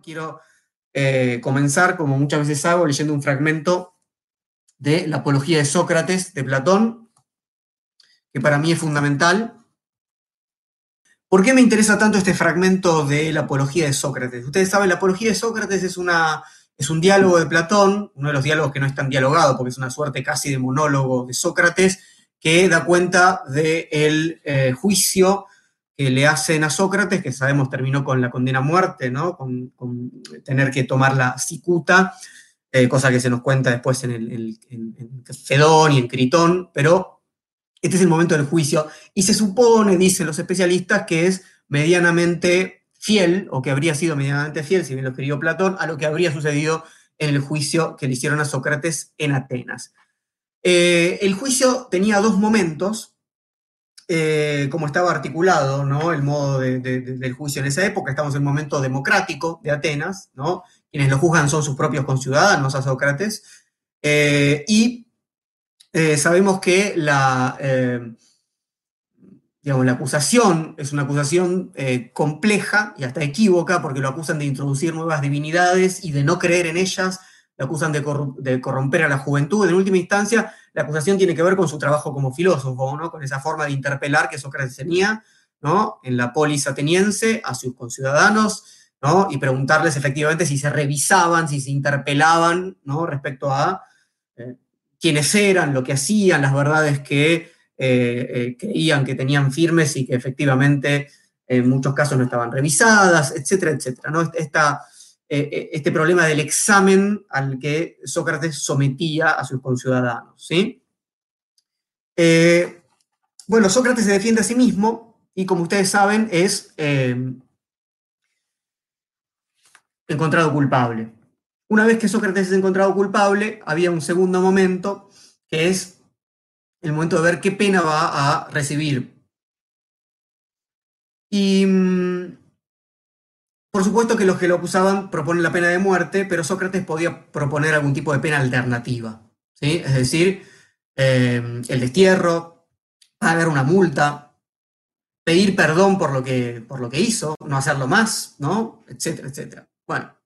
quiero eh, comenzar, como muchas veces hago, leyendo un fragmento de la Apología de Sócrates de Platón, que para mí es fundamental. ¿Por qué me interesa tanto este fragmento de la Apología de Sócrates? Ustedes saben, la Apología de Sócrates es, una, es un diálogo de Platón, uno de los diálogos que no es tan dialogado, porque es una suerte casi de monólogo de Sócrates, que da cuenta del eh, juicio que le hacen a Sócrates, que sabemos terminó con la condena a muerte, ¿no? con, tener que tomar la cicuta, eh, cosa que se nos cuenta después en, el, Fedón y en Critón, pero este es el momento del juicio y se supone, dicen los especialistas, que es medianamente fiel, o que habría sido medianamente fiel, si bien lo escribió Platón, a lo que habría sucedido en el juicio que le hicieron a Sócrates en Atenas. Eh, el juicio tenía dos momentos, eh, como estaba articulado el modo del juicio en esa época. Estamos en un momento democrático de Atenas, ¿no? quienes lo juzgan son sus propios conciudadanos a Sócrates, eh, y eh, sabemos que la, digamos, la acusación es una acusación compleja y hasta equívoca, porque lo acusan de introducir nuevas divinidades y de no creer en ellas, lo acusan de corromper a la juventud. En última instancia, la acusación tiene que ver con su trabajo como filósofo, ¿no? con esa forma de interpelar que Sócrates tenía ¿no? en la polis ateniense a sus conciudadanos ¿no? y preguntarles efectivamente si se revisaban, si se interpelaban ¿no? respecto a eh, quiénes eran, lo que hacían, las verdades que eh, eh, creían que tenían firmes y que efectivamente en muchos casos no estaban revisadas, etcétera, etcétera. ¿no? Esta, eh, eh, este problema del examen al que Sócrates sometía a sus conciudadanos. ¿sí? Eh, bueno, Sócrates se defiende a sí mismo y como ustedes saben es encontrado culpable. Una vez que Sócrates es encontrado culpable, había un segundo momento que es el momento de ver qué pena va a recibir. Y mm, por supuesto que los que lo acusaban proponen la pena de muerte, pero Sócrates podía proponer algún tipo de pena alternativa. ¿sí? Es decir, eh, el destierro, pagar una multa, pedir perdón por lo, que, por lo que hizo, no hacerlo más, ¿no? Etcétera, etcétera. Bueno.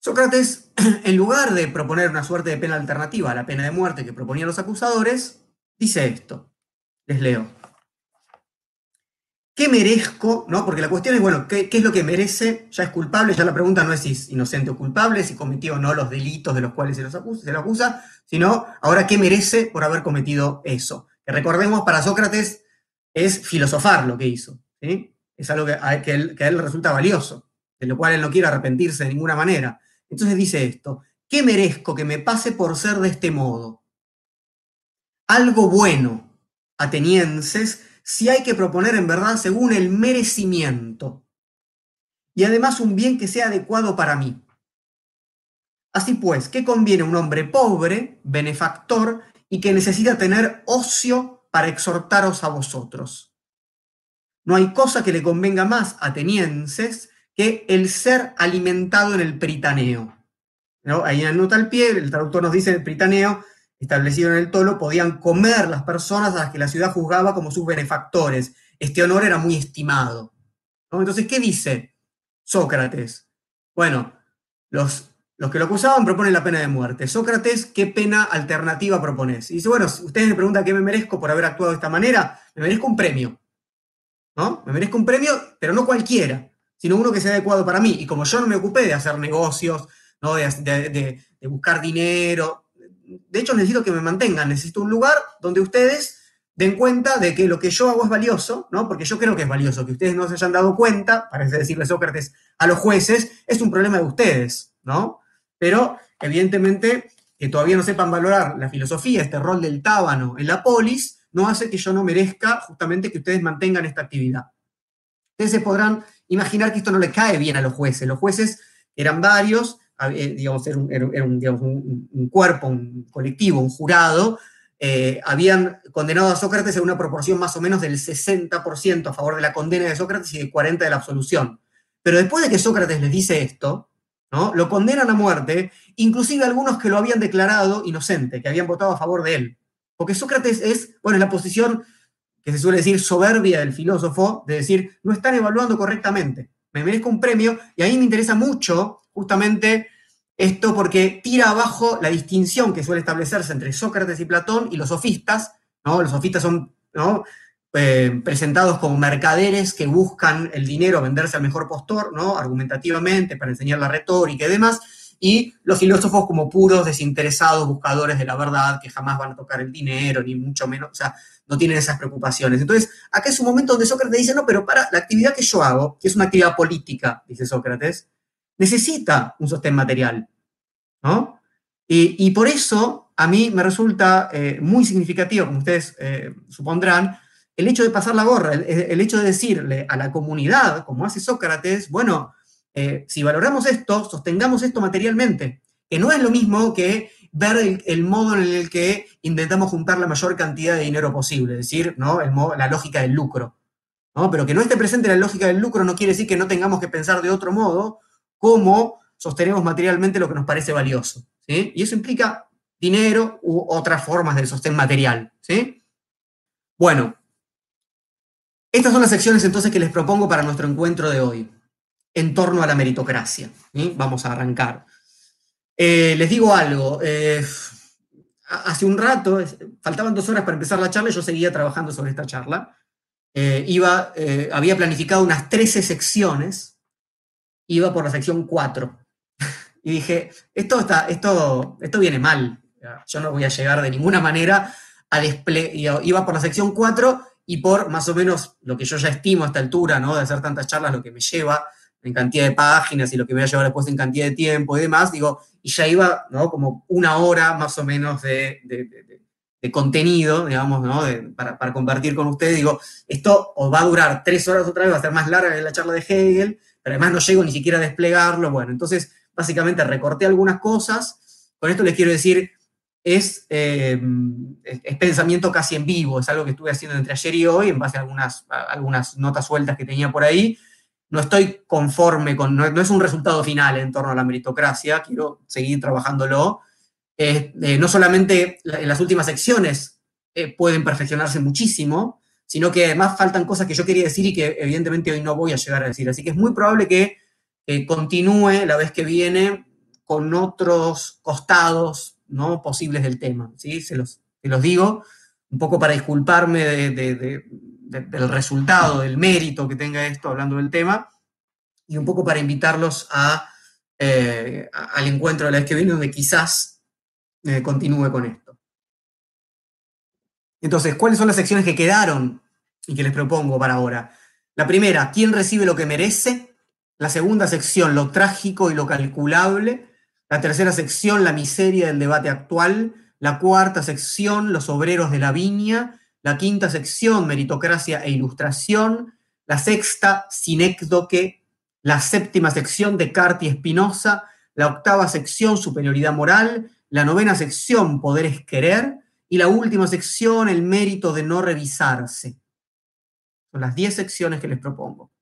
Sócrates, en lugar de proponer una suerte de pena alternativa a la pena de muerte que proponían los acusadores, dice esto. Les leo. ¿Qué merezco? ¿No? Porque la cuestión es, bueno, ¿qué, es lo que merece? Ya es culpable, ya la pregunta no es si es inocente o culpable, si cometió o no los delitos de los cuales se, los acusa, lo acusa, sino ahora qué merece por haber cometido eso. Que recordemos, para Sócrates es filosofar lo que hizo. Es algo que a, él, que a él resulta valioso, de lo cual él no quiere arrepentirse de ninguna manera. Entonces dice esto, ¿qué merezco que me pase por ser de este modo? Algo bueno, atenienses, si hay que proponer en verdad según el merecimiento y además un bien que sea adecuado para mí. Así pues, ¿qué conviene un hombre pobre, benefactor y que necesita tener ocio para exhortaros a vosotros? No hay cosa que le convenga más a atenienses que el ser alimentado en el pritaneo. ¿No? Ahí en nota al pie, el traductor nos dice el pritaneo establecido en el tolo, podían comer las personas a las que la ciudad juzgaba como sus benefactores. Este honor era muy estimado. Entonces, ¿qué dice Sócrates? Bueno, los, los que lo acusaban proponen la pena de muerte. Sócrates, ¿qué pena alternativa propones? Y dice, bueno, ustedes me preguntan qué me merezco por haber actuado de esta manera, me merezco un premio. ¿No? Me merezco un premio, pero no cualquiera, sino uno que sea adecuado para mí. Y como yo no me ocupé de hacer negocios, ¿no? de buscar dinero, de hecho necesito que me mantengan, necesito un lugar donde ustedes den cuenta de que lo que yo hago es valioso, ¿no? Porque yo creo que es valioso, que ustedes no se hayan dado cuenta, parece decirle Sócrates a los jueces, es un problema de ustedes, ¿no? Pero evidentemente que todavía no sepan valorar la filosofía, este rol del tábano en la polis, no hace que yo no merezca justamente que ustedes mantengan esta actividad. Ustedes se podrán imaginar que esto no le cae bien a los jueces. Los jueces eran varios, digamos, era, un, cuerpo, un colectivo, un jurado, eh, habían condenado a Sócrates en una proporción más o menos del 60% a favor de la condena de Sócrates y del 40% de la absolución. Pero después de que Sócrates les dice esto, ¿no? lo condenan a muerte, inclusive algunos que lo habían declarado inocente, que habían votado a favor de él. Porque Sócrates es, bueno, es la posición que se suele decir soberbia del filósofo, de decir, no están evaluando correctamente me merezco un premio, y a mí me interesa mucho justamente esto porque tira abajo la distinción que suele establecerse entre Sócrates y Platón y los sofistas, ¿no? Los sofistas son ¿no? Eh, presentados como mercaderes que buscan el dinero, venderse al mejor postor, ¿no? Argumentativamente, para enseñar la retórica y demás, y los filósofos como puros, desinteresados, buscadores de la verdad, que jamás van a tocar el dinero, ni mucho menos, o sea, no tienen esas preocupaciones. Entonces, acá es un momento donde Sócrates dice, no, pero para la actividad que yo hago, que es una actividad política, dice Sócrates, necesita un sostén material, ¿no? Y, por eso a mí me resulta eh, muy significativo, como ustedes eh, supondrán, el hecho de pasar la gorra, el, hecho de decirle a la comunidad, como hace Sócrates, bueno, eh, si valoramos esto, sostengamos esto materialmente, que no es lo mismo que ver el, modo en el que intentamos juntar la mayor cantidad de dinero posible, es decir, ¿no? la lógica del lucro. ¿no? Pero que no esté presente la lógica del lucro no quiere decir que no tengamos que pensar de otro modo cómo sostenemos materialmente lo que nos parece valioso. ¿sí? Y eso implica dinero u otras formas de sostén material. ¿sí? Bueno, estas son las secciones entonces que les propongo para nuestro encuentro de hoy, en torno a la meritocracia. Vamos a arrancar. Eh, les digo algo. Eh, hace un rato, faltaban dos horas para empezar la charla y yo seguía trabajando sobre esta charla. Eh, iba, había planificado unas 13 secciones, iba por la sección 4. y dije, esto, está, esto, esto viene mal, yo no voy a llegar de ninguna manera a desplegar, iba por la sección 4 y por más o menos lo que yo ya estimo a esta altura, ¿no? De hacer tantas charlas, lo que me lleva en cantidad de páginas y lo que me voy a llevar después en cantidad de tiempo y demás, digo, y ya iba, ¿no? Como una hora más o menos de, contenido, digamos, ¿no? para, para, compartir con ustedes, digo, esto os va a durar tres horas otra vez, va a ser más larga que la charla de Hegel, pero además no llego ni siquiera a desplegarlo, bueno, entonces básicamente recorté algunas cosas, con esto les quiero decir, eh, es, es, pensamiento casi en vivo, es algo que estuve haciendo entre ayer y hoy en base a algunas, algunas notas sueltas que tenía por ahí. No estoy conforme con, no, es un resultado final en torno a la meritocracia, quiero seguir trabajándolo. Eh, no solamente en las últimas secciones eh, pueden perfeccionarse muchísimo, sino que además faltan cosas que yo quería decir y que evidentemente hoy no voy a llegar a decir. Así que es muy probable que continúe la vez que viene con otros costados ¿no? posibles del tema. ¿sí? Se, los, los digo un poco para disculparme del resultado, del mérito que tenga esto hablando del tema, y un poco para invitarlos a, eh, al encuentro de la vez que viene, donde quizás eh, continúe con esto. Entonces, ¿cuáles son las secciones que quedaron y que les propongo para ahora? La primera, ¿quién recibe lo que merece? La segunda sección, lo trágico y lo calculable. La tercera sección, la miseria del debate actual. La cuarta sección, los obreros de la viña. La quinta sección, meritocracia e ilustración. La sexta, sinécdoque. La séptima sección, Descartes y Espinosa. La octava sección, superioridad moral. La novena sección, poder es querer. Y la última sección, el mérito de no revisarse. Son las diez secciones que les propongo.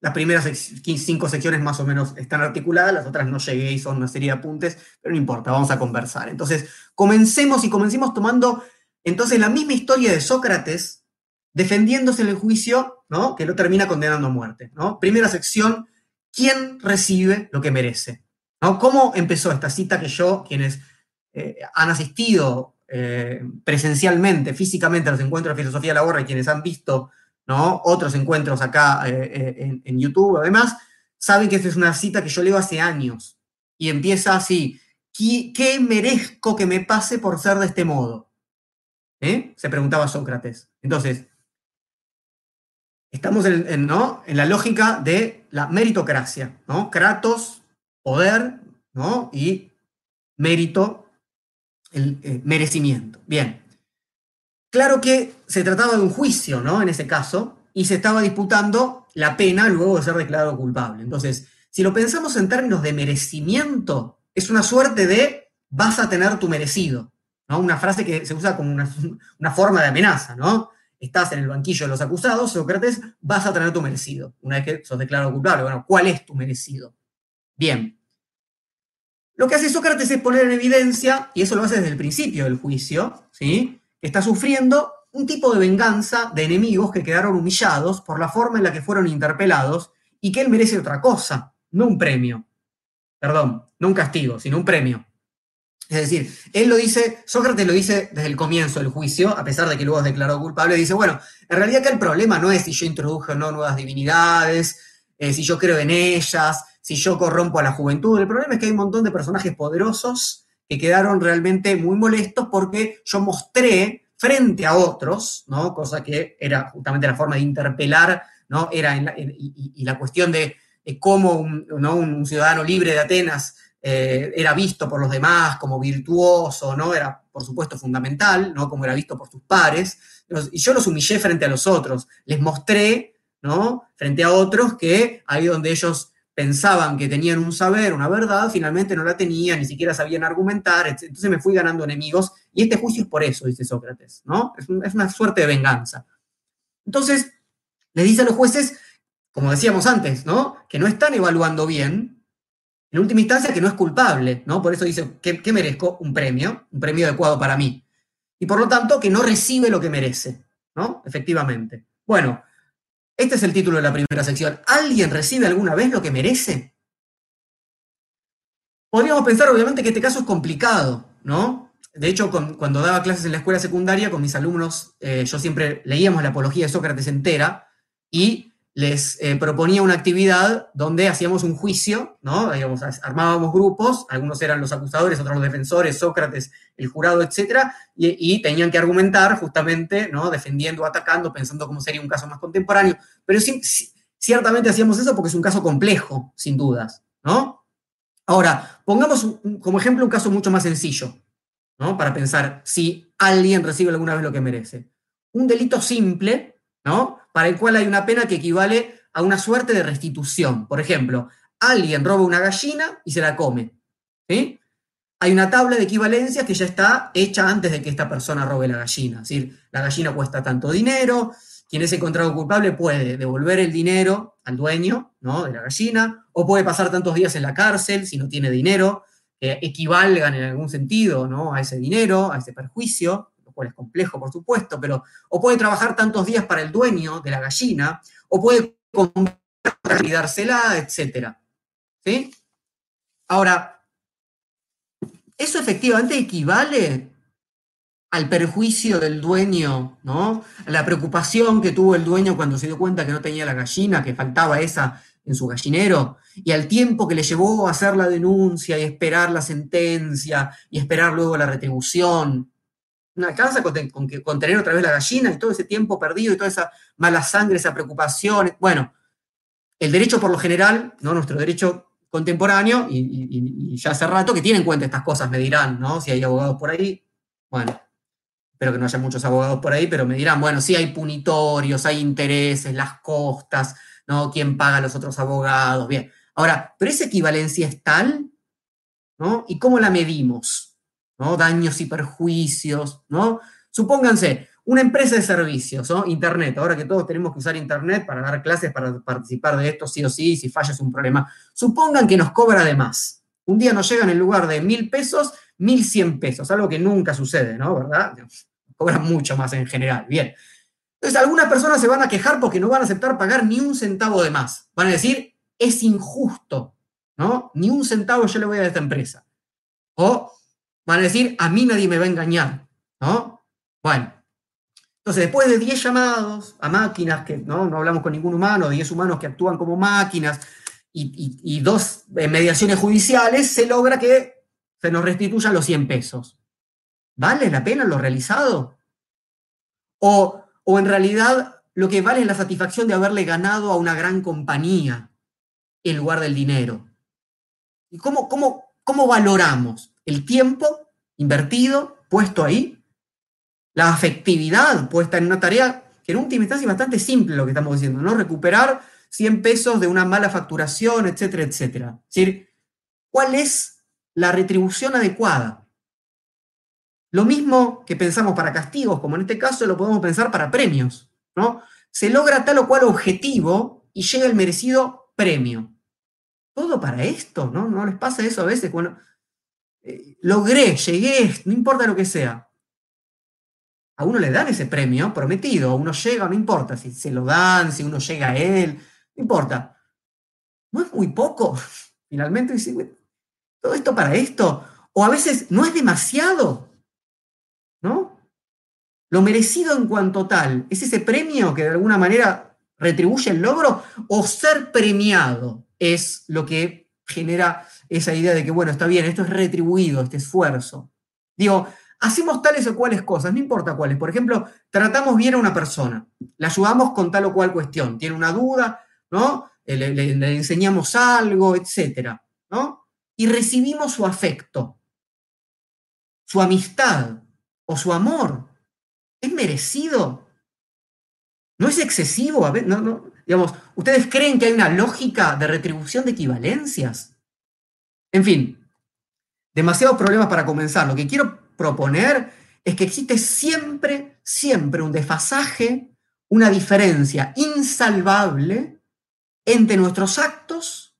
Las primeras cinco secciones más o menos están articuladas, las otras no llegué y son una serie de apuntes, pero no importa, vamos a conversar. Entonces, comencemos y comencemos tomando entonces la misma historia de Sócrates defendiéndose en el juicio, ¿no? Que lo termina condenando a muerte, ¿no? Primera sección, ¿quién recibe lo que merece? ¿no? ¿Cómo empezó esta cita que yo, quienes eh, han asistido eh, presencialmente, físicamente a los encuentros de filosofía de la gorra y quienes han visto otros encuentros acá eh, en, YouTube, además, saben que esta es una cita que yo leo hace años y empieza así, ¿qué, merezco que me pase por ser de este modo? Se preguntaba Sócrates. Entonces, estamos en, la lógica de la meritocracia, ¿no? Kratos, poder. Y mérito, el merecimiento. Bien. Claro que se trataba de un juicio, ¿no? En ese caso, y se estaba disputando la pena luego de ser declarado culpable. Entonces, si lo pensamos en términos de merecimiento, es una suerte de vas a tener tu merecido, ¿no? Una frase que se usa como una, forma de amenaza, ¿no? Estás en el banquillo de los acusados, Sócrates, vas a tener tu merecido. Una vez que sos declarado culpable, bueno, ¿cuál es tu merecido? Bien. Lo que hace Sócrates es poner en evidencia, y eso lo hace desde el principio del juicio, ¿sí? está sufriendo un tipo de venganza de enemigos que quedaron humillados por la forma en la que fueron interpelados y que él merece otra cosa, no un premio. Perdón, no un castigo, sino un premio. Es decir, él lo dice, Sócrates lo dice desde el comienzo del juicio, a pesar de que luego es declarado culpable, dice, bueno, en realidad acá el problema no es si yo introduje o no nuevas divinidades, eh, si yo creo en ellas, si yo corrompo a la juventud, el problema es que hay un montón de personajes poderosos que quedaron realmente muy molestos porque yo mostré frente a otros, ¿no? Cosa que era justamente la forma de interpelar, ¿no? Era y, la cuestión de, cómo un, un ciudadano libre de Atenas eh, era visto por los demás como virtuoso, ¿no? Era, por supuesto, fundamental, ¿no? Como era visto por sus pares. Y yo los humillé frente a los otros. Les mostré, ¿no? Frente a otros que ahí donde ellos pensaban que tenían un saber, una verdad, finalmente no la tenían, ni siquiera sabían argumentar, entonces me fui ganando enemigos, y este juicio es por eso, dice Sócrates, ¿no? Es, una suerte de venganza. Entonces, le dice a los jueces, como decíamos antes, ¿no? Que no están evaluando bien, en última instancia, que no es culpable, ¿no? Por eso dice, que, merezco? Un premio, un premio adecuado para mí. Y por lo tanto, que no recibe lo que merece, ¿no? Efectivamente. Bueno, este es el título de la primera sección. ¿Alguien recibe alguna vez lo que merece? Podríamos pensar, obviamente, que este caso es complicado, ¿no? De hecho, cuando daba clases en la escuela secundaria, con mis alumnos, eh, yo siempre leíamos la apología de Sócrates entera y les eh, proponía una actividad donde hacíamos un juicio, ¿no? armábamos grupos, algunos eran los acusadores, otros los defensores, Sócrates, el jurado, etc. Y, tenían que argumentar justamente, ¿no? Defendiendo, atacando, pensando cómo sería un caso más contemporáneo. Pero sí, ciertamente hacíamos eso porque es un caso complejo, sin dudas. Ahora, pongamos como ejemplo un caso mucho más sencillo, ¿no? Para pensar si alguien recibe alguna vez lo que merece. Un delito simple, ¿no? Para el cual hay una pena que equivale a una suerte de restitución. Por ejemplo, alguien roba una gallina y se la come. Hay una tabla de equivalencias que ya está hecha antes de que esta persona robe la gallina. Es decir, la gallina cuesta tanto dinero, quien es encontrado culpable puede devolver el dinero al dueño de la gallina, o puede pasar tantos días en la cárcel si no tiene dinero, que equivalgan en algún sentido ¿no? a ese dinero, a ese perjuicio es complejo, por supuesto, pero o puede trabajar tantos días para el dueño de la gallina, o puede dársela, etc. ¿Sí? Ahora, eso efectivamente equivale al perjuicio del dueño, ¿no? A la preocupación que tuvo el dueño cuando se dio cuenta que no tenía la gallina, que faltaba esa en su gallinero, y al tiempo que le llevó a hacer la denuncia y esperar la sentencia y esperar luego la retribución no alcanza con, tener otra vez la gallina y todo ese tiempo perdido y toda esa mala sangre, esa preocupación. Bueno, el derecho por lo general, ¿no? nuestro derecho contemporáneo, y, ya hace rato que tiene en cuenta estas cosas, me dirán, ¿no? Si hay abogados por ahí, bueno, espero que no haya muchos abogados por ahí, pero me dirán, bueno, sí hay punitorios, hay intereses, las costas, ¿no? ¿Quién paga a los otros abogados? Bien. Ahora, ¿pero esa equivalencia es tal? ¿No? ¿Y cómo la medimos? ¿No? Daños y perjuicios, ¿no? Supónganse, una empresa de servicios, ¿no? Internet, ahora que todos tenemos que usar Internet para dar clases, para participar de esto sí o sí, si falla es un problema. Supongan que nos cobra de más. Un día nos llegan en lugar de mil pesos, mil cien pesos, algo que nunca sucede, ¿no? ¿Verdad? Cobran mucho más en general. Bien. Entonces, algunas personas se van a quejar porque no van a aceptar pagar ni un centavo de más. Van a decir, es injusto, ¿no? Ni un centavo yo le voy a esta empresa. O van a decir, a mí nadie me va a engañar, ¿no? Bueno, entonces después de 10 llamados a máquinas, que ¿no? no hablamos con ningún humano, 10 humanos que actúan como máquinas, y, dos mediaciones judiciales, se logra que se nos restituyan los 100 pesos. ¿Vale la pena lo realizado? O, o en realidad lo que vale es la satisfacción de haberle ganado a una gran compañía en lugar del dinero. ¿Y cómo, cómo, cómo valoramos? El tiempo invertido, puesto ahí, la afectividad puesta en una tarea que en última instancia es bastante simple lo que estamos diciendo, ¿no? Recuperar 100 pesos de una mala facturación, etcétera, etcétera. Es decir, ¿cuál es la retribución adecuada? Lo mismo que pensamos para castigos, como en este caso, lo podemos pensar para premios, ¿no? Se logra tal o cual objetivo y llega el merecido premio. Todo para esto, ¿no? ¿No les pasa eso a veces? Bueno, logré, llegué, no importa lo que sea. A uno le dan ese premio prometido, uno llega, no importa si se lo dan, si uno llega a él, no importa. muy poco, finalmente, todo esto para esto, o a veces no es demasiado, ¿no? Lo merecido en cuanto tal, ¿es ese premio que de alguna manera retribuye el logro o ser premiado es lo que genera esa idea de que, bueno, está bien, esto es retribuido, este esfuerzo? Digo, hacemos tales o cuales cosas, no importa cuáles. Por ejemplo, tratamos bien a una persona, le ayudamos con tal o cual cuestión, tiene una duda, ¿no? Le, le enseñamos algo, etcétera, ¿no? Y recibimos su afecto, su amistad o su amor. ¿Es merecido? ¿No es excesivo? A ver, no, no, digamos, ¿ustedes creen que hay una lógica de retribución de equivalencias? En fin, demasiados problemas para comenzar. Lo que quiero proponer es que existe siempre, siempre un desfasaje, una diferencia insalvable entre nuestros actos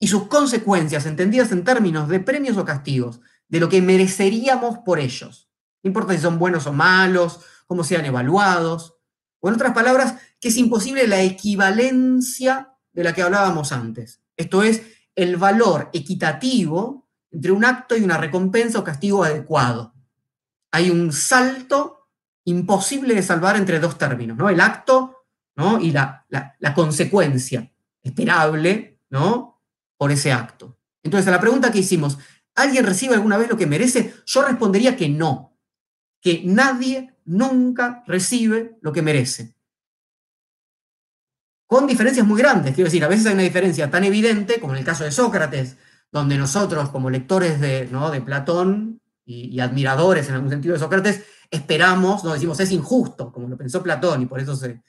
y sus consecuencias, entendidas en términos de premios o castigos, de lo que mereceríamos por ellos. No importa si son buenos o malos, cómo sean evaluados, o en otras palabras, que es imposible la equivalencia de la que hablábamos antes. Esto es, el valor equitativo entre un acto y una recompensa o castigo adecuado. Hay un salto imposible de salvar entre dos términos, ¿no? El acto ¿no? y la, la consecuencia esperable ¿no? por ese acto. Entonces, a la pregunta que hicimos, ¿alguien recibe alguna vez lo que merece? Yo respondería que no, que nadie nunca recibe lo que merece. Con diferencias muy grandes, quiero decir, a veces hay una diferencia tan evidente, como en el caso de Sócrates, donde nosotros, como lectores de, ¿no? de Platón y, admiradores en algún sentido de Sócrates, esperamos, no decimos es injusto, como lo pensó Platón, y por eso se,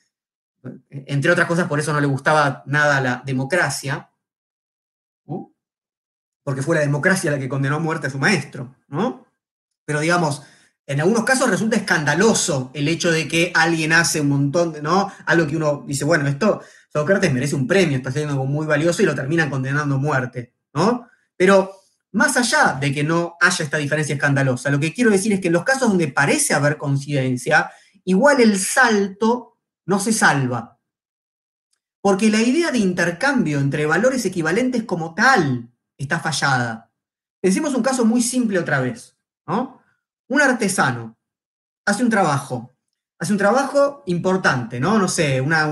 entre otras cosas, por eso no le gustaba nada la democracia, porque fue la democracia la que condenó a muerte a su maestro, ¿no? Pero digamos, en algunos casos resulta escandaloso el hecho de que alguien hace un montón de, ¿no? Algo que uno dice, bueno, esto Sócrates merece un premio, está haciendo algo muy valioso y lo terminan condenando a muerte, ¿no? Pero más allá de que no haya esta diferencia escandalosa, lo que quiero decir es que en los casos donde parece haber coincidencia, igual el salto no se salva. Porque la idea de intercambio entre valores equivalentes como tal está fallada. Decimos un caso muy simple otra vez, ¿no? Un artesano hace un trabajo, hace un trabajo importante, ¿no? No sé, una,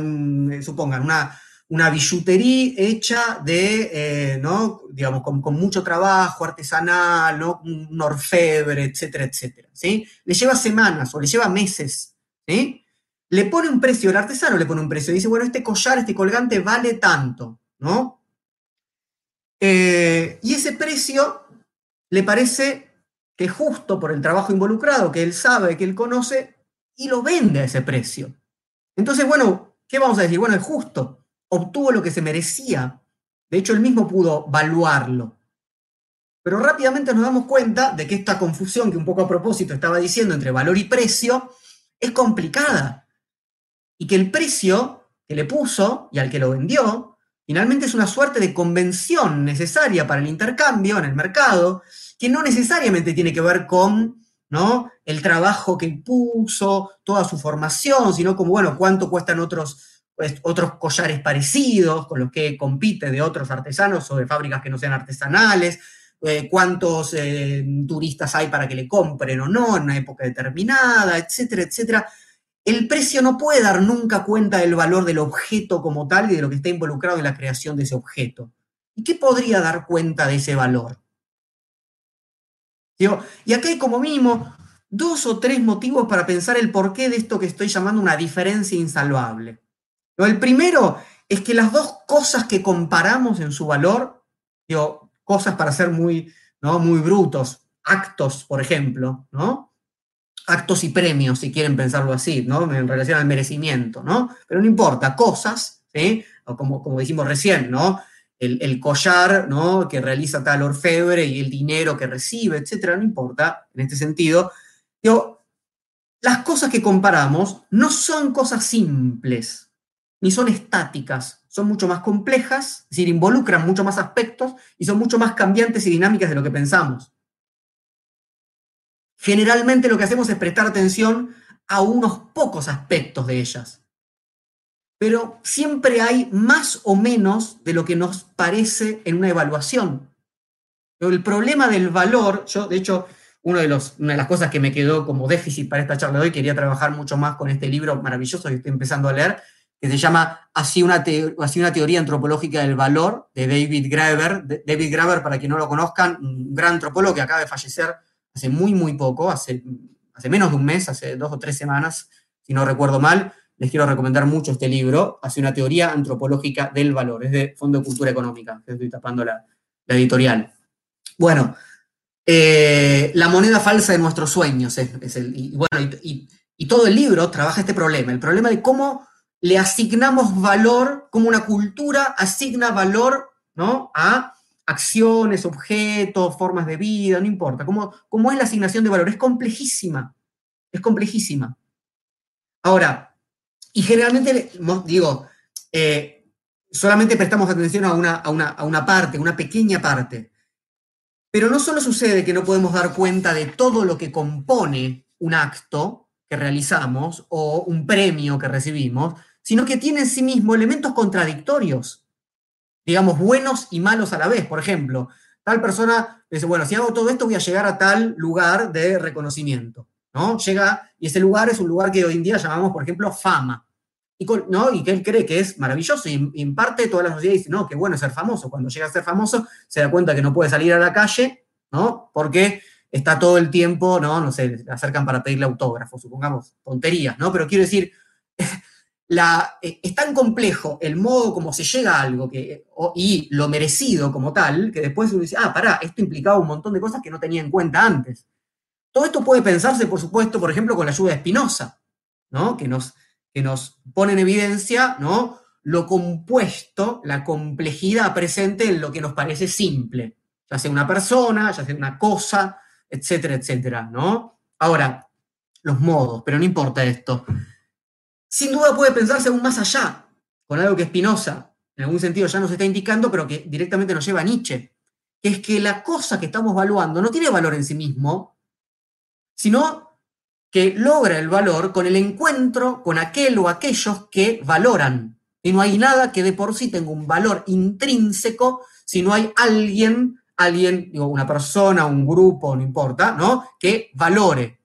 supongan, una, una billutería hecha de, eh, ¿no? Digamos, con, mucho trabajo artesanal, ¿no? Un orfebre, etcétera, etcétera, ¿sí? Le lleva semanas o le lleva meses, ¿sí? Le pone un precio, el artesano le pone un precio, dice, bueno, este collar, este colgante vale tanto, ¿no? Eh, y ese precio le parece que justo por el trabajo involucrado, que él sabe, que él conoce, y lo vende a ese precio. Entonces, bueno, ¿qué vamos a decir? Bueno, es justo, obtuvo lo que se merecía. De hecho, él mismo pudo valuarlo. Pero rápidamente nos damos cuenta de que esta confusión que un poco a propósito estaba diciendo entre valor y precio es complicada. Y que el precio que le puso y al que lo vendió, finalmente es una suerte de convención necesaria para el intercambio en el mercado, que no necesariamente tiene que ver con ¿no? el trabajo que puso, toda su formación, sino como, bueno, cuánto cuestan otros, pues, otros collares parecidos con los que compite de otros artesanos o de fábricas que no sean artesanales, eh, cuántos eh, turistas hay para que le compren o no en una época determinada, etcétera, etcétera. El precio no puede dar nunca cuenta del valor del objeto como tal y de lo que está involucrado en la creación de ese objeto. ¿Y qué podría dar cuenta de ese valor? Y acá hay como mínimo dos o tres motivos para pensar el porqué de esto que estoy llamando una diferencia insalvable. El primero es que las dos cosas que comparamos en su valor, digo, cosas para ser muy, ¿no? muy brutos, actos, por ejemplo, ¿no? actos y premios, si quieren pensarlo así, ¿no? en relación al merecimiento, ¿no? pero no importa, cosas, ¿sí? o como, como dijimos recién, ¿no? El, collar ¿no? que realiza tal orfebre y el dinero que recibe, etcétera, no importa en este sentido. las cosas que comparamos no son cosas simples, ni son estáticas, son mucho más complejas, es decir, involucran mucho más aspectos y son mucho más cambiantes y dinámicas de lo que pensamos. Generalmente lo que hacemos es prestar atención a unos pocos aspectos de ellas pero siempre hay más o menos de lo que nos parece en una evaluación. Pero el problema del valor, yo de hecho, uno de los, una de las cosas que me quedó como déficit para esta charla de hoy, quería trabajar mucho más con este libro maravilloso que estoy empezando a leer, que se llama Así una, Así una teoría antropológica del valor, de David Graeber. David Graeber, para quien no lo conozcan, un gran antropólogo que acaba de fallecer hace muy, muy poco, hace, hace menos de un mes, hace dos o tres semanas, si no recuerdo mal. Les quiero recomendar mucho este libro, Hace una teoría antropológica del valor, es de Fondo de Cultura Económica, estoy tapando la, editorial. Bueno, eh, la moneda falsa de nuestros sueños, y, bueno, y, todo el libro trabaja este problema, el problema de cómo le asignamos valor, como una cultura asigna valor ¿no? a acciones, objetos, formas de vida, no importa. ¿Cómo, cómo es la asignación de valor? Es complejísima, es complejísima. Ahora, y generalmente, digo, eh, solamente prestamos atención a una, a, una, a una parte, una pequeña parte. Pero no solo sucede que no podemos dar cuenta de todo lo que compone un acto que realizamos o un premio que recibimos, sino que tiene en sí mismo elementos contradictorios, digamos, buenos y malos a la vez. Por ejemplo, tal persona dice, bueno, si hago todo esto voy a llegar a tal lugar de reconocimiento, ¿no? Llega, y ese lugar es un lugar que hoy en día llamamos, por ejemplo, fama, y, ¿no? y que él cree que es maravilloso, y, en parte toda la sociedad dice, no, qué bueno ser famoso. Cuando llega a ser famoso, se da cuenta que no puede salir a la calle, ¿no? Porque está todo el tiempo, ¿no? No sé, le acercan para pedirle autógrafo, supongamos, tonterías, ¿no? Pero quiero decir, eh, es tan complejo el modo como se llega a algo que, y lo merecido como tal, que después uno dice, ah, pará, esto implicaba un montón de cosas que no tenía en cuenta antes. Todo esto puede pensarse, por supuesto, por ejemplo, con la ayuda de Spinoza, ¿no? que, nos, que nos pone en evidencia ¿no? lo compuesto, la complejidad presente en lo que nos parece simple, ya sea una persona, ya sea una cosa, etcétera, etcétera. ¿no? Ahora, los modos, pero no importa esto sin duda puede pensarse aún más allá, con algo que Spinoza, en algún sentido, ya nos está indicando, pero que directamente nos lleva a Nietzsche, que es que la cosa que estamos evaluando no tiene valor en sí mismo, sino que logra el valor con el encuentro con aquel o aquellos que valoran. Y no hay nada que de por sí tenga un valor intrínseco si no hay alguien, alguien, digo, una persona, un grupo, no importa, ¿no? Que valore.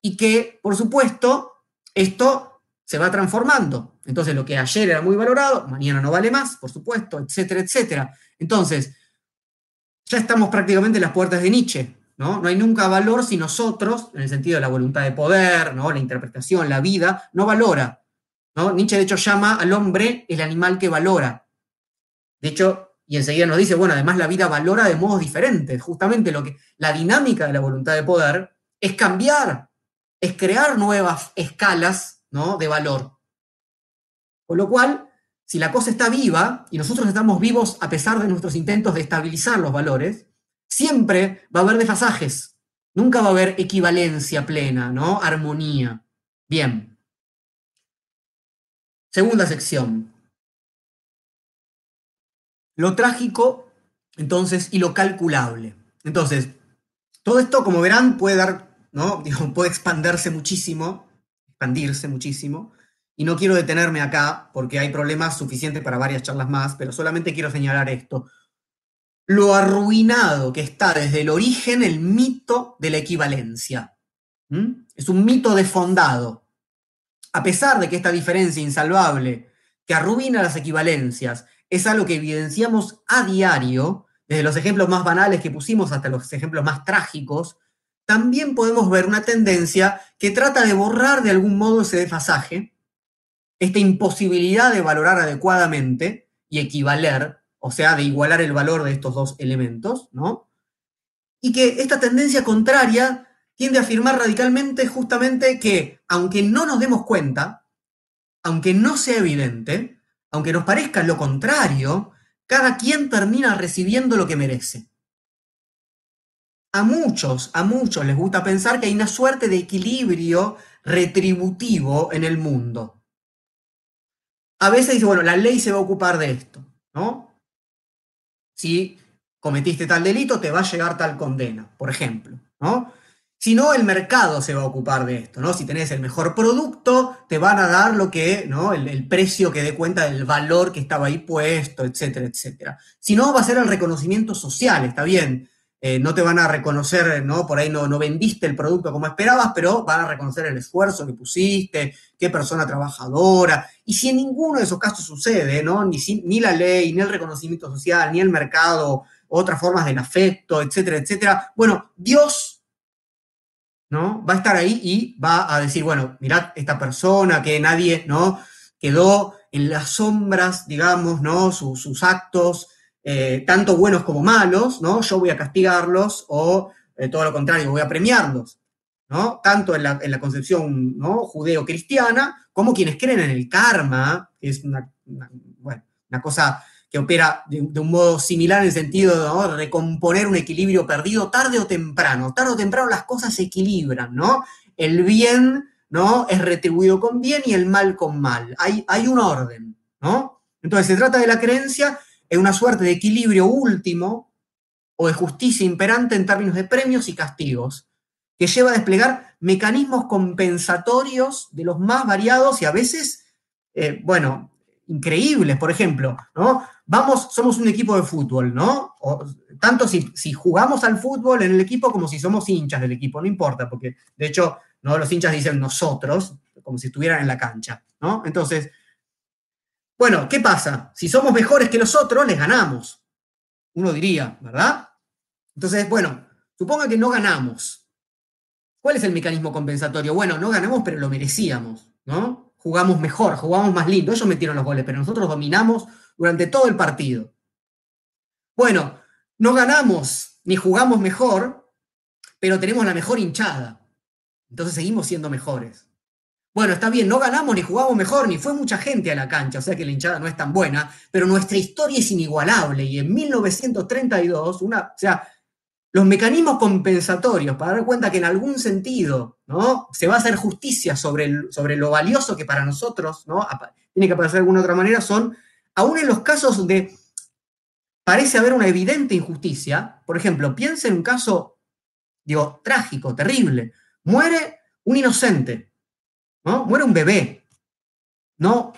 Y que, por supuesto, esto se va transformando. Entonces, lo que ayer era muy valorado, mañana no vale más, por supuesto, etcétera, etcétera. Entonces, ya estamos prácticamente en las puertas de Nietzsche, ¿no? No hay nunca valor si nosotros, en el sentido de la voluntad de poder, ¿no? La interpretación, la vida, no valora. ¿no? Nietzsche, de hecho, llama al hombre el animal que valora. De hecho, y enseguida nos dice, bueno, además la vida valora de modos diferentes. Justamente lo que, la dinámica de la voluntad de poder es cambiar, es crear nuevas escalas ¿no? de valor. Con lo cual, si la cosa está viva y nosotros estamos vivos a pesar de nuestros intentos de estabilizar los valores, siempre va a haber desfasajes. Nunca va a haber equivalencia plena, ¿no? Armonía. Bien. Segunda sección. Lo trágico, entonces, y lo calculable. Entonces, todo esto, como verán, puede dar, ¿no? puede expandirse muchísimo expandirse muchísimo. Y no quiero detenerme acá porque hay problemas suficientes para varias charlas más, pero solamente quiero señalar esto. Lo arruinado que está desde el origen el mito de la equivalencia. Es un mito defondado. A pesar de que esta diferencia insalvable que arruina las equivalencias es algo que evidenciamos a diario, desde los ejemplos más banales que pusimos hasta los ejemplos más trágicos, también podemos ver una tendencia que trata de borrar de algún modo ese desfasaje, esta imposibilidad de valorar adecuadamente y equivaler, o sea, de igualar el valor de estos dos elementos, ¿no? Y que esta tendencia contraria tiende a afirmar radicalmente justamente que, aunque no nos demos cuenta, aunque no sea evidente, aunque nos parezca lo contrario, cada quien termina recibiendo lo que merece a muchos, a muchos les gusta pensar que hay una suerte de equilibrio retributivo en el mundo. A veces dice, bueno, la ley se va a ocupar de esto, ¿no? Si cometiste tal delito, te va a llegar tal condena, por ejemplo, ¿no? Si no, el mercado se va a ocupar de esto, ¿no? Si tenés el mejor producto, te van a dar lo que, ¿no? El, precio que dé cuenta del valor que estaba ahí puesto, etcétera, etcétera. Si no, va a ser el reconocimiento social, está bien. Eh, no te van a reconocer, ¿no? Por ahí no, no vendiste el producto como esperabas, pero van a reconocer el esfuerzo que pusiste, qué persona trabajadora. Y si en ninguno de esos casos sucede, ¿no? Ni, ni la ley, ni el reconocimiento social, ni el mercado, otras formas del afecto, etcétera, etcétera. Bueno, Dios ¿no? Va a estar ahí y va a decir, bueno, mirad esta persona que nadie, ¿no? Quedó en las sombras, digamos, ¿no? Sus, actos, eh, tanto buenos como malos, ¿no? Yo voy a castigarlos o eh, todo lo contrario, voy a premiarlos, ¿no? Tanto en la, concepción, ¿no? Judeo-cristiana como quienes creen en el karma, que es una, una cosa que opera de, un modo similar en el sentido de recomponer un equilibrio perdido tarde o temprano. Tarde o temprano las cosas se equilibran, ¿no? El bien, ¿no? Es retribuido con bien y el mal con mal. Hay, hay un orden, ¿no? Entonces se trata de la creencia en una suerte de equilibrio último o de justicia imperante en términos de premios y castigos, que lleva a desplegar mecanismos compensatorios de los más variados y a veces, eh, bueno, increíbles. Por ejemplo, ¿no? vamos, somos un equipo de fútbol, ¿no? tanto si, jugamos al fútbol en el equipo como si somos hinchas del equipo, no importa, porque de hecho, ¿no? Los hinchas dicen nosotros, como si estuvieran en la cancha, ¿no? Entonces, bueno, ¿qué pasa? Si somos mejores que los otros, les ganamos. Uno diría, ¿verdad? Entonces, bueno, suponga que no ganamos. ¿Cuál es el mecanismo compensatorio? Bueno, no ganamos, pero lo merecíamos, ¿no? Jugamos mejor, jugamos más lindo. Ellos metieron los goles, pero nosotros dominamos durante todo el partido. Bueno, no ganamos ni jugamos mejor, pero tenemos la mejor hinchada. Entonces seguimos siendo mejores. Bueno, está bien, no ganamos ni jugamos mejor, ni fue mucha gente a la cancha, o sea que la hinchada no es tan buena, pero nuestra historia es inigualable y en 1932, una, o sea, los mecanismos compensatorios para dar cuenta que en algún sentido ¿no? se va a hacer justicia sobre, sobre lo valioso que para nosotros ¿no? tiene que aparecer de alguna otra manera son aún en los casos donde parece haber una evidente injusticia, por ejemplo, piensa en un caso, digo, trágico, terrible, muere un inocente, ¿no? Muere un bebé, no,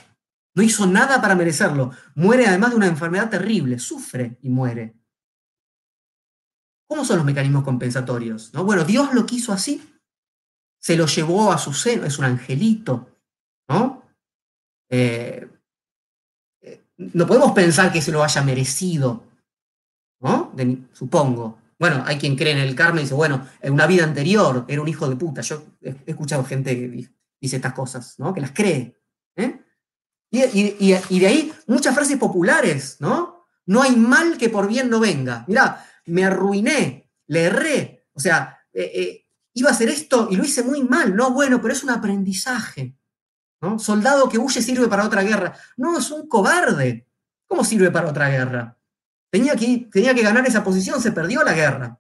no hizo nada para merecerlo, muere además de una enfermedad terrible, sufre y muere. ¿Cómo son los mecanismos compensatorios? ¿No? Bueno, Dios lo quiso así, se lo llevó a su seno, es un angelito, ¿no? Eh, no podemos pensar que se lo haya merecido, ¿no? supongo. Bueno, hay quien cree en el karma y dice, bueno, en una vida anterior era un hijo de puta. Yo he, escuchado gente que dice estas cosas, ¿no? Que las cree. ¿eh? Y, de ahí muchas frases populares, ¿no? No hay mal que por bien no venga. Mirá, me arruiné, le erré. O sea, eh, eh, iba a hacer esto y lo hice muy mal. No, bueno, pero es un aprendizaje. Soldado que huye sirve para otra guerra. No, es un cobarde. ¿Cómo sirve para otra guerra? Tenía que, tenía que ganar esa posición, se perdió la guerra.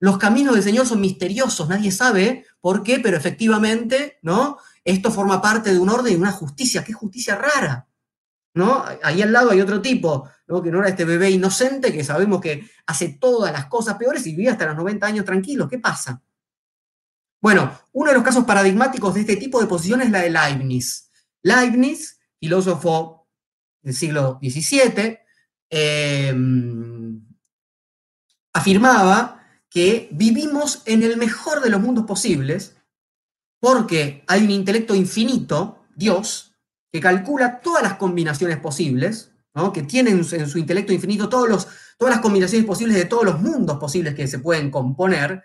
Los caminos del Señor son misteriosos, nadie sabe por qué, pero efectivamente, ¿no? Esto forma parte de un orden y una justicia, qué justicia rara, ¿no? Ahí al lado hay otro tipo, ¿no? Que no era este bebé inocente que sabemos que hace todas las cosas peores y vive hasta los 90 años tranquilo, ¿qué pasa? Bueno, uno de los casos paradigmáticos de este tipo de posición es la de Leibniz. Leibniz, filósofo del siglo XVII, em, afirmaba que vivimos en el mejor de los mundos posibles porque hay un intelecto infinito, Dios, que calcula todas las combinaciones posibles, que tiene en su, intelecto infinito todos los, todas las combinaciones posibles de todos los mundos posibles que se pueden componer,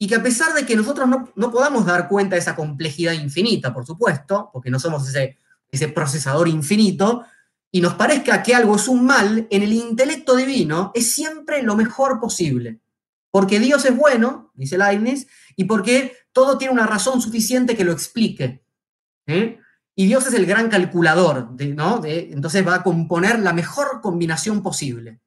y que a pesar de que nosotros no, podamos dar cuenta de esa complejidad infinita, por supuesto, porque no somos ese, ese procesador infinito, y nos parezca que algo es un mal, en el intelecto divino es siempre lo mejor posible. Porque Dios es bueno, dice Leibniz, y porque todo tiene una razón suficiente que lo explique. Y Dios es el gran calculador, ¿no? entonces va a componer la mejor combinación posible.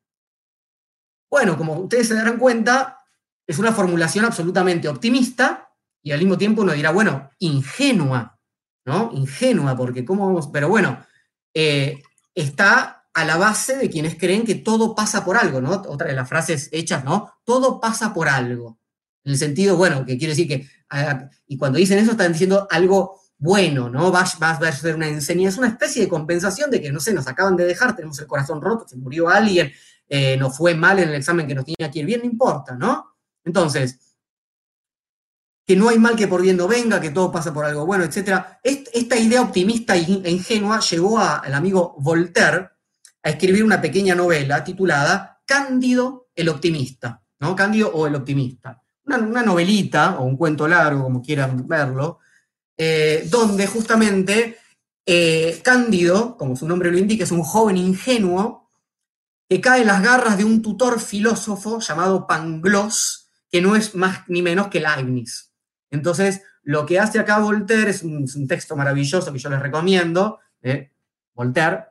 Bueno, como ustedes se darán cuenta, es una formulación absolutamente optimista y al mismo tiempo uno dirá, bueno, ingenua, ¿no? Ingenua, porque ¿cómo vamos? Pero bueno, eh, está a la base de quienes creen que todo pasa por algo, ¿no? Otra de las frases hechas, ¿no? Todo pasa por algo. En el sentido, bueno, que quiere decir que, ah, y cuando dicen eso están diciendo algo bueno, ¿no? Va, va, a ser una enseñanza, una especie de compensación de que, no sé, nos acaban de dejar, tenemos el corazón roto, se murió alguien, eh, nos fue mal en el examen que nos tenía que ir bien, no importa, ¿no? Entonces, que no hay mal que por bien no venga, que todo pasa por algo bueno, etc. Esta idea optimista e ingenua llevó al amigo Voltaire a escribir una pequeña novela titulada Cándido el optimista, ¿no? Cándido o el optimista. Una, novelita o un cuento largo, como quieran verlo, eh, donde justamente eh, Cándido, como su nombre lo indica, es un joven ingenuo que cae en las garras de un tutor filósofo llamado Pangloss, que no es más ni menos que Leibniz. Entonces, lo que hace acá Voltaire, es un, texto maravilloso que yo les recomiendo, de Voltaire,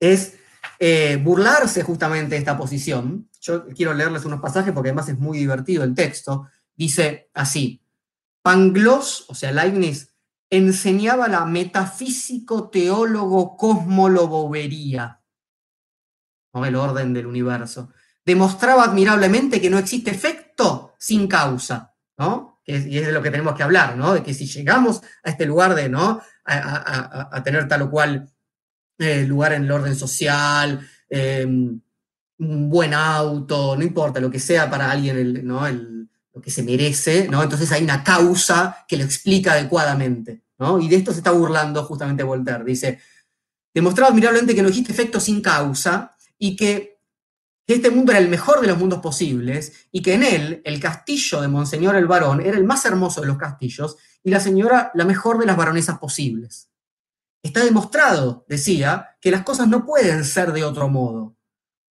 es eh, burlarse justamente de esta posición. Yo quiero leerles unos pasajes porque además es muy divertido el texto. Dice así, Pangloss, o sea, Leibniz, enseñaba la metafísico-teólogo cosmolobobería, ¿no? el orden del universo. Demostraba admirablemente que no existe efecto sin causa, ¿no? y es de lo que tenemos que hablar, ¿no? De que si llegamos a este lugar de, ¿no? A, tener tal o cual eh, lugar en el orden social, em, un buen auto, no importa, lo que sea para alguien, ¿no? lo que se merece, ¿no? Entonces hay una causa que lo explica adecuadamente, ¿no? Y de esto se está burlando justamente Voltaire. Dice, demostraba admirablemente que no existe efecto sin causa y que que este mundo era el mejor de los mundos posibles y que en él el castillo de Monseñor el Varón era el más hermoso de los castillos y la señora la mejor de las baronesas posibles. Está demostrado, decía, que las cosas no pueden ser de otro modo,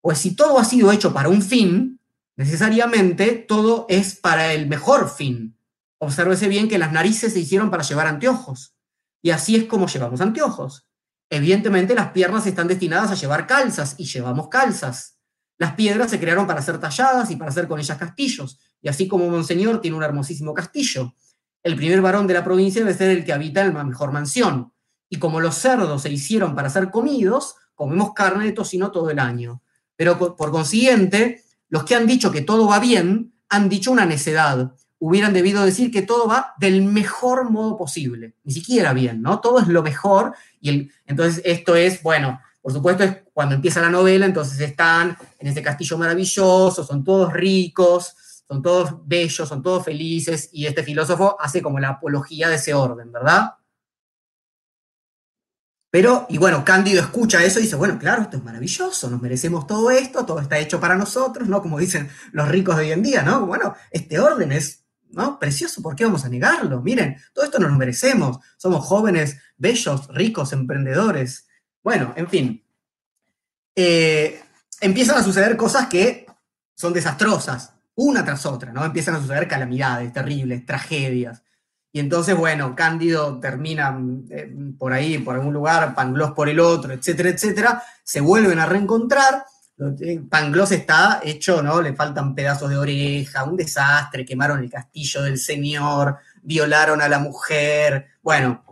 pues si todo ha sido hecho para un fin, necesariamente todo es para el mejor fin. Obsérvese bien que las narices se hicieron para llevar anteojos, y así es como llevamos anteojos. Evidentemente las piernas están destinadas a llevar calzas, y llevamos calzas. Las piedras se crearon para ser talladas y para hacer con ellas castillos, y así como Monseñor tiene un hermosísimo castillo. El primer varón de la provincia debe ser el que habita en la mejor mansión. Y como los cerdos se hicieron para ser comidos, comemos carne de tocino todo el año. Pero por consiguiente, los que han dicho que todo va bien, han dicho una necedad. Hubieran debido decir que todo va del mejor modo posible. Ni siquiera bien, ¿no? Todo es lo mejor. Y entonces esto es, bueno, por supuesto, es cuando empieza la novela, entonces están en ese castillo maravilloso, son todos ricos, son todos bellos, son todos felices, y este filósofo hace como la apología de ese orden, ¿verdad? Pero, y bueno, Cándido escucha eso y dice, bueno, claro, esto es maravilloso, nos merecemos todo esto, todo está hecho para nosotros, ¿no? Como dicen los ricos de hoy en día, ¿no? Bueno, este orden es, ¿no? Precioso, ¿por qué vamos a negarlo? Miren, todo esto nos lo merecemos, somos jóvenes, bellos, ricos, emprendedores, bueno, en fin. Eh, empiezan a suceder cosas que son desastrosas, una tras otra, ¿no? Empiezan a suceder calamidades terribles, tragedias. Y entonces, bueno, Cándido termina eh, por ahí, por algún lugar, Pangloss por el otro, etcétera, etcétera. Se vuelven a reencontrar. Pangloss está hecho, ¿no? Le faltan pedazos de oreja, un desastre, quemaron el castillo del señor, violaron a la mujer. Bueno,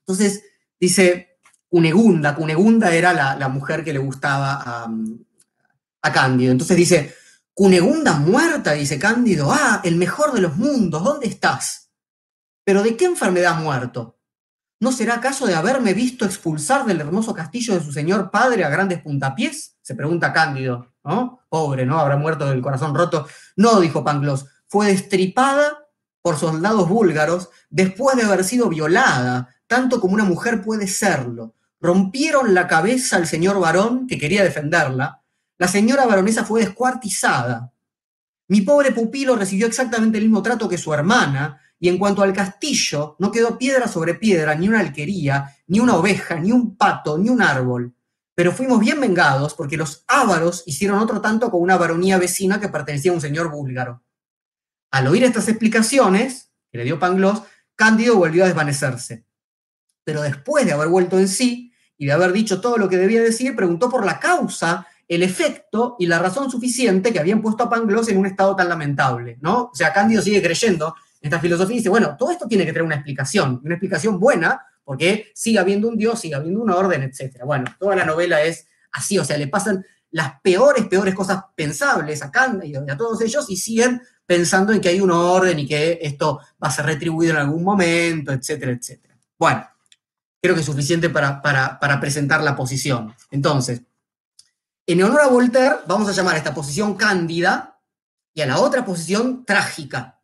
entonces dice, Cunegunda. Cunegunda era la, mujer que le gustaba a, Cándido. Entonces dice, Cunegunda muerta, dice Cándido, ah, el mejor de los mundos, ¿dónde estás? Pero ¿de qué enfermedad muerto? ¿No será acaso de haberme visto expulsar del hermoso castillo de su señor padre a grandes puntapiés? Se pregunta Cándido, ¿no? Pobre, ¿no? Habrá muerto del corazón roto. No, dijo Pangloss, fue destripada por soldados búlgaros después de haber sido violada, tanto como una mujer puede serlo. Rompieron la cabeza al señor varón que quería defenderla. La señora baronesa fue descuartizada. Mi pobre pupilo recibió exactamente el mismo trato que su hermana, y en cuanto al castillo, no quedó piedra sobre piedra, ni una alquería, ni una oveja, ni un pato, ni un árbol. Pero fuimos bien vengados porque los ávaros hicieron otro tanto con una baronía vecina que pertenecía a un señor búlgaro. Al oír estas explicaciones, que le dio Pangloss, Cándido volvió a desvanecerse pero después de haber vuelto en sí y de haber dicho todo lo que debía decir, preguntó por la causa, el efecto y la razón suficiente que habían puesto a Pangloss en un estado tan lamentable, ¿no? O sea, Cándido sigue creyendo en esta filosofía dice, bueno, todo esto tiene que tener una explicación, una explicación buena, porque sigue habiendo un Dios, sigue habiendo una orden, etc. Bueno, toda la novela es así, o sea, le pasan las peores, peores cosas pensables a Cándido y a todos ellos y siguen pensando en que hay un orden y que esto va a ser retribuido en algún momento, etcétera, etcétera. Bueno, creo que es suficiente para, para presentar la posición. Entonces, en honor a Voltaire, vamos a llamar a esta posición cándida y a la otra posición trágica.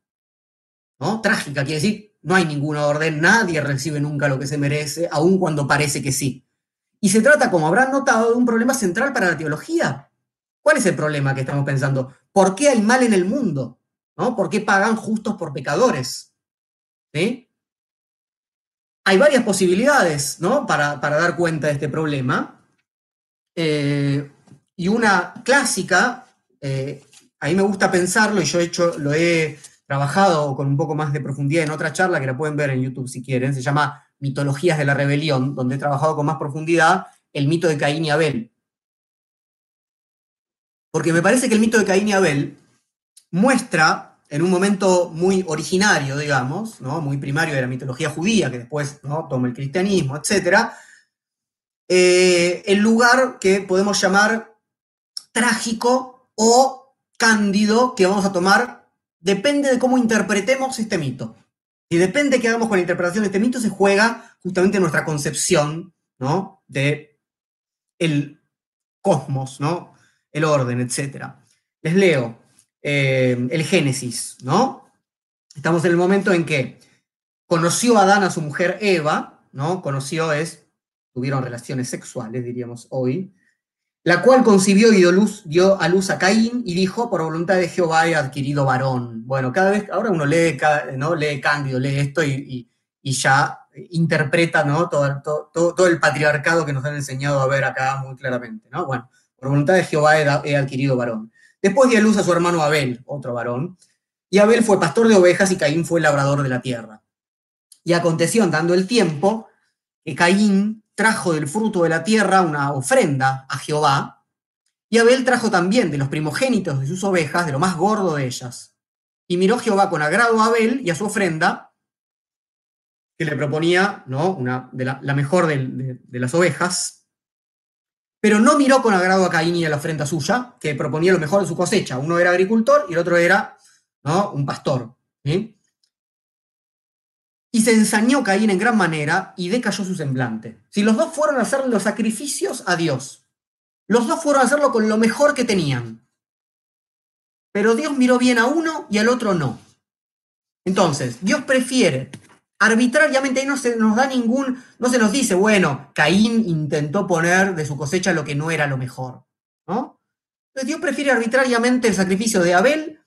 ¿No? Trágica quiere decir, no hay ninguna orden, nadie recibe nunca lo que se merece, aun cuando parece que sí. Y se trata, como habrán notado, de un problema central para la teología. ¿Cuál es el problema que estamos pensando? ¿Por qué hay mal en el mundo? ¿No? ¿Por qué pagan justos por pecadores? Hay varias posibilidades ¿no? para, dar cuenta de este problema. Eh, y una clásica, eh, a mí me gusta pensarlo y yo he hecho, lo he trabajado con un poco más de profundidad en otra charla que la pueden ver en YouTube si quieren, se llama Mitologías de la Rebelión, donde he trabajado con más profundidad el mito de Caín y Abel. Porque me parece que el mito de Caín y Abel muestra, en un momento muy originario, digamos, ¿no? muy primario de la mitología judía, que después ¿no? toma el cristianismo, etc., eh, el lugar que podemos llamar trágico o cándido que vamos a tomar depende de cómo interpretemos este mito. Y depende de qué hagamos con la interpretación de este mito, se juega justamente nuestra concepción, ¿no? De el cosmos, ¿no? El orden, etc. Les leo eh, el Génesis, ¿no? Estamos en el momento en que conoció Adán a su mujer Eva, ¿no? Conoció es, tuvieron relaciones sexuales, diríamos hoy, la cual concibió y dio, luz, dio a luz a Caín y dijo, por voluntad de Jehová he adquirido varón. Bueno, cada vez, ahora uno lee, ¿no? lee Cándido, lee esto y, ya interpreta ¿no? Todo, el patriarcado que nos han enseñado a ver acá muy claramente. ¿no? Bueno, por voluntad de Jehová he, adquirido varón. Después dio a luz a su hermano Abel, otro varón, y Abel fue pastor de ovejas y Caín fue labrador de la tierra. Y aconteció, andando el tiempo, que Caín trajo del fruto de la tierra una ofrenda a Jehová, y Abel trajo también de los primogénitos de sus ovejas, de lo más gordo de ellas. Y miró Jehová con agrado a Abel y a su ofrenda, que le proponía ¿no? una, de la, mejor de, las ovejas, pero no miró con agrado a Caín y a la ofrenda suya, que proponía lo mejor de su cosecha. Uno era agricultor y el otro era ¿no? un pastor. Y se ensañó Caín en gran manera y decayó su semblante. Si los dos fueron a hacer los sacrificios a Dios, los dos fueron a hacerlo con lo mejor que tenían. Pero Dios miró bien a uno y al otro no. Entonces, Dios prefiere arbitrariamente, ahí no se nos da ningún, no se nos dice, bueno, Caín intentó poner de su cosecha lo que no era lo mejor. ¿no? Entonces Dios prefiere arbitrariamente el sacrificio de Abel,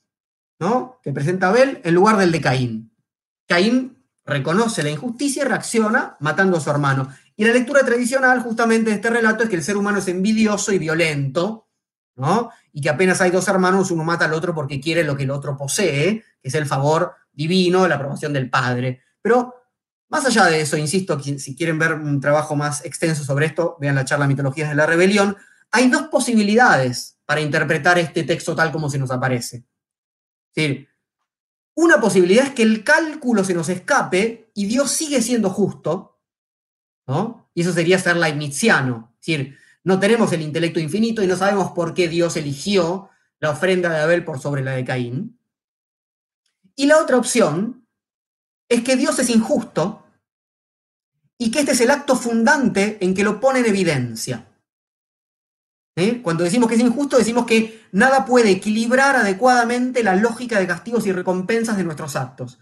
¿no? que presenta Abel, en lugar del de Caín. Caín reconoce la injusticia y reacciona matando a su hermano. Y la lectura tradicional justamente de este relato es que el ser humano es envidioso y violento, ¿no? Y que apenas hay dos hermanos, uno mata al otro porque quiere lo que el otro posee, que es el favor divino, la aprobación del Padre. Pero más allá de eso, insisto, si quieren ver un trabajo más extenso sobre esto, vean la charla Mitologías de la Rebelión, hay dos posibilidades para interpretar este texto tal como se nos aparece. Es decir, una posibilidad es que el cálculo se nos escape y Dios sigue siendo justo, ¿no? Y eso sería ser leibniziano. Es decir, no tenemos el intelecto infinito y no sabemos por qué Dios eligió la ofrenda de Abel por sobre la de Caín. Y la otra opción es que Dios es injusto y que este es el acto fundante en que lo pone en evidencia. Cuando decimos que es injusto, decimos que nada puede equilibrar adecuadamente la lógica de castigos y recompensas de nuestros actos.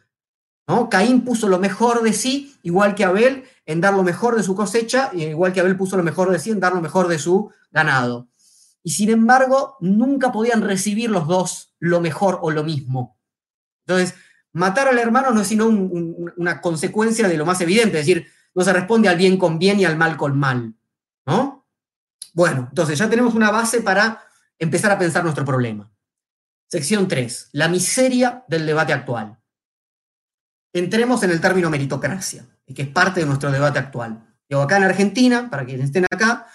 Caín puso lo mejor de sí, igual que Abel, en dar lo mejor de su cosecha, igual que Abel puso lo mejor de sí en dar lo mejor de su ganado. Y sin embargo, nunca podían recibir los dos lo mejor o lo mismo. Entonces, matar al hermano no es sino una consecuencia de lo más evidente, es decir, no se responde al bien con bien y al mal con mal. ¿no? Bueno, entonces ya tenemos una base para empezar a pensar nuestro problema. Sección 3, la miseria del debate actual. Entremos en el término meritocracia, que es parte de nuestro debate actual. Yo acá en Argentina, para quienes estén acá,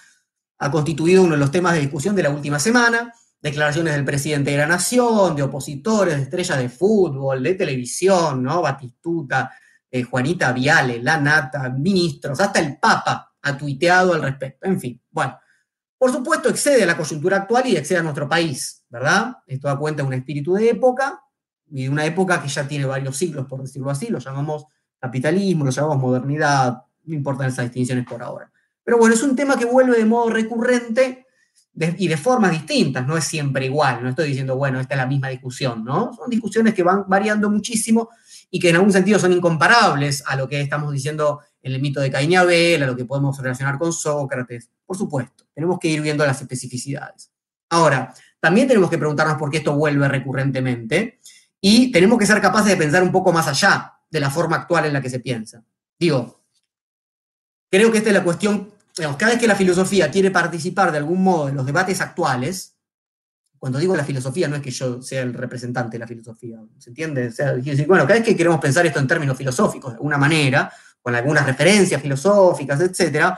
ha constituido uno de los temas de discusión de la última semana, declaraciones del presidente de la nación, de opositores, de estrellas de fútbol, de televisión, ¿no? Batistuta, eh, Juanita Viale, La Nata, ministros, hasta el Papa ha tuiteado al respecto. En fin, bueno, Por supuesto, excede a la coyuntura actual y excede a nuestro país, ¿verdad? Esto da cuenta de un espíritu de época y de una época que ya tiene varios siglos, por decirlo así, lo llamamos capitalismo, lo llamamos modernidad, no importan esas distinciones por ahora. Pero bueno, es un tema que vuelve de modo recurrente y de formas distintas, no es siempre igual, no estoy diciendo, bueno, esta es la misma discusión, ¿no? Son discusiones que van variando muchísimo y que en algún sentido son incomparables a lo que estamos diciendo en el mito de Caín y Abel, a lo que podemos relacionar con Sócrates, por supuesto, tenemos que ir viendo las especificidades. Ahora, también tenemos que preguntarnos por qué esto vuelve recurrentemente y tenemos que ser capaces de pensar un poco más allá de la forma actual en la que se piensa. Digo, creo que esta es la cuestión cada vez que la filosofía quiere participar de algún modo en los debates actuales, cuando digo la filosofía no es que yo sea el representante de la filosofía, ¿se entiende? bueno, cada vez que queremos pensar esto en términos filosóficos, de alguna manera, con algunas referencias filosóficas, etc.,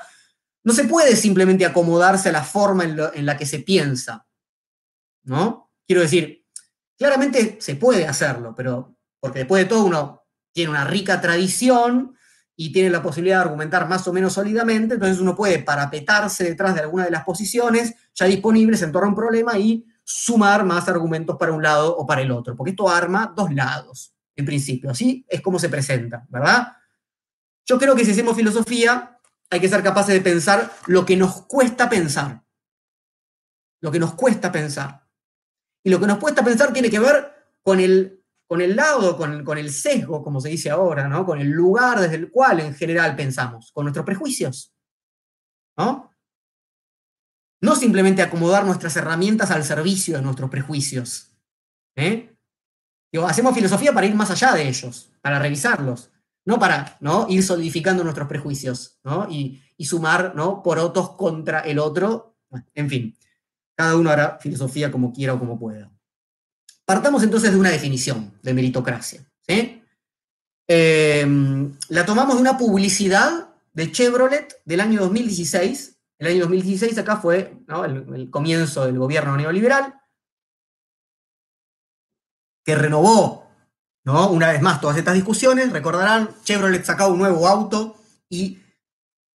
no se puede simplemente acomodarse a la forma en, la que se piensa, ¿no? Quiero decir, claramente se puede hacerlo, pero porque después de todo uno tiene una rica tradición, y tiene la posibilidad de argumentar más o menos sólidamente, entonces uno puede parapetarse detrás de alguna de las posiciones ya disponibles en torno a un problema y sumar más argumentos para un lado o para el otro, porque esto arma dos lados, en principio, así es como se presenta, ¿verdad? Yo creo que si hacemos filosofía hay que ser capaces de pensar lo que nos cuesta pensar, lo que nos cuesta pensar. Y lo que nos cuesta pensar tiene que ver con el con el lado, con, el sesgo, como se dice ahora, ¿no? con el lugar desde el cual en general pensamos, con nuestros prejuicios. ¿no? no simplemente acomodar nuestras herramientas al servicio de nuestros prejuicios. ¿eh? hacemos filosofía para ir más allá de ellos, para revisarlos, no para ¿no? ir solidificando nuestros prejuicios y, y, sumar ¿no? por otros contra el otro. En fin, cada uno hará filosofía como quiera o como pueda. Partamos entonces de una definición de meritocracia. Em, la tomamos de una publicidad de Chevrolet del año 2016. El año 2016 acá fue el, comienzo del gobierno neoliberal, que renovó ¿no? una vez más todas estas discusiones. Recordarán, Chevrolet sacaba un nuevo auto y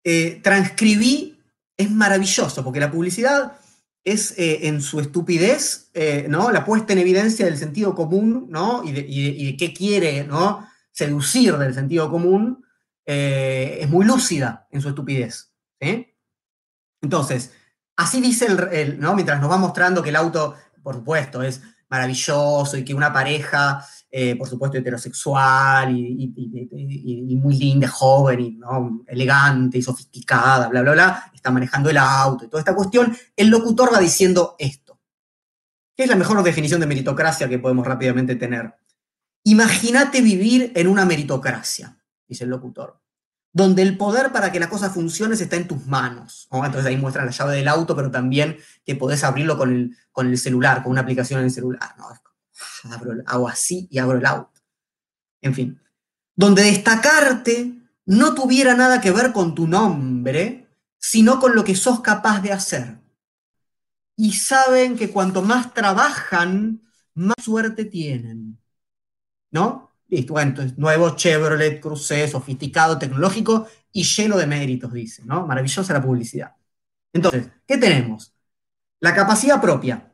eh, transcribí, es maravilloso, porque la publicidad es eh, en su estupidez, eh, ¿no? La puesta en evidencia del sentido común, ¿no? Y de, qué quiere, ¿no? Seducir del sentido común, es muy lúcida en su estupidez, Entonces, así dice el, ¿no? Mientras nos va mostrando que el auto, por supuesto, es maravilloso y que una pareja, por supuesto, heterosexual y, muy linda, joven y elegante y sofisticada, bla, bla, bla, está manejando el auto y toda esta cuestión, el locutor va diciendo esto. ¿Qué es la mejor definición de meritocracia que podemos rápidamente tener? Imagínate vivir en una meritocracia, dice el locutor, donde el poder para que la cosa funcione está en tus manos. Entonces ahí muestra la llave del auto, pero también que podés abrirlo con el, con el celular, con una aplicación en el celular. ¿no? Abro, hago así y abro el auto. En fin, donde destacarte no tuviera nada que ver con tu nombre, sino con lo que sos capaz de hacer. Y saben que cuanto más trabajan, más suerte tienen. ¿No? Listo, bueno, entonces, nuevo Chevrolet Cruze, sofisticado, tecnológico y lleno de méritos, dice, ¿no? Maravillosa la publicidad. Entonces, ¿qué tenemos? La capacidad propia,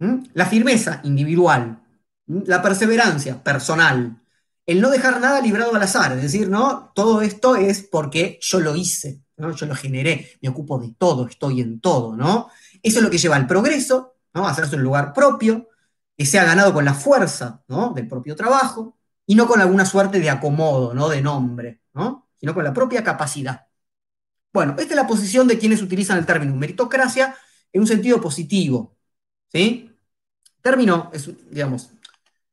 la firmeza individual, la perseverancia personal, el no dejar nada librado al azar, es decir, ¿no? Todo esto es porque yo lo hice, yo lo generé, me ocupo de todo, estoy en todo, ¿no? Eso es lo que lleva al progreso, ¿no? A hacerse un lugar propio, que sea ganado con la fuerza, ¿no? Del propio trabajo, y no con alguna suerte de acomodo, ¿no? De nombre, ¿no? Sino con la propia capacidad. Bueno, esta es la posición de quienes utilizan el término meritocracia en un sentido positivo, ¿sí? Término, es, digamos,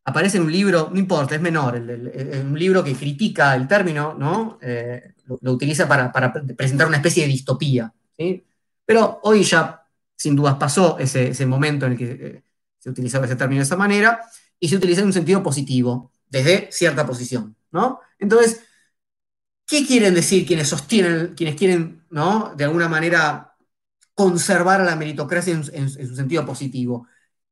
aparece en un libro, no importa, es menor, es un libro que critica el término, ¿no? Eh, lo, utiliza para, presentar una especie de distopía, ¿sí? Pero hoy ya, sin dudas, pasó ese, momento en el que eh, se utilizaba ese término de esa manera y se utiliza en un sentido positivo, desde cierta posición, ¿no? Entonces, ¿qué quieren decir quienes sostienen, quienes quieren, ¿no? De alguna manera conservar a la meritocracia en su sentido positivo?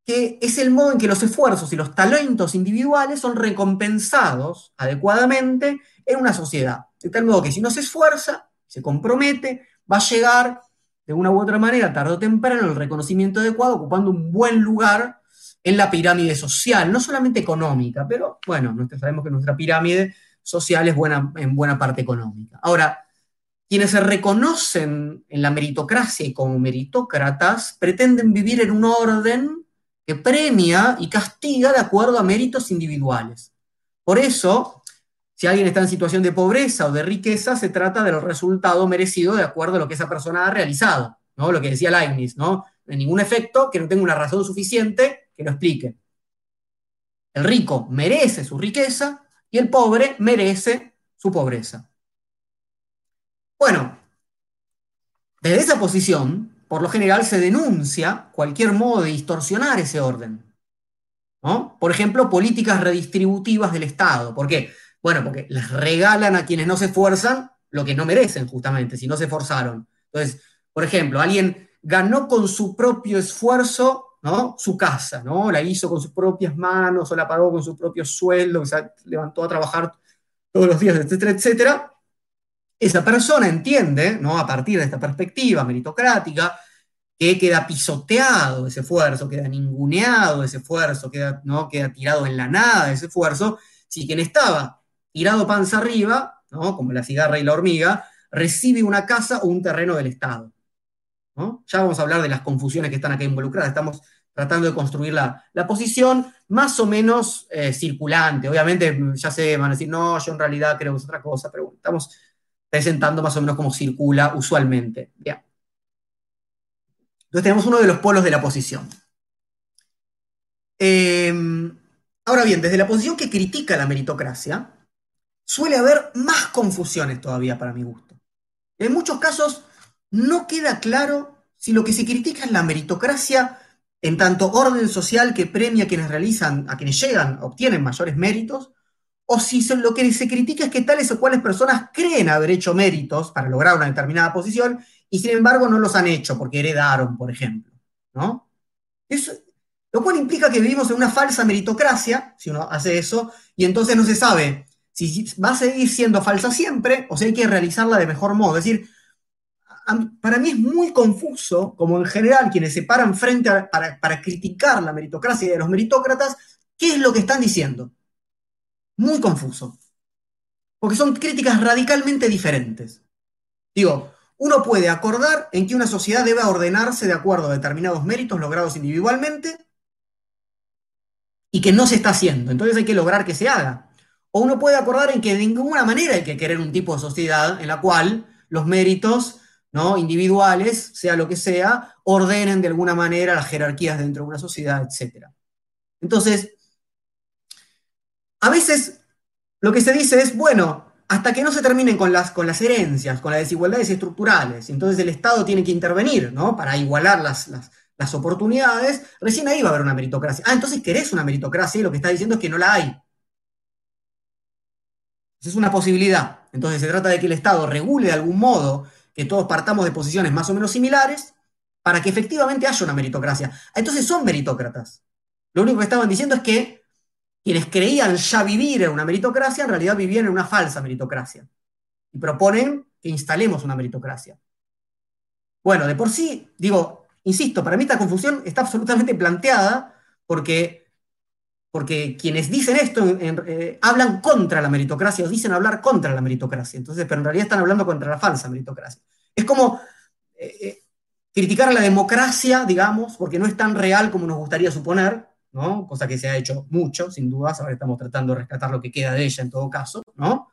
Que es el modo en que los esfuerzos y los talentos individuales son recompensados adecuadamente en una sociedad. De tal modo que si uno se esfuerza, se compromete, va a llegar de una u otra manera, tarde o temprano, el reconocimiento adecuado, ocupando un buen lugar en la pirámide social, no solamente económica, pero bueno, sabemos que nuestra pirámide social es buena, en buena parte económica. Ahora, quienes se reconocen en la meritocracia y como meritócratas pretenden vivir en un orden que premia y castiga de acuerdo a méritos individuales. Por eso, si alguien está en situación de pobreza o de riqueza, se trata del resultado merecido de acuerdo a lo que esa persona ha realizado, ¿no? Lo que decía Leibniz, ¿no? De ningún efecto que no tenga una razón suficiente que lo explique. El rico merece su riqueza y el pobre merece su pobreza. Bueno, desde esa posición, por lo general se denuncia cualquier modo de distorsionar ese orden. ¿no? Por ejemplo, políticas redistributivas del Estado. ¿Por qué? Bueno, porque les regalan a quienes no se esfuerzan lo que no merecen, justamente, si no se esforzaron. Entonces, por ejemplo, alguien ganó con su propio esfuerzo ¿no? su casa, ¿no? La hizo con sus propias manos o la pagó con su propio sueldo, se levantó a trabajar todos los días, etcétera, etcétera. Esa persona entiende, ¿no? A partir de esta perspectiva meritocrática, que queda pisoteado ese esfuerzo, queda ninguneado ese esfuerzo, queda, ¿no? queda tirado en la nada ese esfuerzo, si quien estaba tirado panza arriba, ¿no? como la cigarra y la hormiga, recibe una casa o un terreno del Estado. Ya vamos a hablar de las confusiones que están aquí involucradas, estamos tratando de construir la, posición más o menos eh, circulante. Obviamente, ya sé, van a decir, no, yo en realidad creo que es otra cosa, pero bueno, estamos presentando más o menos como circula usualmente. Bien. Entonces tenemos uno de los polos de la posición. Em, ahora bien, desde la posición que critica la meritocracia, suele haber más confusiones todavía para mi gusto. En muchos casos no queda claro si lo que se critica es la meritocracia en tanto orden social que premia a quienes realizan, a quienes llegan, obtienen mayores méritos, o si lo que se critica es que tales o cuales personas creen haber hecho méritos para lograr una determinada posición y sin embargo no los han hecho porque heredaron, por ejemplo. ¿no? Eso, lo cual implica que vivimos en una falsa meritocracia, si uno hace eso, y entonces no se sabe si va a seguir siendo falsa siempre o si hay que realizarla de mejor modo. Es decir, para mí es muy confuso, como en general quienes se paran frente para criticar la meritocracia de los meritócratas, qué es lo que están diciendo. Muy confuso. Porque son críticas radicalmente diferentes. Digo, uno puede acordar en que una sociedad debe ordenarse de acuerdo a determinados méritos logrados individualmente y que no se está haciendo. Entonces hay que lograr que se haga. O uno puede acordar en que de ninguna manera hay que querer un tipo de sociedad en la cual los méritos ¿no? individuales, sea lo que sea, ordenen de alguna manera las jerarquías dentro de una sociedad, etc. Entonces, a veces lo que se dice es, bueno, hasta que no se terminen con las, con las herencias, con las desigualdades estructurales, entonces el Estado tiene que intervenir, ¿no? Para igualar las, las, oportunidades, recién ahí va a haber una meritocracia. Ah, entonces querés una meritocracia y lo que está diciendo es que no la hay. Es una posibilidad. Entonces se trata de que el Estado regule de algún modo que todos partamos de posiciones más o menos similares para que efectivamente haya una meritocracia. Entonces son meritócratas. Lo único que estaban diciendo es que quienes creían ya vivir en una meritocracia, en realidad vivían en una falsa meritocracia. Y proponen que instalemos una meritocracia. Bueno, de por sí, digo, insisto, para mí esta confusión está absolutamente planteada porque, porque quienes dicen esto eh, hablan contra la meritocracia o dicen hablar contra la meritocracia. Entonces, pero en realidad están hablando contra la falsa meritocracia. Es como eh, eh, criticar a la democracia, digamos, porque no es tan real como nos gustaría suponer, Cosa que se ha hecho mucho, sin dudas, ahora estamos tratando de rescatar lo que queda de ella en todo caso, ¿no?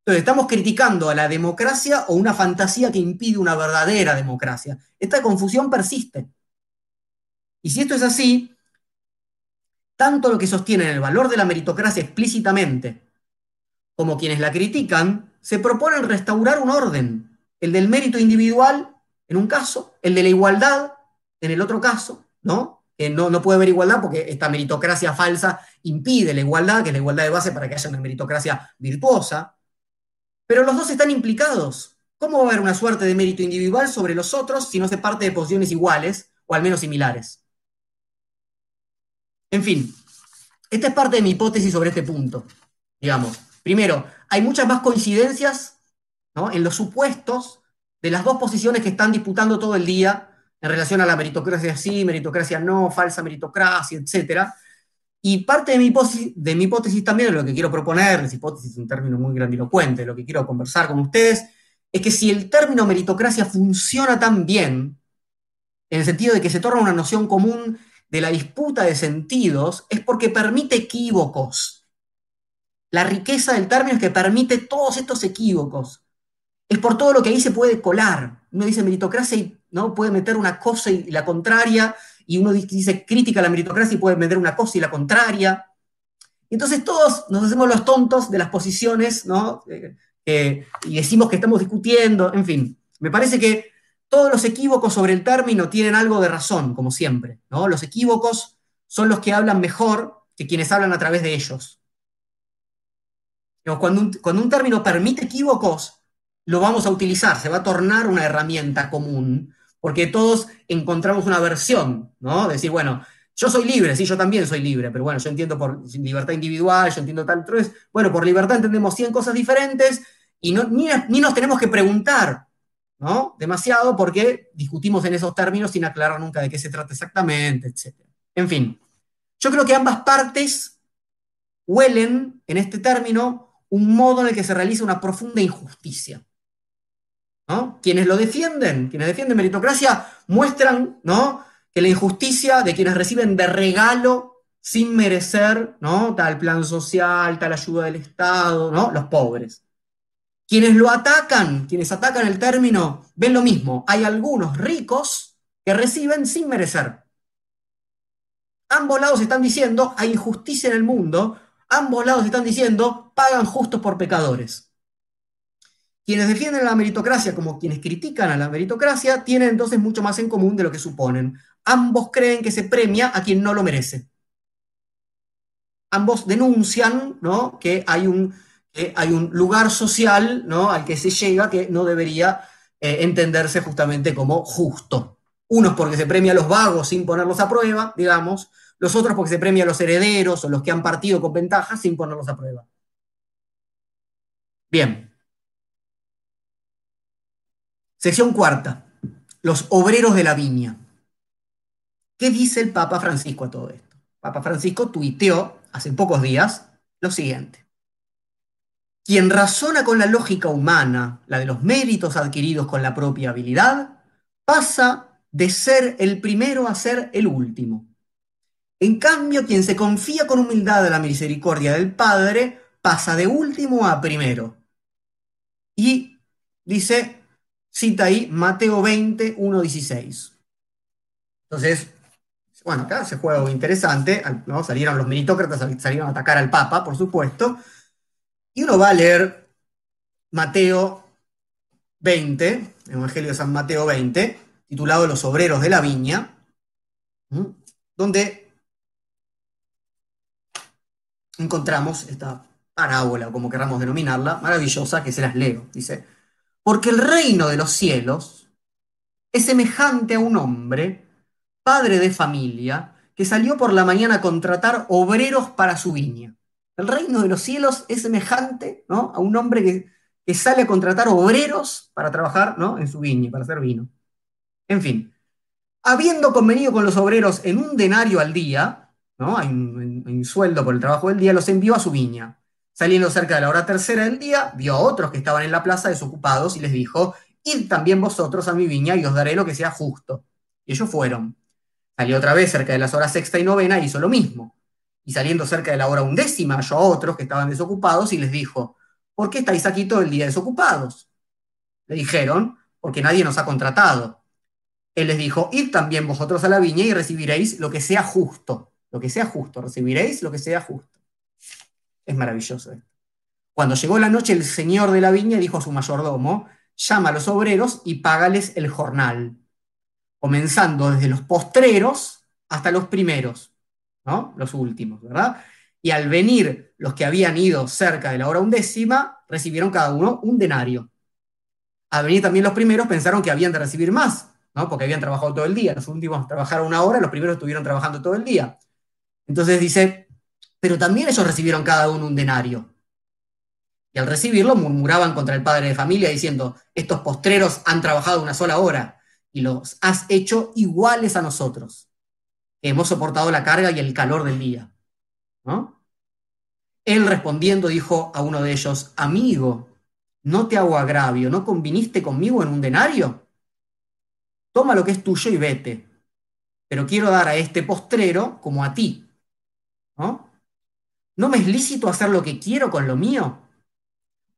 Entonces, estamos criticando a la democracia o una fantasía que impide una verdadera democracia. Esta confusión persiste. Y si esto es así, tanto lo que sostienen el valor de la meritocracia explícitamente como quienes la critican, se proponen restaurar un orden, el del mérito individual en un caso, el de la igualdad en el otro caso, ¿no? No, puede haber igualdad porque esta meritocracia falsa impide la igualdad, que es la igualdad de base para que haya una meritocracia virtuosa. Pero los dos están implicados. ¿Cómo va a haber una suerte de mérito individual sobre los otros si no se parte de posiciones iguales o al menos similares? En fin, esta es parte de mi hipótesis sobre este punto. Digamos, primero, hay muchas más coincidencias en los supuestos de las dos posiciones que están disputando todo el día en relación a la meritocracia sí, meritocracia no, falsa meritocracia, etc. Y parte de mi, de mi hipótesis también, lo que quiero proponer, es hipótesis es un término muy grandilocuente, lo que quiero conversar con ustedes, es que si el término meritocracia funciona tan bien, en el sentido de que se torna una noción común de la disputa de sentidos, es porque permite equívocos. La riqueza del término es que permite todos estos equívocos. Es por todo lo que ahí se puede colar. Uno dice meritocracia y ¿no? puede meter una cosa y la contraria, y uno dice crítica a la meritocracia y puede meter una cosa y la contraria. Entonces todos nos hacemos los tontos de las posiciones, ¿no? Eh, y decimos que estamos discutiendo, en fin. Me parece que todos los equívocos sobre el término tienen algo de razón, como siempre. ¿no? Los equívocos son los que hablan mejor que quienes hablan a través de ellos. Cuando cuando un término permite equívocos, lo vamos a utilizar, se va a tornar una herramienta común, porque todos encontramos una versión, ¿no? Decir, bueno, yo soy libre, sí, yo también soy libre, pero bueno, yo entiendo por libertad individual, yo entiendo tal, entonces, bueno, por libertad entendemos 100 cosas diferentes y ni, ni nos tenemos que preguntar, ¿no? Demasiado porque discutimos en esos términos sin aclarar nunca de qué se trata exactamente, etc. En fin, yo creo que ambas partes huelen en este término un modo en el que se realiza una profunda injusticia. Quienes lo defienden, quienes defienden meritocracia, muestran que la injusticia de quienes reciben de regalo sin merecer tal plan social, tal ayuda del Estado, los pobres. Quienes lo atacan, quienes atacan el término, ven lo mismo. Hay algunos ricos que reciben sin merecer. Ambos lados están diciendo, hay injusticia en el mundo. Ambos lados están diciendo, pagan justos por pecadores. Quienes defienden la meritocracia como quienes critican a la meritocracia tienen entonces mucho más en común de lo que suponen. Ambos creen que se premia a quien no lo merece. Ambos denuncian ¿no? que hay un lugar social ¿no? al que se llega que no debería eh, entenderse justamente como justo. Unos porque se premia a los vagos sin ponerlos a prueba, digamos, los otros porque se premia a los herederos o los que han partido con ventaja sin ponerlos a prueba. Bien. Sección cuarta. Los obreros de la viña. ¿Qué dice el Papa Francisco a todo esto? Papa Francisco tuiteó hace pocos días lo siguiente. Quien razona con la lógica humana, la de los méritos adquiridos con la propia habilidad, pasa de ser el primero a ser el último. En cambio, quien se confía con humildad a la misericordia del Padre, pasa de último a primero. Y dice, cita ahí Mateo 20, 1, 16. Entonces, bueno, acá se juega algo interesante, ¿no? salieron los meritócratas, salieron a atacar al Papa, por supuesto, y uno va a leer Mateo 20, Evangelio de San Mateo 20, titulado Los obreros de la viña, donde encontramos esta parábola, como queramos denominarla, maravillosa, que se las leo. Dice, porque el reino de los cielos es semejante a un hombre, padre de familia, que salió por la mañana a contratar obreros para su viña. El reino de los cielos es semejante ¿no? a un hombre que, sale a contratar obreros para trabajar ¿no? en su viña, para hacer vino. En fin, habiendo convenido con los obreros en un denario al día, ¿no? sueldo por el trabajo del día, los envió a su viña. Saliendo cerca de la hora tercera del día, vio a otros que estaban en la plaza desocupados y les dijo, id también vosotros a mi viña y os daré lo que sea justo. Y ellos fueron. Salió otra vez cerca de las horas sexta y novena y hizo lo mismo y saliendo cerca de la hora undécima halló a otros que estaban desocupados y les dijo, ¿por qué estáis aquí todo el día desocupados? Le dijeron, porque nadie nos ha contratado. Él les dijo, id también vosotros a la viña y recibiréis lo que sea justo. Lo que sea justo, recibiréis lo que sea justo. Es maravilloso esto. Cuando llegó la noche, el señor de la viña dijo a su mayordomo, llama a los obreros y págales el jornal, comenzando desde los postreros hasta los primeros los últimos, ¿verdad? Y al venir los que habían ido cerca de la hora undécima, recibieron cada uno un denario. Al venir también los primeros, pensaron que habían de recibir más, ¿no? Porque habían trabajado todo el día. Los últimos trabajaron una hora, los primeros estuvieron trabajando todo el día. Entonces dice, pero también ellos recibieron cada uno un denario. Y al recibirlo murmuraban contra el padre de familia diciendo, estos postreros han trabajado una sola hora y los has hecho iguales a nosotros, hemos soportado la carga y el calor del día. Él respondiendo dijo a uno de ellos, amigo, no te hago agravio, ¿no conviniste conmigo en un denario? Toma lo que es tuyo y vete, pero quiero dar a este postrero como a ti. ¿No? ¿No me es lícito hacer lo que quiero con lo mío?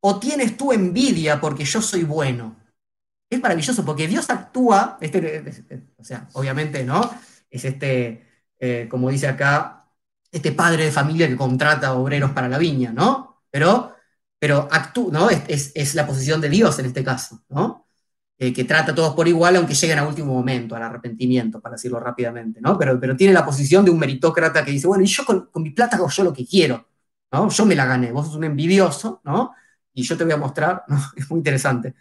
¿O tienes tú envidia porque yo soy bueno? Es maravilloso porque Dios actúa, este, o sea, obviamente, ¿no? Es este, eh, como dice acá, este padre de familia que contrata obreros para la viña, ¿no? Pero, pero ¿no? Es, es, la posición de Dios en este caso, ¿no? Eh, que trata a todos por igual, aunque lleguen a último momento, al arrepentimiento, para decirlo rápidamente, ¿no? Pero, pero tiene la posición de un meritócrata que dice, bueno, y yo con, mi plata hago yo lo que quiero, ¿no? Yo me la gané, vos sos un envidioso, ¿no? Y yo te voy a mostrar, ¿no? Es muy interesante.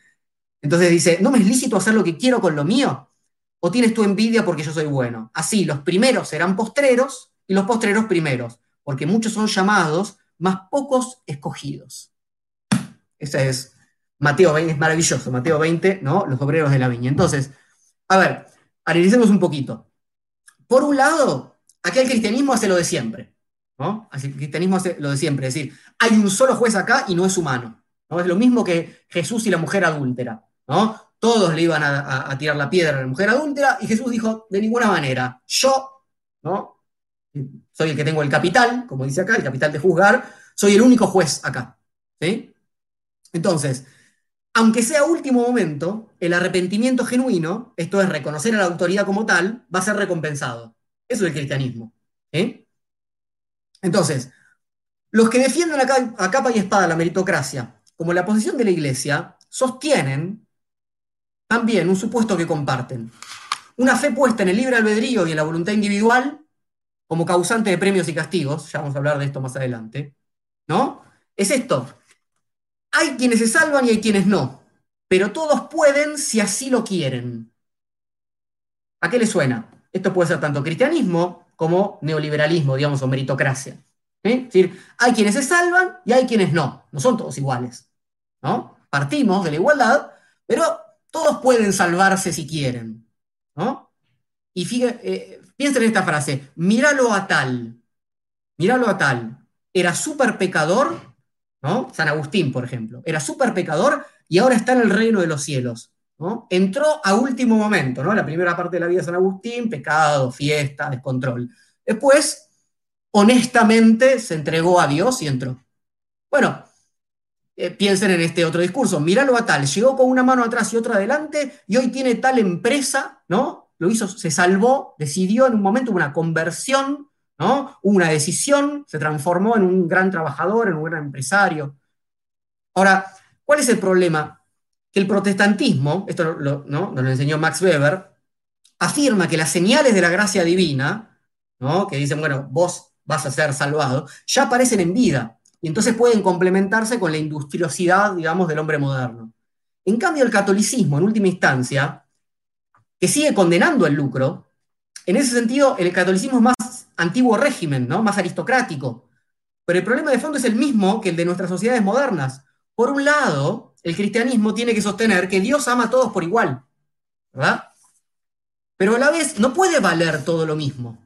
Entonces dice, ¿no me es lícito hacer lo que quiero con lo mío? ¿O tienes tu envidia porque yo soy bueno? Así, los primeros serán postreros y los postreros primeros, porque muchos son llamados, más pocos escogidos. Ese es Mateo 20, es maravilloso, Mateo 20, ¿no? Los obreros de la viña. Entonces, a ver, analicemos un poquito. Por un lado, aquel cristianismo hace lo de siempre, ¿no? El cristianismo hace lo de siempre, es decir, hay un solo juez acá y no es humano. ¿no? Es lo mismo que Jesús y la mujer adúltera, ¿no? Todos le iban a, a tirar la piedra a la mujer adúltera y Jesús dijo, de ninguna manera, yo, ¿no? soy el que tengo el capital, como dice acá, el capital de juzgar, soy el único juez acá. ¿sí? Entonces, aunque sea último momento, el arrepentimiento genuino, esto es reconocer a la autoridad como tal, va a ser recompensado. Eso es el cristianismo. Entonces, los que defienden a capa y espada la meritocracia como la posición de la iglesia, sostienen también un supuesto que comparten. Una fe puesta en el libre albedrío y en la voluntad individual como causante de premios y castigos, ya vamos a hablar de esto más adelante, ¿no? Es esto. Hay quienes se salvan y hay quienes no, pero todos pueden si así lo quieren. ¿A qué le suena? Esto puede ser tanto cristianismo como neoliberalismo, digamos, o meritocracia. Es decir, hay quienes se salvan y hay quienes no. No son todos iguales. ¿no? Partimos de la igualdad, pero todos pueden salvarse si quieren. ¿no? Y eh, Piensen en esta frase, míralo a tal, míralo a tal, era súper pecador, ¿no? San Agustín, por ejemplo, era súper pecador y ahora está en el reino de los cielos. ¿no? Entró a último momento, ¿no? La primera parte de la vida de San Agustín, pecado, fiesta, descontrol. Después, honestamente, se entregó a Dios y entró. Bueno, eh, piensen en este otro discurso, míralo a tal, llegó con una mano atrás y otra adelante y hoy tiene tal empresa, ¿no? lo hizo, se salvó, decidió en un momento una conversión, ¿no? una decisión, se transformó en un gran trabajador, en un gran empresario. Ahora, ¿cuál es el problema? Que el protestantismo, esto ¿no? nos lo enseñó Max Weber, afirma que las señales de la gracia divina, que dicen, bueno, vos vas a ser salvado, ya aparecen en vida, y entonces pueden complementarse con la industriosidad, digamos, del hombre moderno. En cambio, el catolicismo, en última instancia, que sigue condenando el lucro, en ese sentido el catolicismo es más antiguo régimen, ¿no? más aristocrático. Pero el problema de fondo es el mismo que el de nuestras sociedades modernas. Por un lado, el cristianismo tiene que sostener que Dios ama a todos por igual, ¿verdad? Pero a la vez no puede valer todo lo mismo,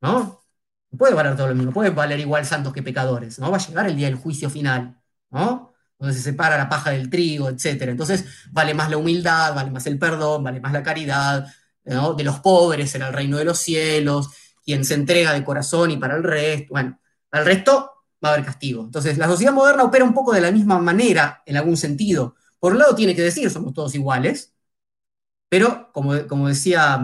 ¿no? No puede valer todo lo mismo, no puede valer igual santos que pecadores, ¿no? Va a llegar el día del juicio final, ¿no? donde se separa la paja del trigo, etc. Entonces vale más la humildad, vale más el perdón, vale más la caridad, de los pobres en el reino de los cielos, quien se entrega de corazón y para el resto, bueno, al resto va a haber castigo. Entonces la sociedad moderna opera un poco de la misma manera, en algún sentido. Por un lado tiene que decir, somos todos iguales, pero como, como decía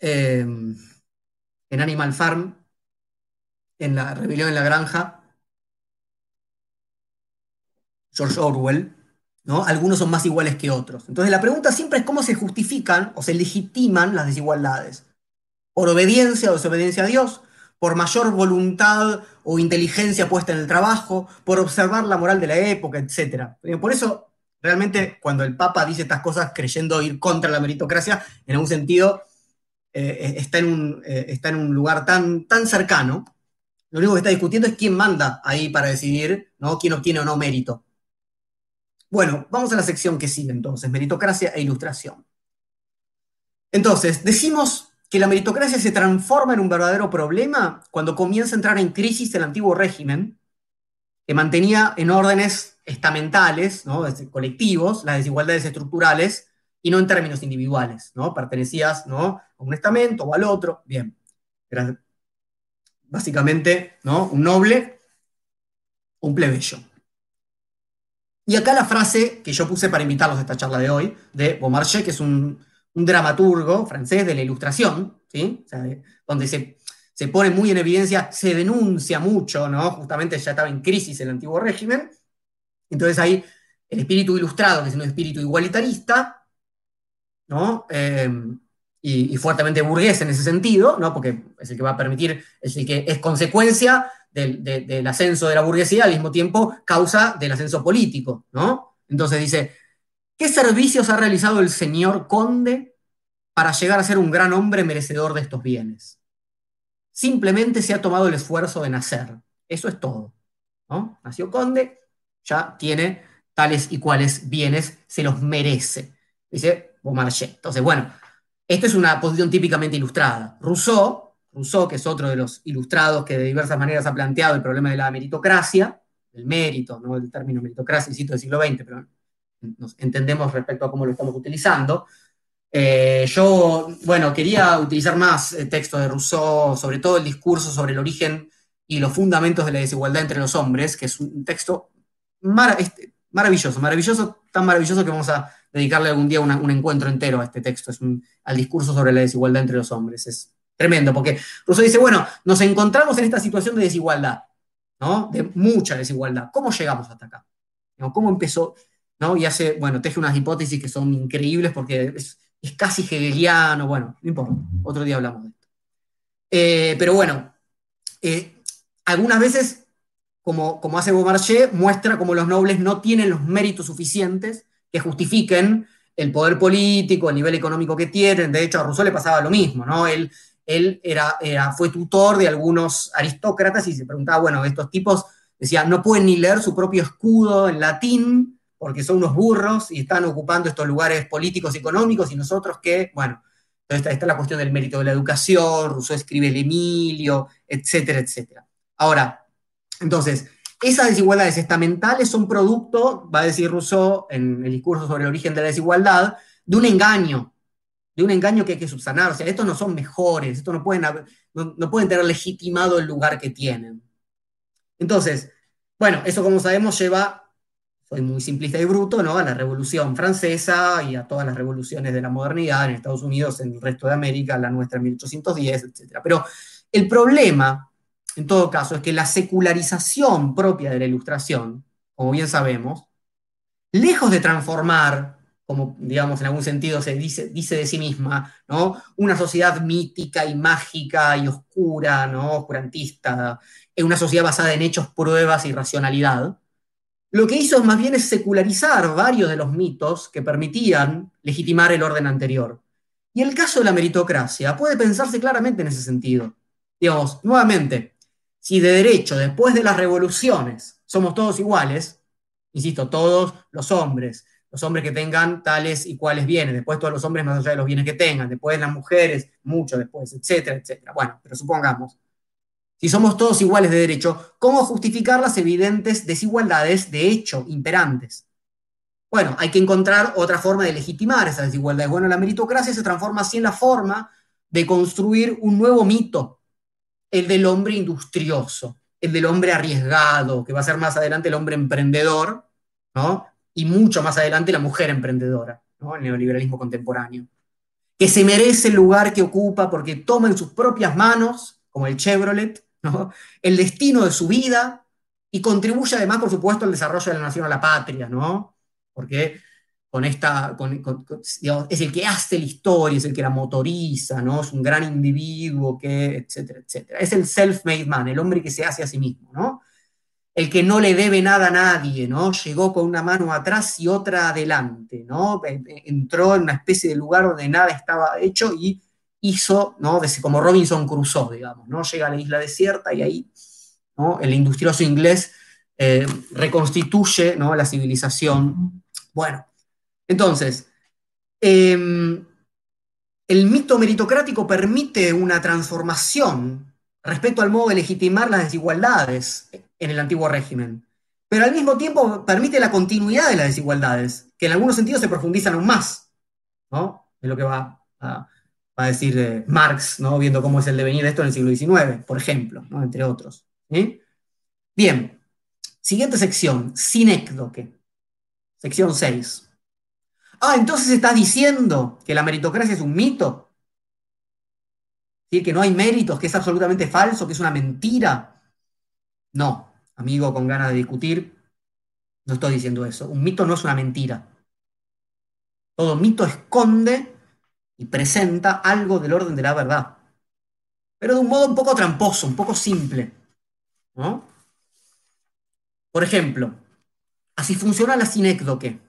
eh, en Animal Farm, en la rebelión en la granja, George Orwell, ¿no? Algunos son más iguales que otros. Entonces la pregunta siempre es cómo se justifican o se legitiman las desigualdades. Por obediencia o desobediencia a Dios, por mayor voluntad o inteligencia puesta en el trabajo, por observar la moral de la época, etc. Por eso, realmente, cuando el Papa dice estas cosas creyendo ir contra la meritocracia, en algún sentido eh, está, en un, eh, está en un lugar tan, tan cercano, lo único que está discutiendo es quién manda ahí para decidir ¿no? quién obtiene o no mérito. Bueno, vamos a la sección que sigue entonces, meritocracia e ilustración. Entonces, decimos que la meritocracia se transforma en un verdadero problema cuando comienza a entrar en crisis el antiguo régimen, que mantenía en órdenes estamentales, ¿no? colectivos, las desigualdades estructurales, y no en términos individuales, ¿no? Pertenecías ¿no? a un estamento o al otro, bien. Básicamente ¿no? un noble, un plebeyo. Y acá la frase que yo puse para invitarlos a esta charla de hoy, de Beaumarchais, que es un, dramaturgo francés de la ilustración, ¿sí? donde se, se, pone muy en evidencia, se denuncia mucho, ¿no? justamente ya estaba en crisis el antiguo régimen, entonces hay el espíritu ilustrado, que es un espíritu igualitarista, ¿no? Eh, y, fuertemente burgués en ese sentido, ¿no? porque es el que va a permitir, es el que es consecuencia del, ascenso de la burguesía, al mismo tiempo causa del ascenso político. ¿no? Entonces dice, ¿qué servicios ha realizado el señor conde para llegar a ser un gran hombre merecedor de estos bienes? Simplemente se ha tomado el esfuerzo de nacer. Eso es todo. ¿no? Nació conde, ya tiene tales y cuales bienes, se los merece. Dice Beaumarchais. Entonces, bueno, esta es una posición típicamente ilustrada. Rousseau, Rousseau, que es otro de los ilustrados que de diversas maneras ha planteado el problema de la meritocracia, el mérito, no el término meritocracia, cito del siglo XX, pero nos entendemos respecto a cómo lo estamos utilizando. Eh, yo, bueno, quería utilizar más el texto de Rousseau, sobre todo el discurso sobre el origen y los fundamentos de la desigualdad entre los hombres, que es un texto este, maravilloso, maravilloso, tan maravilloso que vamos a dedicarle algún día un encuentro entero a este texto, es al discurso sobre la desigualdad entre los hombres. Es tremendo, porque Rousseau dice, bueno, nos encontramos en esta situación de desigualdad. De mucha desigualdad. ¿Cómo llegamos hasta acá? ¿Cómo empezó? Y hace, bueno, teje unas hipótesis que son increíbles porque es, casi hegeliano, bueno, no importa, otro día hablamos de esto. Eh, pero bueno, eh, algunas veces, como, como hace Beaumarchais, muestra cómo los nobles no tienen los méritos suficientes que justifiquen el poder político, el nivel económico que tienen. De hecho, a Rousseau le pasaba lo mismo, ¿no? Él, él era, fue tutor de algunos aristócratas y se preguntaba, bueno, estos tipos, decía, no pueden ni leer su propio escudo en latín porque son unos burros y están ocupando estos lugares políticos y económicos y nosotros que, bueno, esta, esta es la cuestión del mérito de la educación, Rousseau escribe el Emilio, etcétera, etcétera. Ahora, entonces, esas desigualdades estamentales son producto, va a decir Rousseau en el discurso sobre el origen de la desigualdad, de un engaño, de un engaño que hay que subsanar. O sea, estos no son mejores, estos no pueden, tener legitimado el lugar que tienen. Entonces, bueno, eso como sabemos lleva, soy muy simplista y bruto, ¿no? a la Revolución Francesa y a todas las revoluciones de la modernidad en Estados Unidos, en el resto de América, la nuestra en 1810, etc. Pero el problema en todo caso, es que la secularización propia de la ilustración, como bien sabemos, lejos de transformar, como digamos en algún sentido se dice, de sí misma, ¿no? una sociedad mítica y mágica y oscura, ¿no? oscurantista, en una sociedad basada en hechos, pruebas y racionalidad, lo que hizo más bien es secularizar varios de los mitos que permitían legitimar el orden anterior. Y el caso de la meritocracia puede pensarse claramente en ese sentido. Digamos, nuevamente, si de derecho, después de las revoluciones, somos todos iguales, insisto, todos los hombres, los hombres que tengan tales y cuales bienes, después todos los hombres más allá de los bienes que tengan, después las mujeres, mucho después, etcétera, etcétera. Bueno, pero supongamos, si somos todos iguales de derecho, ¿cómo justificar las evidentes desigualdades de hecho imperantes? Bueno, hay que encontrar otra forma de legitimar esas desigualdades. Bueno, la meritocracia se transforma así en la forma de construir un nuevo mito el del hombre industrioso, el del hombre arriesgado, que va a ser más adelante el hombre emprendedor, ¿no? Y mucho más adelante la mujer emprendedora, ¿no? El neoliberalismo contemporáneo. Que se merece el lugar que ocupa porque toma en sus propias manos, como el Chevrolet, ¿no? El destino de su vida y contribuye además, por supuesto, al desarrollo de la nación o la patria, ¿no? Porque con esta, es el que hace la historia, es el que la motoriza, ¿no? Es un gran individuo que, etcétera, etcétera. Es el self-made man, el hombre que se hace a sí mismo, ¿no? El que no le debe nada a nadie, ¿no? Llegó con una mano atrás y otra adelante, ¿no? Entró en una especie de lugar donde nada estaba hecho y hizo, ¿no? Como Robinson Crusoe, digamos, ¿no? Llega a la isla desierta y ahí, ¿no? El industrioso inglés eh, reconstituye ¿no? la civilización. Bueno, entonces, em, el mito meritocrático permite una transformación respecto al modo de legitimar las desigualdades en el antiguo régimen, pero al mismo tiempo permite la continuidad de las desigualdades, que en algunos sentidos se profundizan aún más, ¿no? Es lo que va a, decir eh, Marx, ¿no? Viendo cómo es el devenir de esto en el siglo XIX, por ejemplo. Entre otros. Bien, siguiente sección, sinécdoque. Sección 6. Ah, entonces estás diciendo que la meritocracia es un mito. Que no hay méritos, que es absolutamente falso, que es una mentira. No, amigo con ganas de discutir, no estoy diciendo eso. Un mito no es una mentira. Todo mito esconde y presenta algo del orden de la verdad. Pero de un modo un poco tramposo, un poco simple. Por ejemplo, así funciona la sinécdoque.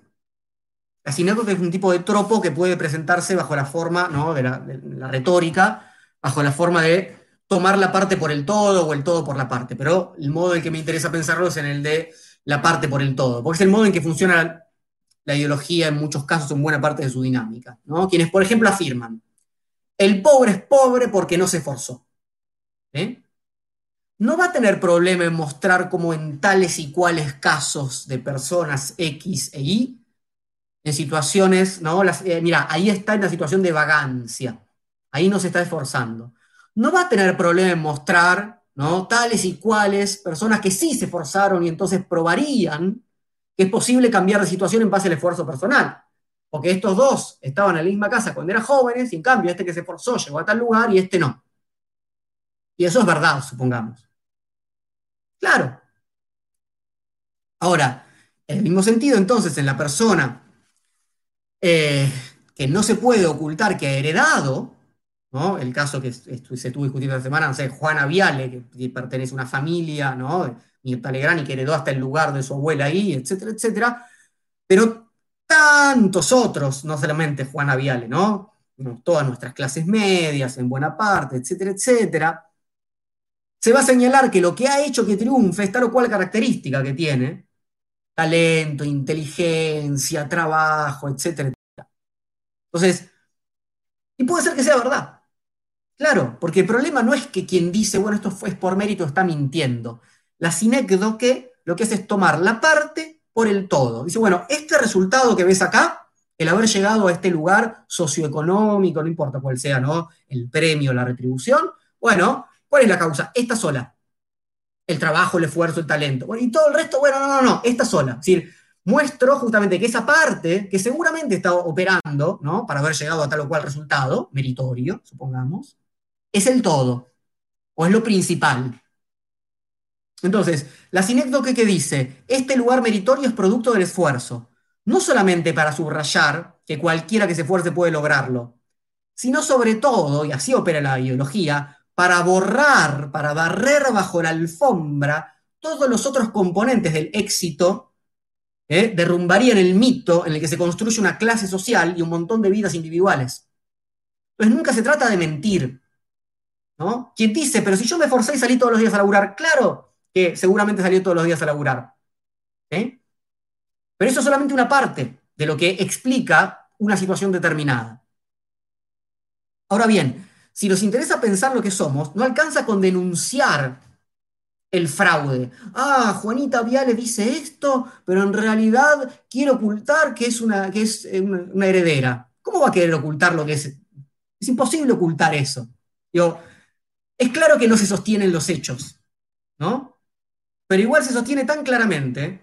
La sinécdoque es un tipo de tropo que puede presentarse bajo la forma de, la, retórica, bajo la forma de tomar la parte por el todo o el todo por la parte. Pero el modo en que me interesa pensarlo es en el de la parte por el todo, porque es el modo en que funciona la, ideología en muchos casos, en buena parte de su dinámica. ¿no? Quienes, por ejemplo, afirman, el pobre es pobre porque no se esforzó. ¿eh? no va a tener problema en mostrar cómo en tales y cuales casos de personas X e Y, en situaciones, ¿no? Eh, mira, ahí está en la situación de vagancia, ahí no se está esforzando. No va a tener problema en mostrar, ¿no? Tales y cuales personas que sí se esforzaron y entonces probarían que es posible cambiar de situación en base al esfuerzo personal. Porque estos dos estaban en la misma casa cuando eran jóvenes y en cambio este que se esforzó llegó a tal lugar y este no. Y eso es verdad, supongamos. Claro. Ahora, en el mismo sentido, entonces, en la persona eh, que no se puede ocultar que ha heredado, ¿no? el caso que se estuvo discutiendo esta semana, no sé, Juana Viale, que pertenece a una familia, ¿no? Mirta Legrand, y que heredó hasta el lugar de su abuela ahí, etcétera, etcétera, pero tantos otros, no solamente Juana Viale, ¿no? Todas nuestras clases medias, en buena parte, etcétera, etcétera, se va a señalar que lo que ha hecho que triunfe es tal o cual característica que tiene, talento, inteligencia, trabajo, etcétera, Entonces, y puede ser que sea verdad. Claro, porque el problema no es que quien dice, bueno, esto fue por mérito, está mintiendo. La sinécdoque lo que hace es tomar la parte por el todo. Dice, bueno, este resultado que ves acá, el haber llegado a este lugar socioeconómico, no importa cuál sea, ¿no? El premio, la retribución, bueno, ¿Cuál es la causa? Esta sola. El trabajo, el esfuerzo, el talento. y todo el resto, bueno, no, no, no, esta sola. Es decir, muestro justamente que esa parte, que seguramente está operando, ¿no? Para haber llegado a tal o cual resultado, meritorio, supongamos, es el todo, o es lo principal. Entonces, la sinécdoque que dice, este lugar meritorio es producto del esfuerzo, no solamente para subrayar que cualquiera que se esfuerce puede lograrlo, sino sobre todo, y así opera la ideología, para borrar, para barrer bajo la alfombra todos los otros componentes del éxito, ¿eh? derrumbarían el mito en el que se construye una clase social y un montón de vidas individuales. Entonces nunca se trata de mentir. ¿no? Quien dice, pero si yo me forcé y salí todos los días a laburar, claro que seguramente salió todos los días a laburar. ¿eh? Pero eso es solamente una parte de lo que explica una situación determinada. Ahora bien, si nos interesa pensar lo que somos, no alcanza con denunciar el fraude. Ah, Juanita Viale dice esto, pero en realidad quiere ocultar que es una, que es eh, una, heredera. ¿Cómo va a querer ocultar lo que es? Es imposible ocultar eso. es claro que no se sostienen los hechos, ¿no? Pero igual se sostiene tan claramente,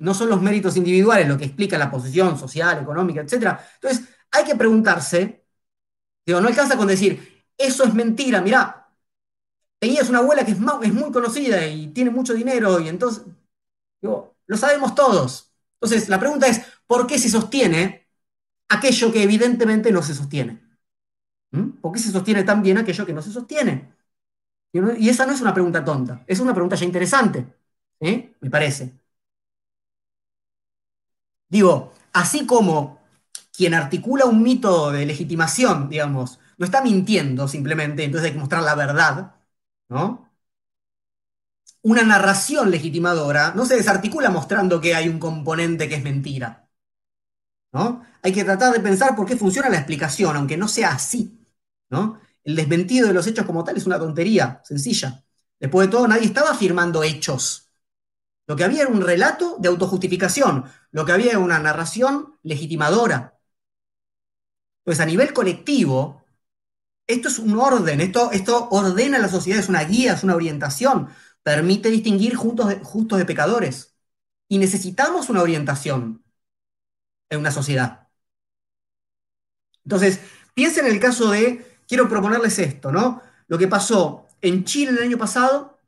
no son los méritos individuales lo que explica la posición social, económica, etc. Entonces, hay que preguntarse no alcanza con decir, eso es mentira, mirá, tenías una abuela que es, es muy conocida y tiene mucho dinero y entonces, digo, lo sabemos todos. Entonces, la pregunta es, ¿por qué se sostiene aquello que evidentemente no se sostiene? ¿Mm? ¿Por qué se sostiene tan bien aquello que no se sostiene? Y esa no es una pregunta tonta, es una pregunta ya interesante, me parece. Digo, así como quien articula un mito de legitimación, digamos, no está mintiendo simplemente, entonces hay que mostrar la verdad, ¿no? una narración legitimadora no se desarticula mostrando que hay un componente que es mentira. ¿no? Hay que tratar de pensar por qué funciona la explicación, aunque no sea así. ¿no? El desmentido de los hechos como tal es una tontería, sencilla. Después de todo, nadie estaba afirmando hechos. Lo que había era un relato de autojustificación, lo que había era una narración legitimadora. Pues a nivel colectivo, esto es un orden, esto, esto ordena la sociedad, es una guía, es una orientación, permite distinguir justos de, justos de pecadores. Y necesitamos una orientación en una sociedad. Entonces, piensen en el caso de, quiero proponerles esto, ¿no? Lo que pasó en Chile el año pasado,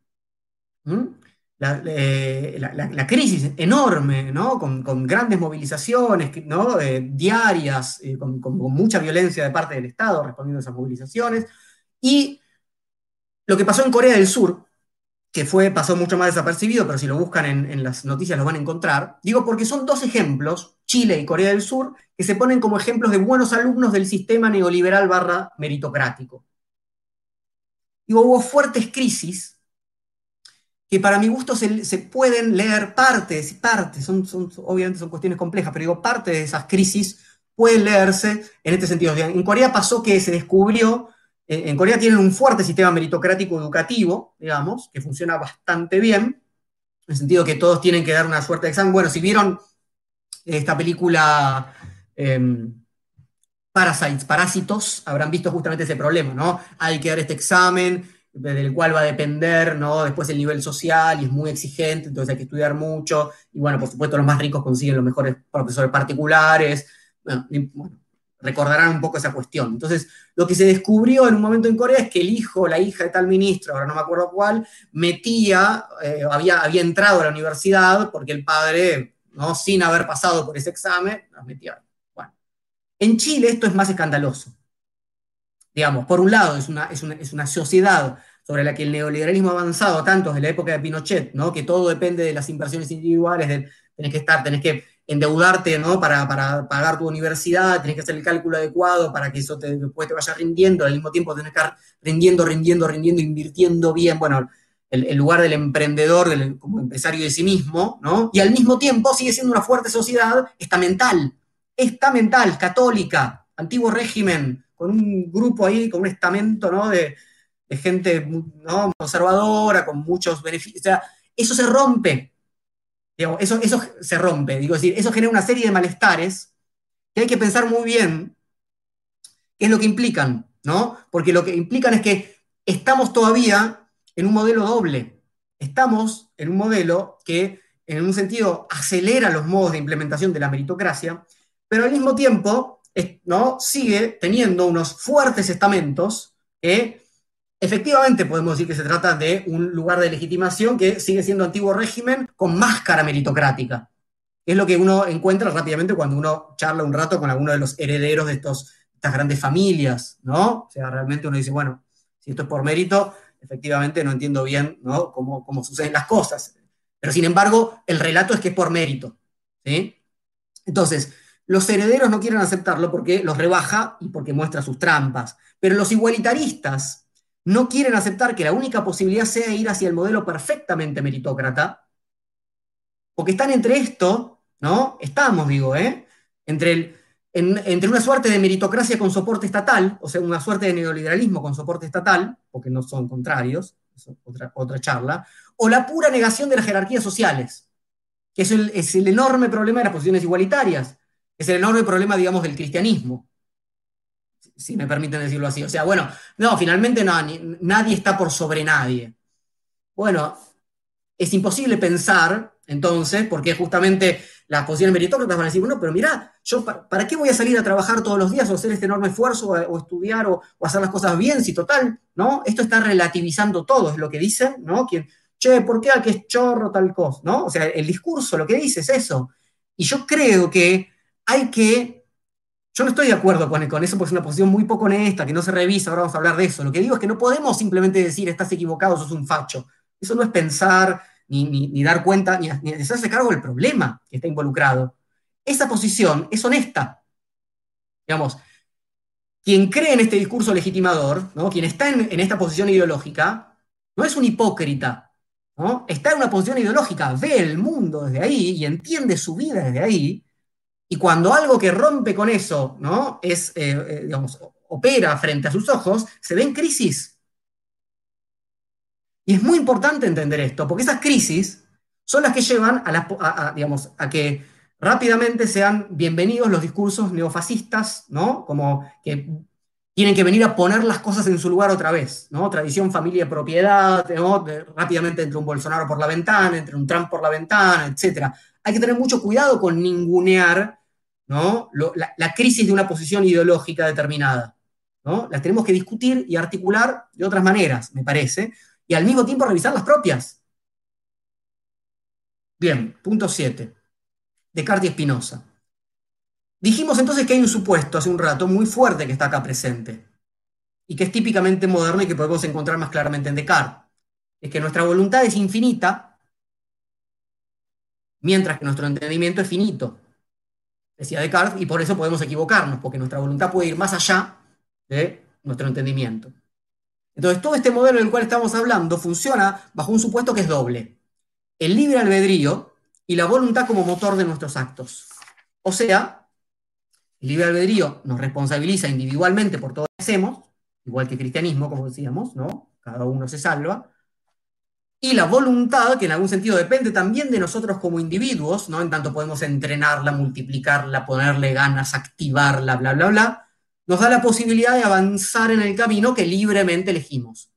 eh, la, crisis enorme, ¿no? Con, grandes movilizaciones ¿no? Eh, diarias, eh, con, mucha violencia de parte del Estado respondiendo a esas movilizaciones, y lo que pasó en Corea del Sur, que fue, pasó mucho más desapercibido, pero si lo buscan en, las noticias lo van a encontrar, digo porque son dos ejemplos, Chile y Corea del Sur, que se ponen como ejemplos de buenos alumnos del sistema neoliberal barra meritocrático. Hubo fuertes crisis que para mi gusto se, pueden leer partes, partes, son, son, obviamente son cuestiones complejas, pero digo, parte de esas crisis pueden leerse en este sentido. En Corea pasó que se descubrió, eh, en Corea tienen un fuerte sistema meritocrático educativo, digamos, que funciona bastante bien, en el sentido que todos tienen que dar una suerte de examen. Bueno, si vieron esta película em, Parasites, Parásitos, habrán visto justamente ese problema, ¿no? Hay que dar este examen, del cual va a depender, ¿no? Después el nivel social y es muy exigente, entonces hay que estudiar mucho. Y bueno, por supuesto, los más ricos consiguen los mejores profesores particulares. Bueno, recordarán un poco esa cuestión. Entonces, lo que se descubrió en un momento en Corea es que el hijo, la hija de tal ministro, ahora no me acuerdo cuál, metía, eh, había, había entrado a la universidad porque el padre, ¿no? sin haber pasado por ese examen, los metía. Bueno, en Chile esto es más escandaloso digamos, por un lado, es una, es una, sociedad sobre la que el neoliberalismo ha avanzado tanto desde la época de Pinochet, ¿no? que todo depende de las inversiones individuales, de, tenés que estar, tenés que endeudarte ¿no? para, pagar tu universidad, tenés que hacer el cálculo adecuado para que eso después te vaya rindiendo, al mismo tiempo tenés que estar rindiendo, rindiendo, rindiendo, invirtiendo bien, bueno, el, lugar del emprendedor, como empresario de sí mismo, ¿no? y al mismo tiempo sigue siendo una fuerte sociedad estamental, estamental, católica, antiguo régimen, con un grupo ahí, con un estamento ¿no? de, gente ¿no? conservadora, con muchos beneficios. O sea, eso se rompe. eso, eso se rompe. Digo, decir, eso genera una serie de malestares que hay que pensar muy bien qué es lo que implican, ¿no? Porque lo que implican es que estamos todavía en un modelo doble. Estamos en un modelo que, en un sentido, acelera los modos de implementación de la meritocracia, pero al mismo tiempo ¿no? sigue teniendo unos fuertes estamentos que efectivamente podemos decir que se trata de un lugar de legitimación que sigue siendo antiguo régimen con máscara meritocrática. Es lo que uno encuentra rápidamente cuando uno charla un rato con alguno de los herederos de estos, estas grandes familias, ¿no? O sea, realmente uno dice, bueno, si esto es por mérito, efectivamente no entiendo bien ¿no? Cómo, cómo suceden las cosas. Pero sin embargo, el relato es que es por mérito. ¿sí? Entonces, los herederos no quieren aceptarlo porque los rebaja y porque muestra sus trampas. Pero los igualitaristas no quieren aceptar que la única posibilidad sea ir hacia el modelo perfectamente meritócrata, porque están entre esto, ¿no? Estamos, digo, ¿eh? Entre, entre una suerte de meritocracia con soporte estatal, o sea, una suerte de neoliberalismo con soporte estatal, porque no son contrarios, es otra, otra charla, o la pura negación de las jerarquías sociales, que es el enorme problema de las posiciones igualitarias es el enorme problema, digamos, del cristianismo, si me permiten decirlo así. O sea, bueno, no, finalmente no, nadie está por sobre nadie. Bueno, es imposible pensar, entonces, porque justamente las posiciones meritócratas van a decir, bueno, pero mira, yo para, qué voy a salir a trabajar todos los días o hacer este enorme esfuerzo o, estudiar o, hacer las cosas bien si total, ¿no? Esto está relativizando todo, es lo que dicen, ¿no? Quien, che, ¿por qué al es chorro tal cosa, ¿no? O sea, el discurso lo que dice es eso. Y yo creo que hay que, yo no estoy de acuerdo con, eso porque es una posición muy poco honesta, que no se revisa, ahora vamos a hablar de eso. Lo que digo es que no podemos simplemente decir estás equivocado, sos un facho. Eso no es pensar, ni, dar cuenta, ni, ni hacerse cargo del problema que está involucrado. Esa posición es honesta. Digamos, quien cree en este discurso legitimador, ¿no? quien está en, esta posición ideológica, no es un hipócrita, está en una posición ideológica, ve el mundo desde ahí y entiende su vida desde ahí, y cuando algo que rompe con eso, ¿no? Es, eh, eh, digamos, opera frente a sus ojos, se ve en crisis. Y es muy importante entender esto, porque esas crisis son las que llevan a, digamos, a que rápidamente sean bienvenidos los discursos neofascistas, ¿no? Como que tienen que venir a poner las cosas en su lugar otra vez, ¿no? Tradición, familia, propiedad, rápidamente entre un Bolsonaro por la ventana, entre un Trump por la ventana, etc. Hay que tener mucho cuidado con ningunear ¿no? la, crisis de una posición ideológica determinada. ¿no? Las tenemos que discutir y articular de otras maneras, me parece, y al mismo tiempo revisar las propias. Bien, punto 7. Descartes y Spinoza. Dijimos entonces que hay un supuesto hace un rato muy fuerte que está acá presente y que es típicamente moderno y que podemos encontrar más claramente en Descartes. Es que nuestra voluntad es infinita, mientras que nuestro entendimiento es finito decía Descartes, y por eso podemos equivocarnos, porque nuestra voluntad puede ir más allá de nuestro entendimiento. Entonces, todo este modelo del cual estamos hablando funciona bajo un supuesto que es doble. El libre albedrío y la voluntad como motor de nuestros actos. O sea, el libre albedrío nos responsabiliza individualmente por todo lo que hacemos, igual que el cristianismo, como decíamos, ¿no? Cada uno se salva y la voluntad, que en algún sentido depende también de nosotros como individuos, ¿no? En tanto podemos entrenarla, multiplicarla, ponerle ganas, activarla, bla, bla, bla, nos da la posibilidad de avanzar en el camino que libremente elegimos.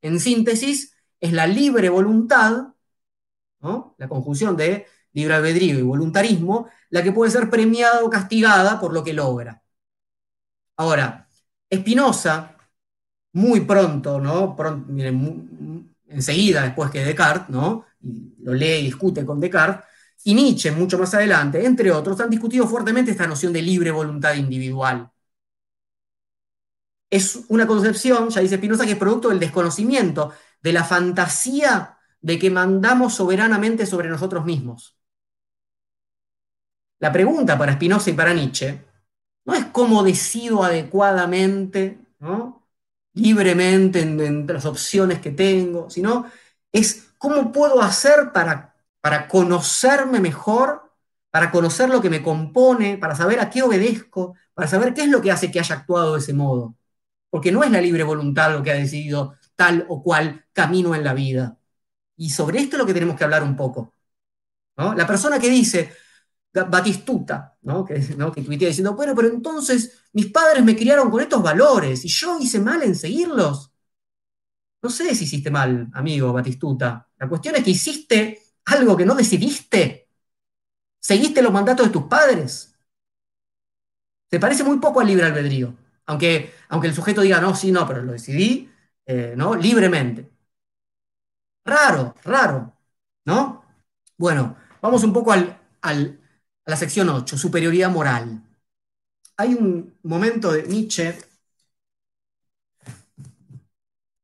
En síntesis, es la libre voluntad, ¿no? La conjunción de libre albedrío y voluntarismo, la que puede ser premiada o castigada por lo que logra. Ahora, Spinoza, muy pronto, ¿no? Miren, enseguida después que Descartes, ¿no? lo lee y discute con Descartes, y Nietzsche mucho más adelante, entre otros, han discutido fuertemente esta noción de libre voluntad individual. Es una concepción, ya dice Spinoza, que es producto del desconocimiento, de la fantasía de que mandamos soberanamente sobre nosotros mismos. La pregunta para Spinoza y para Nietzsche no es cómo decido adecuadamente, ¿no? Libremente en, las opciones que tengo, sino es cómo puedo hacer para, para conocerme mejor, para conocer lo que me compone, para saber a qué obedezco, para saber qué es lo que hace que haya actuado de ese modo. Porque no es la libre voluntad lo que ha decidido tal o cual camino en la vida. Y sobre esto es lo que tenemos que hablar un poco. La persona que dice, Batistuta, ¿no? Que, ¿no? diciendo, bueno, pero entonces mis padres me criaron con estos valores y yo hice mal en seguirlos. No sé si hiciste mal, amigo Batistuta. La cuestión es que hiciste algo que no decidiste. Seguiste los mandatos de tus padres. Se parece muy poco al libre albedrío. Aunque, aunque el sujeto diga, no, sí, no, pero lo decidí, eh, ¿no? Libremente. Raro, raro, ¿no? Bueno, vamos un poco al, al, a la sección 8, superioridad moral. Hay un momento de Nietzsche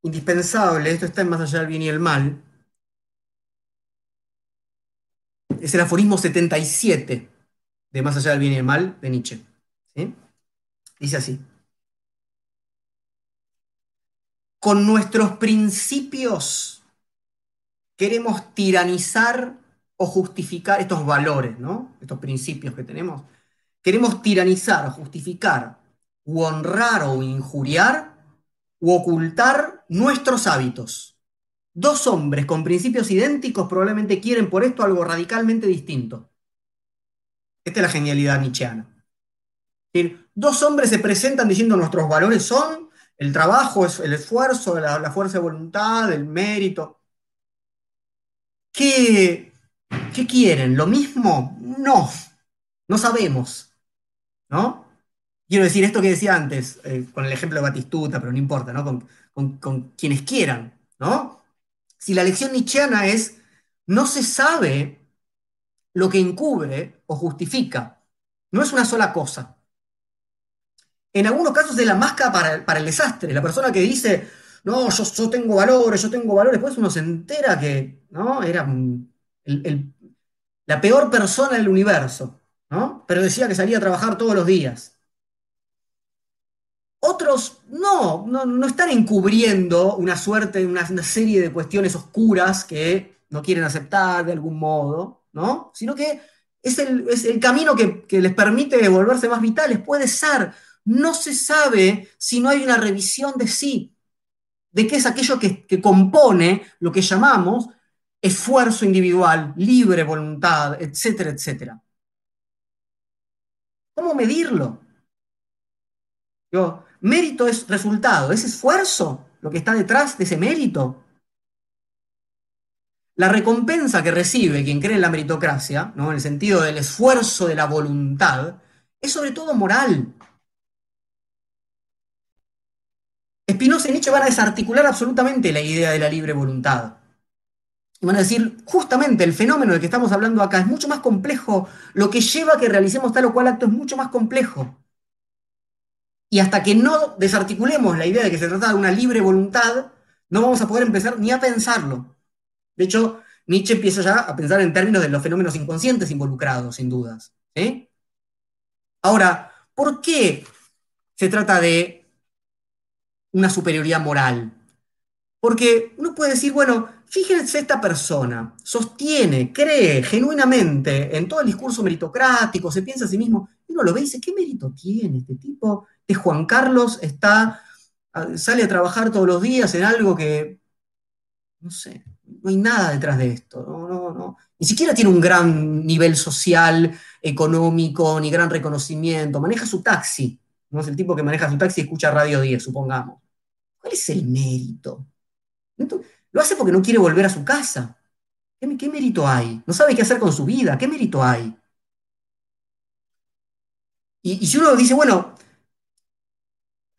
indispensable, esto está en Más allá del bien y el mal, es el aforismo 77 de Más allá del bien y el mal de Nietzsche. Dice así. Con nuestros principios queremos tiranizar o justificar estos valores, ¿no? estos principios que tenemos. Queremos tiranizar, justificar, honrar o injuriar, u ocultar nuestros hábitos. Dos hombres con principios idénticos probablemente quieren por esto algo radicalmente distinto. Esta es la genialidad nietzscheana. Dos hombres se presentan diciendo nuestros valores son el trabajo, el esfuerzo, la, la fuerza de voluntad, el mérito. ¿Qué, ¿Qué quieren? ¿Lo mismo? No, no sabemos. ¿No? Quiero decir esto que decía antes, eh, con el ejemplo de Batistuta, pero no importa, ¿no? Con, quienes quieran, ¿no? Si la lección nietzscheana es, no se sabe lo que encubre o justifica, no es una sola cosa. En algunos casos es la máscara para, el desastre. La persona que dice, no, yo, tengo valores, yo tengo valores, después uno se entera que, ¿no? Era la peor persona del universo, ¿no? Pero decía que salía a trabajar todos los días. Otros no, no, están encubriendo una suerte, una, una serie de cuestiones oscuras que no quieren aceptar de algún modo, ¿no? Sino que es el, camino que, les permite volverse más vitales. Puede ser. No se sabe si no hay una revisión de sí, de qué es aquello que, que compone lo que llamamos esfuerzo individual, libre voluntad, etcétera, etcétera. ¿Cómo medirlo? Yo, mérito es resultado, es esfuerzo lo que está detrás de ese mérito. La recompensa que recibe quien cree en la meritocracia, ¿no? en el sentido del esfuerzo de la voluntad, es sobre todo moral. Spinoza y Nietzsche van a desarticular absolutamente la idea de la libre voluntad. Y van a decir, justamente el fenómeno del que estamos hablando acá es mucho más complejo, lo que lleva a que realicemos tal o cual acto es mucho más complejo. Y hasta que no desarticulemos la idea de que se trata de una libre voluntad, no vamos a poder empezar ni a pensarlo. De hecho, Nietzsche empieza ya a pensar en términos de los fenómenos inconscientes involucrados, sin dudas. Ahora, ¿por qué se trata de una superioridad moral? Porque uno puede decir, bueno, fíjense esta persona, sostiene, cree genuinamente en todo el discurso meritocrático, se piensa a sí mismo, y uno lo ve y dice, ¿qué mérito tiene este tipo? De Juan Carlos está, sale a trabajar todos los días en algo que, no sé, no hay nada detrás de esto, no, no, no. Ni siquiera tiene un gran nivel social, económico, ni gran reconocimiento. Maneja su taxi, ¿no? Es el tipo que maneja su taxi y escucha Radio 10, supongamos. ¿Cuál es el mérito? Lo hace porque no quiere volver a su casa. ¿Qué, ¿Qué, mérito hay? No sabe qué hacer con su vida. ¿Qué mérito hay? Y, y si uno dice, bueno,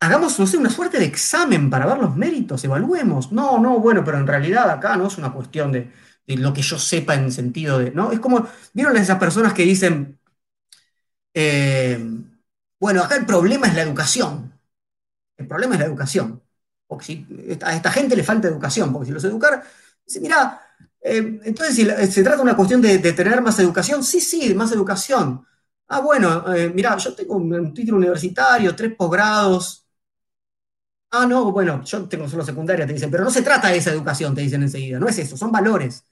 hagamos, no sé, una suerte de examen para ver los méritos, evaluemos. No, no, bueno, pero en realidad acá no es una cuestión de, lo que yo sepa en sentido de, ¿no? Es como, ¿vieron esas personas que dicen, eh, bueno, acá el problema es la educación. El problema es la educación. Porque si a esta gente le falta educación, porque si los educar, dice, mira, eh, entonces si se trata de una cuestión de, tener más educación, sí, sí, más educación. Ah, bueno, eh, mira, yo tengo un título universitario, tres posgrados, Ah, no, bueno, yo tengo solo secundaria, te dicen, pero no se trata de esa educación, te dicen enseguida, no es eso, son valores.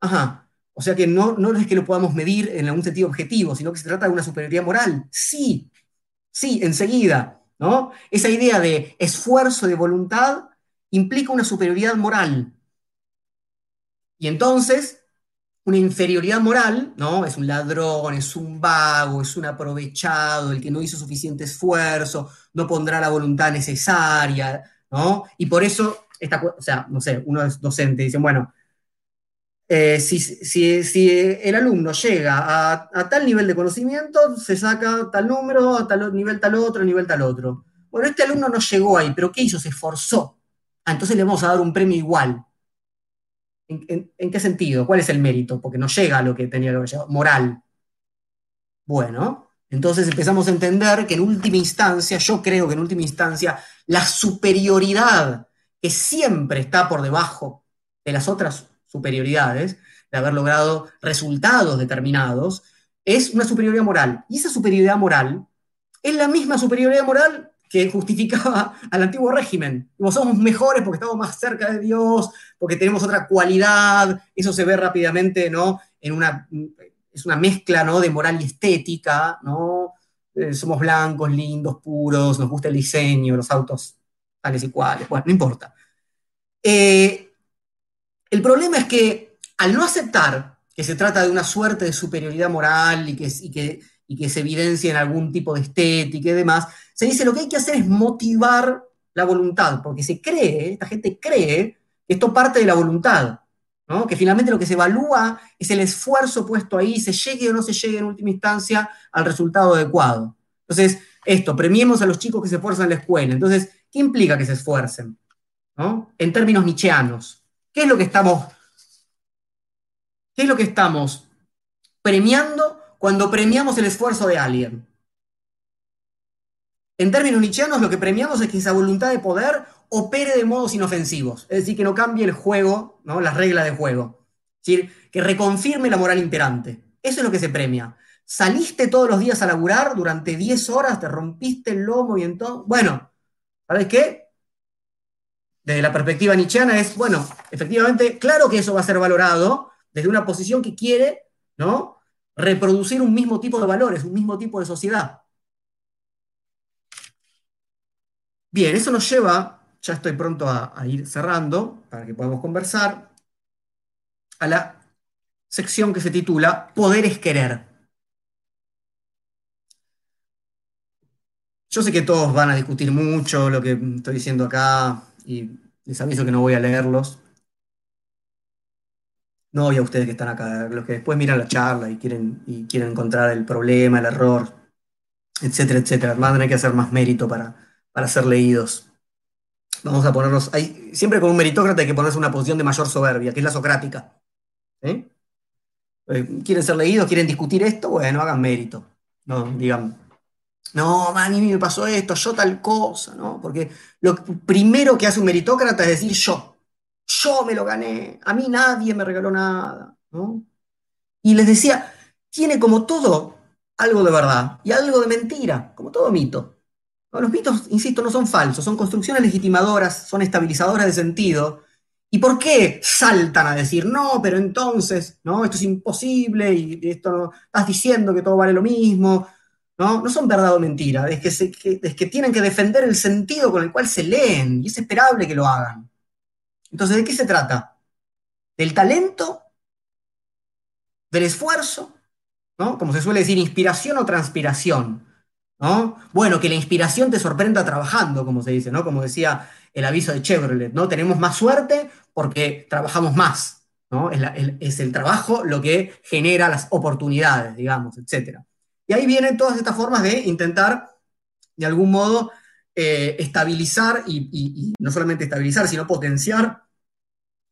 Ajá. O sea que no, no es que lo podamos medir en algún sentido objetivo, sino que se trata de una superioridad moral. Sí, sí, enseguida, ¿no? Esa idea de esfuerzo de voluntad implica una superioridad moral. Y entonces, una inferioridad moral, ¿no? Es un ladrón, es un vago, es un aprovechado, el que no hizo suficiente esfuerzo, no pondrá la voluntad necesaria, ¿no? Y por eso, esta, o sea, no sé, uno es docente, dicen, bueno, eh, si, el alumno llega a, tal nivel de conocimiento, se saca tal número, a tal nivel tal otro, nivel tal otro. Bueno, este alumno no llegó ahí, pero ¿qué hizo? Se esforzó. Ah, entonces le vamos a dar un premio igual. ¿En, qué sentido? ¿Cuál es el mérito? Porque no llega a lo que tenía que llegado. Moral. Bueno, entonces empezamos a entender que en última instancia, yo creo que en última instancia, la superioridad que siempre está por debajo de las otras superioridades, de haber logrado resultados determinados, es una superioridad moral. Y esa superioridad moral es la misma superioridad moral que justificaba al antiguo régimen. Como somos mejores porque estamos más cerca de Dios, porque tenemos otra cualidad, eso se ve rápidamente, ¿no? En una, es una mezcla, ¿no? De moral y estética, ¿no? Eh, somos blancos, lindos, puros, nos gusta el diseño, los autos tales y cuales, bueno, no importa. Eh, el problema es que al no aceptar que se trata de una suerte de superioridad moral y que, se evidencie en algún tipo de estética y demás, se dice lo que hay que hacer es motivar la voluntad, porque se cree, esta gente cree que esto parte de la voluntad, ¿no? que finalmente lo que se evalúa es el esfuerzo puesto ahí, se llegue o no se llegue en última instancia al resultado adecuado. Entonces, esto, premiemos a los chicos que se esfuerzan en la escuela. Entonces, ¿qué implica que se esfuercen? ¿no? En términos nietzscheanos, ¿qué es lo que estamos, qué es lo que estamos premiando cuando premiamos el esfuerzo de alguien. En términos nietzscheanos, lo que premiamos es que esa voluntad de poder opere de modos inofensivos, es decir, que no cambie el juego, ¿no? las reglas de juego, es decir, que reconfirme la moral imperante. Eso es lo que se premia. Saliste todos los días a laburar durante 10 horas, te rompiste el lomo y entonces, bueno, ¿sabes qué? Desde la perspectiva nietzscheana es, bueno, efectivamente, claro que eso va a ser valorado desde una posición que quiere, ¿no? Reproducir un mismo tipo de valores, un mismo tipo de sociedad. Bien, eso nos lleva, ya estoy pronto a, a ir cerrando para que podamos conversar, a la sección que se titula Poder es querer. Yo sé que todos van a discutir mucho lo que estoy diciendo acá y les aviso que no voy a leerlos. No voy a ustedes que están acá, los que después miran la charla y quieren, y quieren encontrar el problema, el error, etcétera, etcétera. Van a que hacer más mérito para, para ser leídos. Vamos a ponernos. Hay, siempre con un meritócrata hay que ponerse una posición de mayor soberbia, que es la socrática. ¿Eh? ¿Quieren ser leídos? ¿Quieren discutir esto? Bueno, hagan mérito. No, digan, no, a mí me pasó esto, yo tal cosa, ¿no? Porque lo primero que hace un meritócrata es decir yo. Yo me lo gané, a mí nadie me regaló nada, ¿no? Y les decía, tiene como todo algo de verdad y algo de mentira, como todo mito. Los mitos, insisto, no son falsos, son construcciones legitimadoras, son estabilizadoras de sentido. ¿Y por qué saltan a decir, no, pero entonces, no, esto es imposible y esto no, estás diciendo que todo vale lo mismo? ¿No? No son verdad o mentira, es que, tienen que defender el sentido con el cual se leen y es esperable que lo hagan. Entonces, ¿de qué se trata? ¿Del talento? ¿Del esfuerzo? ¿no? Como se suele decir, inspiración o transpiración. ¿no? Bueno, que la inspiración te sorprenda trabajando, como se dice, ¿no? Como decía el aviso de Chevrolet, ¿no? Tenemos más suerte porque trabajamos más, ¿no? Es, es el trabajo lo que genera las oportunidades, digamos, etcétera. Y ahí vienen todas estas formas de intentar, de algún modo, eh, estabilizar y, no solamente estabilizar, sino potenciar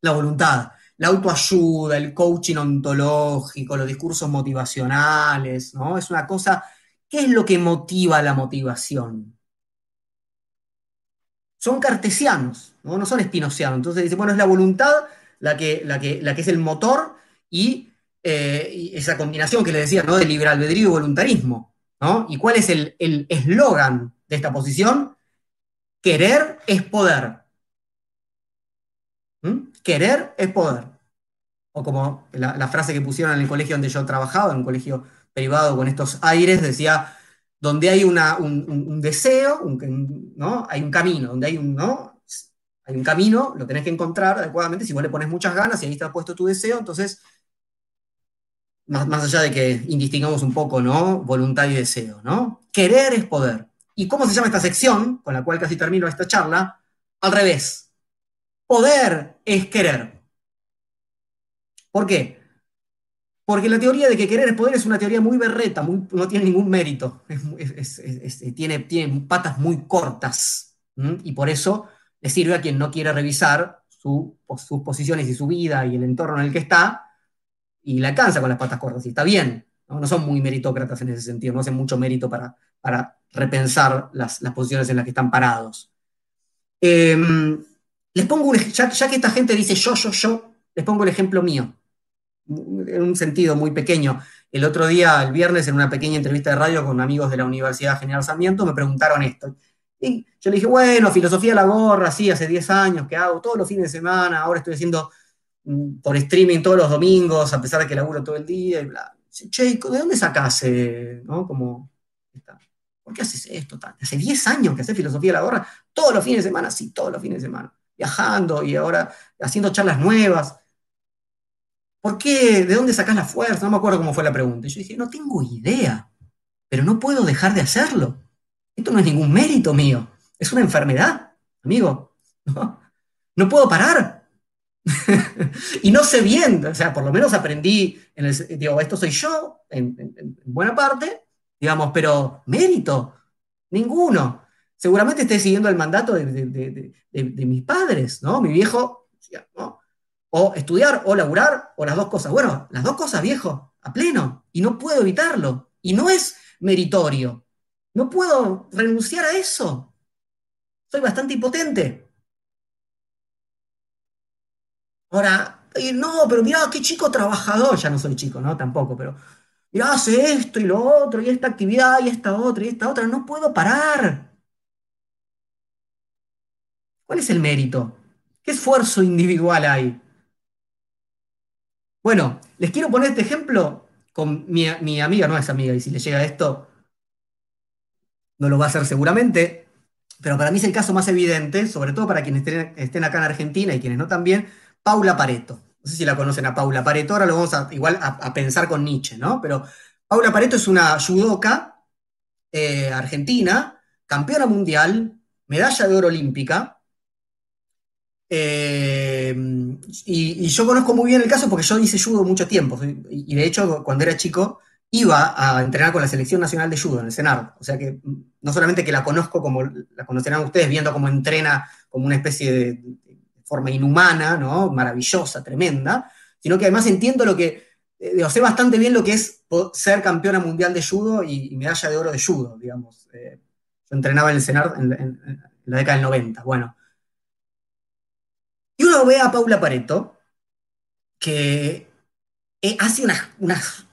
la voluntad. La autoayuda, el coaching ontológico, los discursos motivacionales, ¿no? Es una cosa, ¿qué es lo que motiva la motivación? Son cartesianos, no, no son espinocianos. Entonces dice, bueno, es la voluntad la que, la que, la que es el motor y eh, esa combinación que le decía, ¿no? De libre albedrío y voluntarismo, ¿no? ¿Y cuál es el eslogan de esta posición? Querer es poder. ¿Mm? Querer es poder. O como la, frase que pusieron en el colegio donde yo trabajaba, en un colegio privado con estos aires, decía, donde hay un, deseo, ¿no? Hay un camino, donde hay un, ¿no? Hay un camino, lo tenés que encontrar adecuadamente, si vos le pones muchas ganas y ahí está puesto tu deseo, entonces más, allá de que indistingamos un poco, ¿no? Voluntad y deseo, ¿no? Querer es poder. ¿Y cómo se llama esta sección, con la cual casi termino esta charla? Al revés. Poder es querer. ¿Por qué? Porque la teoría de que querer es poder es una teoría muy berreta, no tiene ningún mérito, tiene, tiene, patas muy cortas. Y por eso le sirve a quien no quiere revisar sus posiciones y su vida y el entorno en el que está, y le alcanza con las patas cortas, y está bien. ¿no? son muy meritócratas en ese sentido, no hacen mucho mérito para, para repensar las, posiciones en las que están parados. Em, les pongo ya que esta gente dice yo, yo, yo, les pongo el ejemplo mío, en un sentido muy pequeño. El otro día, el viernes, en una pequeña entrevista de radio con amigos de la Universidad General Sarmiento, me preguntaron esto. Y yo le dije, bueno, filosofía de la gorra, sí, hace 10 años que hago todos los fines de semana, ahora estoy haciendo por streaming todos los domingos, a pesar de que laburo todo el día, y bla. Che, ¿de dónde sacaste? ¿no? Como, ¿por qué haces esto? Hace 10 años que haces filosofía de la gorra, todos los fines de semana, sí, todos los fines de semana, viajando y ahora haciendo charlas nuevas. ¿Por qué? ¿De dónde sacas la fuerza? No me acuerdo cómo fue la pregunta. Y yo dije, no tengo idea, pero no puedo dejar de hacerlo. Esto no es ningún mérito mío, es una enfermedad, amigo. No puedo parar. y no sé bien, o sea, por lo menos aprendí, en digo, esto soy yo, en, buena parte, digamos, pero mérito, ninguno. Seguramente esté siguiendo el mandato de, mis padres, ¿no? Mi viejo, ¿no? O estudiar, o laburar, o las dos cosas. Bueno, las dos cosas, viejo, a pleno, y no puedo evitarlo. Y no es meritorio. No puedo renunciar a eso. Soy bastante impotente. Ahora, no, pero mirá, qué chico trabajador, ya no soy chico, ¿no? Tampoco, pero mirá, hace esto y lo otro, y esta actividad, y esta otra, y esta otra, no puedo parar. ¿Cuál es el mérito? ¿Qué esfuerzo individual hay? Bueno, les quiero poner este ejemplo con mi, mi amiga, no es amiga, y si le llega esto, no lo va a hacer seguramente, pero para mí es el caso más evidente, sobre todo para quienes estén, acá en Argentina y quienes no también, Paula Pareto. No sé si la conocen a Paula Pareto, ahora lo vamos a, igual a, pensar con Nietzsche, ¿no? Pero Paula Pareto es una judoka eh, argentina, campeona mundial, medalla de oro olímpica. Eh, y, yo conozco muy bien el caso porque yo hice judo mucho tiempo. Y de hecho, cuando era chico, iba a entrenar con la Selección Nacional de Judo en el Senado. O sea que no solamente que la conozco como la conocerán ustedes, viendo cómo entrena como una especie de, forma inhumana, ¿no? Maravillosa, tremenda, sino que además entiendo lo que, eh, sé bastante bien lo que es ser campeona mundial de judo y, medalla de oro de judo, digamos. Eh, yo entrenaba en el Senado en, la década del 90, bueno. Y uno ve a Paula Pareto, que eh, hace unas, unas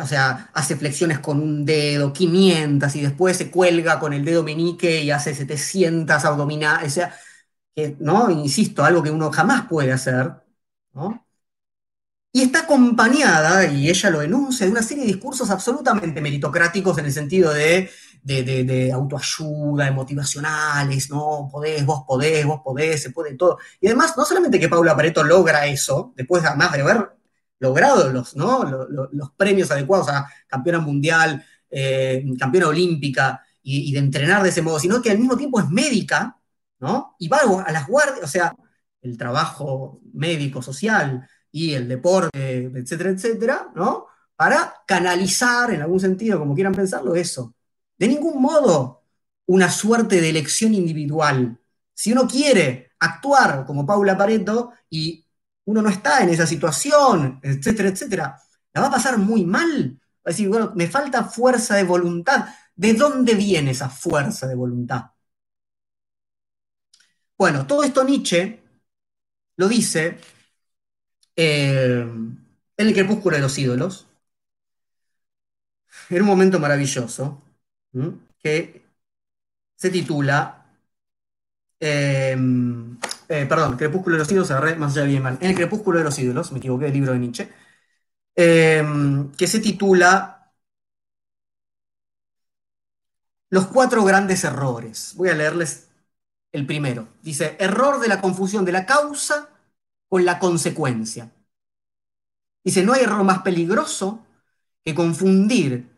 o sea, hace flexiones con un dedo, 500, y después se cuelga con el dedo meñique y hace 700 abdominales, o sea, que, ¿no? Insisto, algo que uno jamás puede hacer, ¿no? Y está acompañada, y ella lo denuncia, de una serie de discursos absolutamente meritocráticos en el sentido de, de, autoayuda, de motivacionales, ¿no? Podés, vos podés, vos podés, se puede todo. Y además, no solamente que Paula Pareto logra eso, después además de haber logrado los, ¿no? los, premios adecuados a campeona mundial, eh, campeona olímpica, y, de entrenar de ese modo, sino que al mismo tiempo es médica, ¿no? Y va a las guardias, o sea, el trabajo médico, social y el deporte, etcétera, etcétera, ¿no? Para canalizar, en algún sentido, como quieran pensarlo, eso. De ningún modo una suerte de elección individual. Si uno quiere actuar como Paula Pareto y uno no está en esa situación, etcétera, etcétera, la va a pasar muy mal. Va a decir, bueno, me falta fuerza de voluntad. ¿De dónde viene esa fuerza de voluntad? Bueno, todo esto Nietzsche lo dice eh, en el crepúsculo de los ídolos, en un momento maravilloso, que se titula eh, eh, perdón, Crepúsculo de los ídolos, agarré más allá bien mal. En el Crepúsculo de los ídolos, me equivoqué del libro de Nietzsche, eh, que se titula Los cuatro grandes errores. Voy a leerles el primero. Dice, error de la confusión de la causa con la consecuencia. Dice, no hay error más peligroso que confundir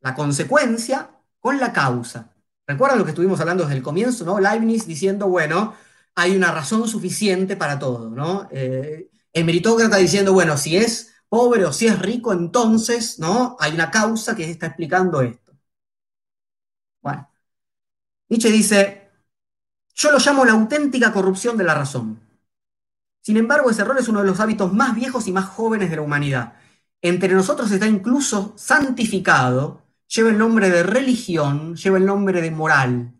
la consecuencia con la causa. ¿Recuerdan lo que estuvimos hablando desde el comienzo, no? Leibniz diciendo, bueno, hay una razón suficiente para todo, ¿no? Eh, el meritócrata diciendo, bueno, si es pobre o si es rico, entonces, ¿no? Hay una causa que está explicando esto. Bueno, Nietzsche dice, yo lo llamo la auténtica corrupción de la razón. Sin embargo, ese error es uno de los hábitos más viejos y más jóvenes de la humanidad. Entre nosotros está incluso santificado, lleva el nombre de religión, lleva el nombre de moral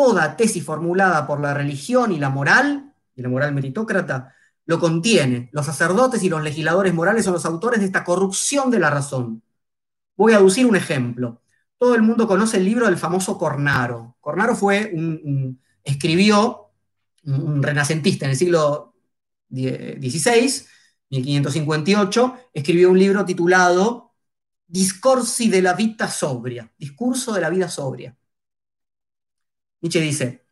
toda tesis formulada por la religión y la moral, y la moral meritócrata, lo contiene. Los sacerdotes y los legisladores morales son los autores de esta corrupción de la razón. Voy a aducir un ejemplo. Todo el mundo conoce el libro del famoso Cornaro. Cornaro fue un, escribió, un, renacentista en el siglo XVI, 1558, escribió un libro titulado Discorsi de la vita sobria, discurso de la vida sobria. Nietzsche dice,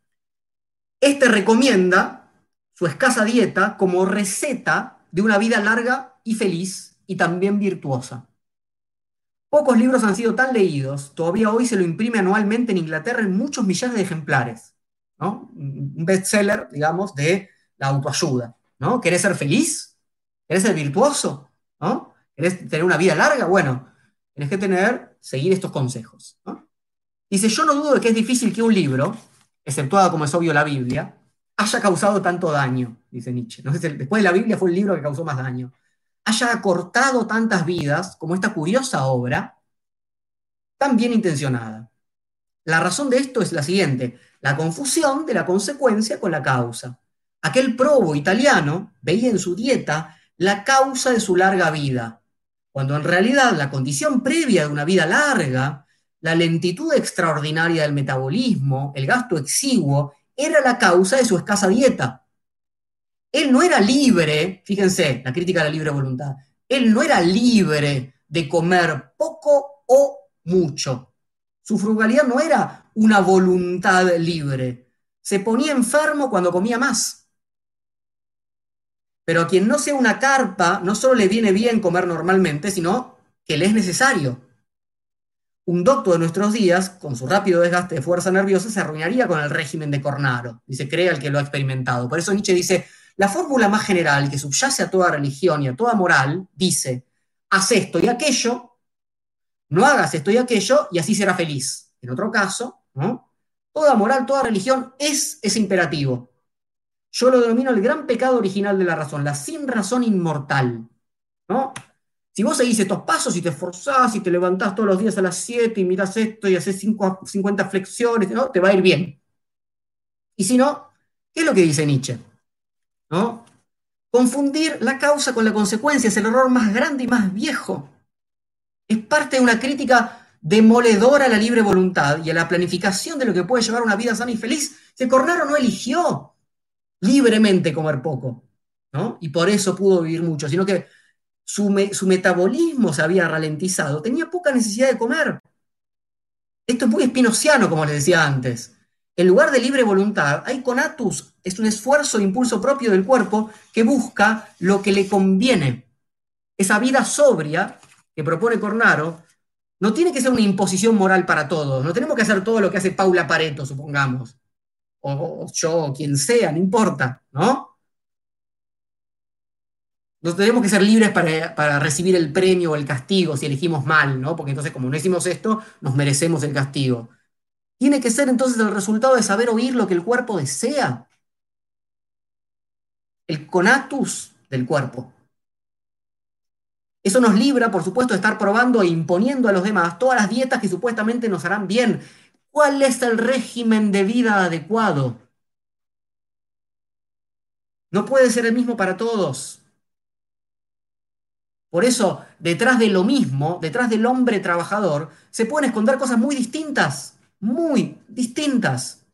este recomienda su escasa dieta como receta de una vida larga y feliz y también virtuosa. Pocos libros han sido tan leídos, todavía hoy se lo imprime anualmente en Inglaterra en muchos millares de ejemplares. ¿no? Un bestseller, digamos, de la autoayuda. ¿no? ¿Querés ser feliz? ¿Querés ser virtuoso? ¿no? ¿Querés tener una vida larga? Bueno, tenés que tener, seguir estos consejos. Dice, yo no dudo de que es difícil que un libro, exceptuado como es obvio la Biblia, haya causado tanto daño, dice Nietzsche. después de la Biblia fue el libro que causó más daño. Haya acortado tantas vidas como esta curiosa obra, tan bien intencionada. La razón de esto es la siguiente, la confusión de la consecuencia con la causa. Aquel probo italiano veía en su dieta la causa de su larga vida, cuando en realidad la condición previa de una vida larga la lentitud extraordinaria del metabolismo, el gasto exiguo, era la causa de su escasa dieta. Él no era libre, fíjense, la crítica a la libre voluntad, él no era libre de comer poco o mucho. Su frugalidad no era una voluntad libre. Se ponía enfermo cuando comía más. Pero a quien no sea una carpa, no solo le viene bien comer normalmente, sino que le es necesario. Un doctor de nuestros días, con su rápido desgaste de fuerza nerviosa, se arruinaría con el régimen de Cornaro, dice, cree el que lo ha experimentado. Por eso Nietzsche dice, la fórmula más general que subyace a toda religión y a toda moral dice, haz esto y aquello, no hagas esto y aquello y así será feliz. En otro caso, toda moral, toda religión es ese imperativo. Yo lo denomino el gran pecado original de la razón, la sin razón inmortal. ¿no? Si vos seguís estos pasos y te esforzás y te levantás todos los días a las 7 y mirás esto y haces 50 flexiones, ¿no? te va a ir bien. Y si no, ¿qué es lo que dice Nietzsche? ¿No? Confundir la causa con la consecuencia es el error más grande y más viejo. Es parte de una crítica demoledora a la libre voluntad y a la planificación de lo que puede llevar una vida sana y feliz. Que Cornaro no eligió libremente comer poco, ¿no? Y por eso pudo vivir mucho, sino que su, su metabolismo se había ralentizado, tenía poca necesidad de comer. Esto es muy espinociano, como les decía antes. En lugar de libre voluntad, hay conatus, es un esfuerzo e impulso propio del cuerpo que busca lo que le conviene. Esa vida sobria que propone Cornaro no tiene que ser una imposición moral para todos. No tenemos que hacer todo lo que hace Paula Pareto, supongamos. O, yo, o quien sea, no importa, ¿no? No tenemos que ser libres para, para, recibir el premio o el castigo si elegimos mal, ¿no? Porque entonces, como no hicimos esto, nos merecemos el castigo. Tiene que ser entonces el resultado de saber oír lo que el cuerpo desea. El conatus del cuerpo. Eso nos libra, por supuesto, de estar probando e imponiendo a los demás todas las dietas que supuestamente nos harán bien. ¿Cuál es el régimen de vida adecuado? No puede ser el mismo para todos. Por eso, detrás de lo mismo, detrás del hombre trabajador, se pueden esconder cosas muy distintas muy distintas.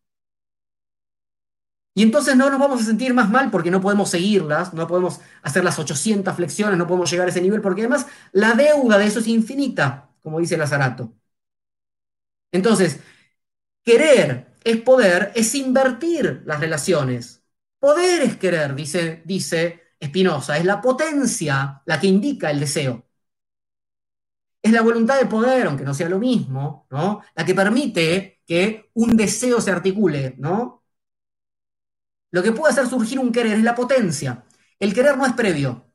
Y entonces no nos vamos a sentir más mal porque no podemos seguirlas, no podemos hacer las 800 flexiones, no podemos llegar a ese nivel, porque además la deuda de eso es infinita, como dice Lazarato. Entonces, querer es poder, es invertir las relaciones. Poder es querer, dice, dice Spinoza, es la potencia la que indica el deseo es la voluntad de poder, aunque no sea lo mismo, ¿no? La que permite que un deseo se articule, ¿no? Lo que puede hacer surgir un querer es la potencia. El querer no es previo.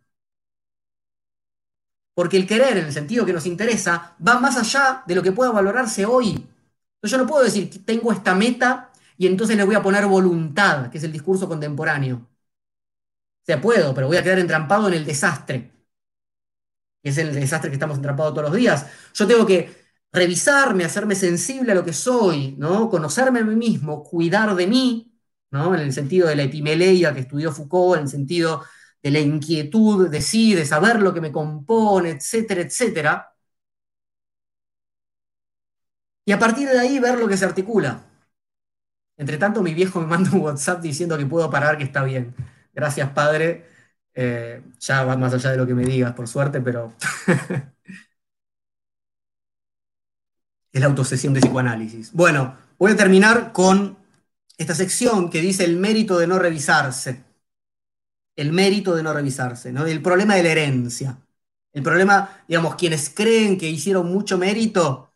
Porque el querer, en el sentido que nos interesa, va más allá de lo que pueda valorarse hoy. Yo no puedo decir, que tengo esta meta y entonces le voy a poner voluntad, que es el discurso contemporáneo. O sea, puedo, pero voy a quedar entrampado en el desastre que es el desastre que estamos entrampados todos los días. Yo tengo que revisarme, hacerme sensible a lo que soy, ¿no? Conocerme a mí mismo, cuidar de mí, ¿no? En el sentido de la epimeleia que estudió Foucault, en el sentido de la inquietud de sí, de saber lo que me compone, etcétera, etcétera. Y a partir de ahí ver lo que se articula. Entre tanto, mi viejo me manda un WhatsApp diciendo que puedo parar, que está bien. Gracias, padre. Eh, ya va más allá de lo que me digas, por suerte, pero es la autosesión de psicoanálisis. Bueno, voy a terminar con esta sección que dice el mérito de no revisarse. El mérito de no revisarse, ¿no? El problema de la herencia. El problema, digamos, quienes creen que hicieron mucho mérito,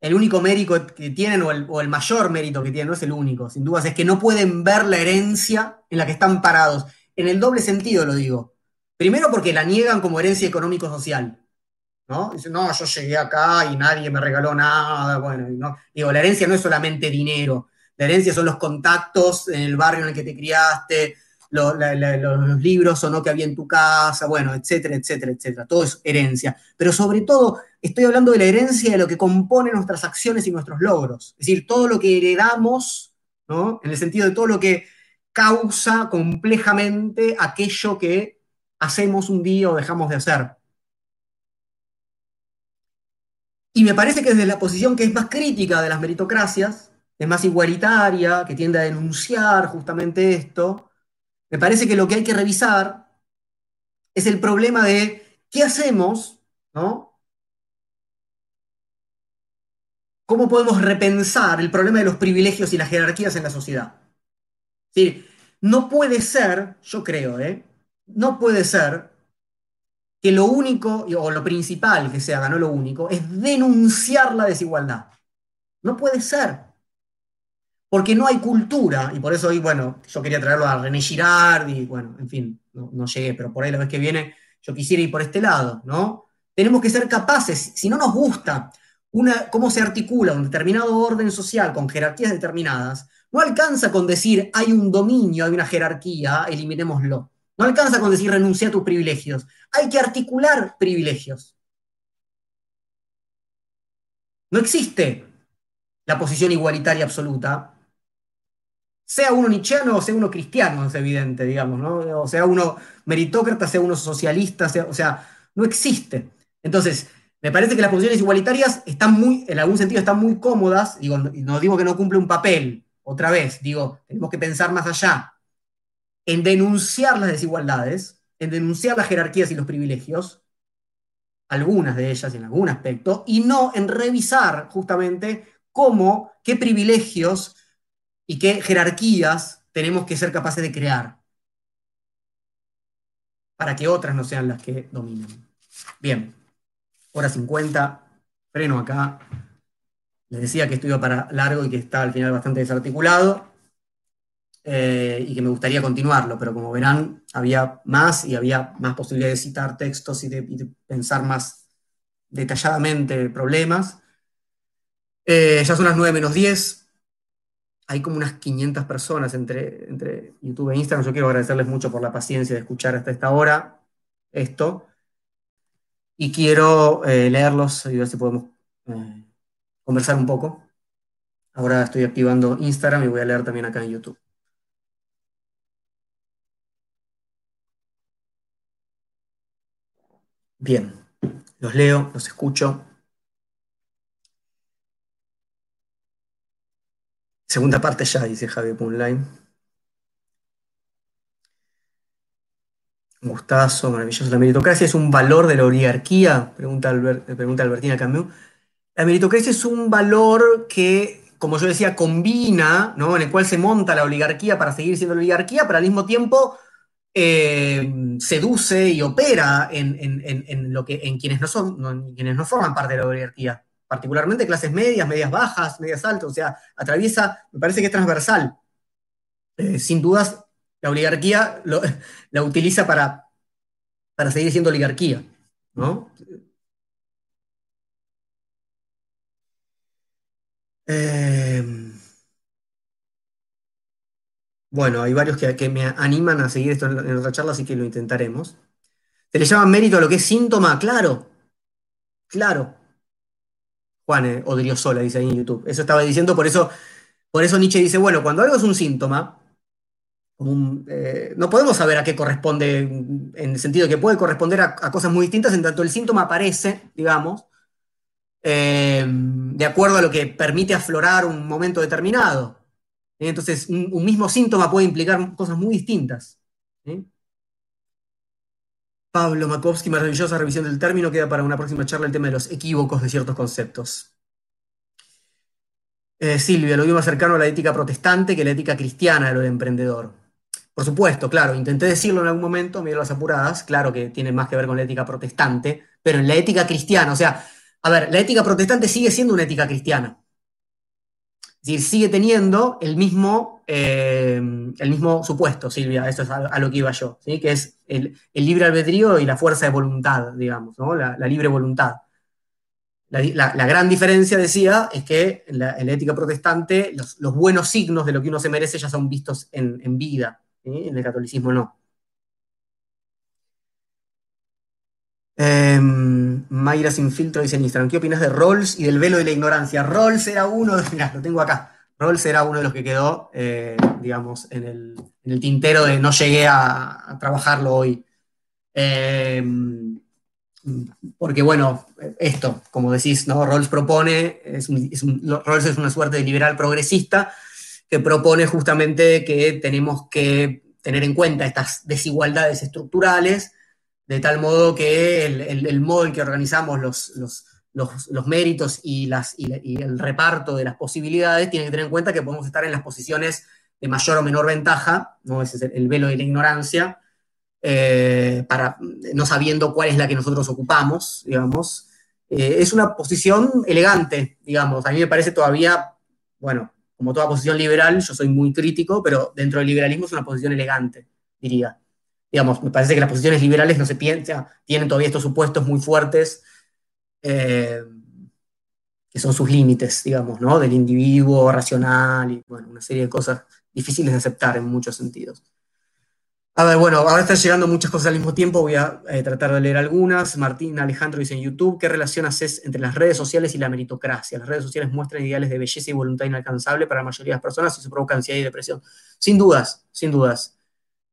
el único mérito que tienen, o el, o el, mayor mérito que tienen, no es el único, sin dudas, es que no pueden ver la herencia en la que están parados en el doble sentido lo digo. Primero porque la niegan como herencia económico-social. ¿no? Dicen, no, yo llegué acá y nadie me regaló nada. Bueno, ¿no? digo, la herencia no es solamente dinero. La herencia son los contactos en el barrio en el que te criaste, los libros o no que había en tu casa, bueno, etcétera, etcétera, etcétera. Todo es herencia. Pero sobre todo, estoy hablando de la herencia de lo que compone nuestras acciones y nuestros logros. Es decir, todo lo que heredamos, ¿no? En el sentido de todo lo que causa complejamente aquello que hacemos un día o dejamos de hacer. Y me parece que desde la posición que es más crítica de las meritocracias, es más igualitaria, que tiende a denunciar justamente esto, me parece que lo que hay que revisar es el problema de qué hacemos, ¿no? ¿Cómo podemos repensar el problema de los privilegios y las jerarquías en la sociedad? Sí, no puede ser, yo creo, ¿eh? no puede ser que lo único, o lo principal que se haga, no lo único, es denunciar la desigualdad. No puede ser. Porque no hay cultura, y por eso hoy, bueno, yo quería traerlo a René Girard, y bueno, en fin, no, llegué, pero por ahí la vez que viene yo quisiera ir por este lado, ¿no? Tenemos que ser capaces, si no nos gusta una, cómo se articula un determinado orden social con jerarquías determinadas, no alcanza con decir hay un dominio, hay una jerarquía, eliminémoslo. No alcanza con decir renuncia a tus privilegios. Hay que articular privilegios. No existe la posición igualitaria absoluta. Sea uno nichiano o sea uno cristiano, es evidente, digamos, ¿no? O sea uno meritócrata, sea uno socialista, o sea, no existe. Entonces, me parece que las posiciones igualitarias están muy, en algún sentido, están muy cómodas. Digo, no digo que no cumple un papel, otra vez, digo, tenemos que pensar más allá en denunciar las desigualdades, en denunciar las jerarquías y los privilegios, algunas de ellas en algún aspecto, y no en revisar justamente cómo, qué privilegios y qué jerarquías tenemos que ser capaces de crear para que otras no sean las que dominen. Bien, hora 50, freno acá. Les decía que iba para largo y que está al final bastante desarticulado. Eh, y que me gustaría continuarlo, pero como verán, había más y había más posibilidad de citar textos y de, pensar más detalladamente problemas. Eh, ya son las 9 menos 10. Hay como unas 500 personas entre, entre YouTube e Instagram. Yo quiero agradecerles mucho por la paciencia de escuchar hasta esta hora esto. Y quiero eh, leerlos y ver si podemos conversar un poco. Ahora estoy activando Instagram y voy a leer también acá en YouTube. Bien, los leo, los escucho. Segunda parte ya, dice Javier Punline. gustazo, maravilloso. ¿La meritocracia es un valor de la oligarquía? Pregunta, pregunta Albertina Camus. La meritocracia es un valor que, como yo decía, combina, ¿no? En el cual se monta la oligarquía para seguir siendo oligarquía, pero al mismo tiempo eh, seduce y opera en, lo que, en quienes no, son, quienes no forman parte de la oligarquía, particularmente clases medias, medias bajas, medias altas, o sea, atraviesa, me parece que es transversal. Eh, sin dudas, la oligarquía la utiliza para, para seguir siendo oligarquía, ¿no? Eh, bueno, hay varios que, me animan a seguir esto en, otra charla, así que lo intentaremos. ¿Se le llama mérito a lo que es síntoma? Claro, claro. Juan eh, Odriozola dice ahí en YouTube. Eso estaba diciendo, por eso, por eso Nietzsche dice, bueno, cuando algo es un síntoma, eh, no podemos saber a qué corresponde, en el sentido que puede corresponder a, cosas muy distintas, en tanto el síntoma aparece, digamos, eh, de acuerdo a lo que permite aflorar un momento determinado. Entonces, un, mismo síntoma puede implicar cosas muy distintas. Pablo Makovsky, maravillosa revisión del término, queda para una próxima charla el tema de los equívocos de ciertos conceptos. Eh, Silvia, lo vio más cercano a la ética protestante que la ética cristiana de lo del emprendedor. Por supuesto, claro, intenté decirlo en algún momento, me las apuradas, claro que tiene más que ver con la ética protestante, pero en la ética cristiana, o sea, a ver, la ética protestante sigue siendo una ética cristiana decir, sigue teniendo el mismo, eh, el mismo supuesto, Silvia, eso es a, lo que iba yo, ¿sí? que es el, libre albedrío y la fuerza de voluntad, digamos, ¿no? la, libre voluntad. La, gran diferencia, decía, es que en la, ética protestante los, buenos signos de lo que uno se merece ya son vistos en, vida, en el catolicismo no. Em, Mayra Sin Filtro dice en ¿qué opinas de Rawls y del velo de la ignorancia? Rawls era uno, de, lo tengo acá, Rawls era uno de los que quedó, eh, digamos, en el, tintero de no llegué a, trabajarlo hoy. Em, porque bueno, esto, como decís, ¿no? Rawls propone, es Rawls es una suerte de liberal progresista que propone justamente que tenemos que tener en cuenta estas desigualdades estructurales, de tal modo que el, modo en que organizamos los, los, méritos y, las, y, el reparto de las posibilidades tiene que tener en cuenta que podemos estar en las posiciones de mayor o menor ventaja, ¿no? ese es el, velo de la ignorancia, eh, para, no sabiendo cuál es la que nosotros ocupamos, digamos. Eh, es una posición elegante, digamos. A mí me parece todavía, bueno, como toda posición liberal, yo soy muy crítico, pero dentro del liberalismo es una posición elegante, diría. Digamos, me parece que las posiciones liberales no se piensan, tienen todavía estos supuestos muy fuertes, eh, que son sus límites, digamos, ¿no? Del individuo racional y, bueno, una serie de cosas difíciles de aceptar en muchos sentidos. A ver, bueno, ahora están llegando muchas cosas al mismo tiempo, voy a eh, tratar de leer algunas. Martín Alejandro dice en YouTube, ¿qué relación haces entre las redes sociales y la meritocracia? Las redes sociales muestran ideales de belleza y voluntad inalcanzable para la mayoría de las personas y se provoca ansiedad y depresión. Sin dudas, sin dudas.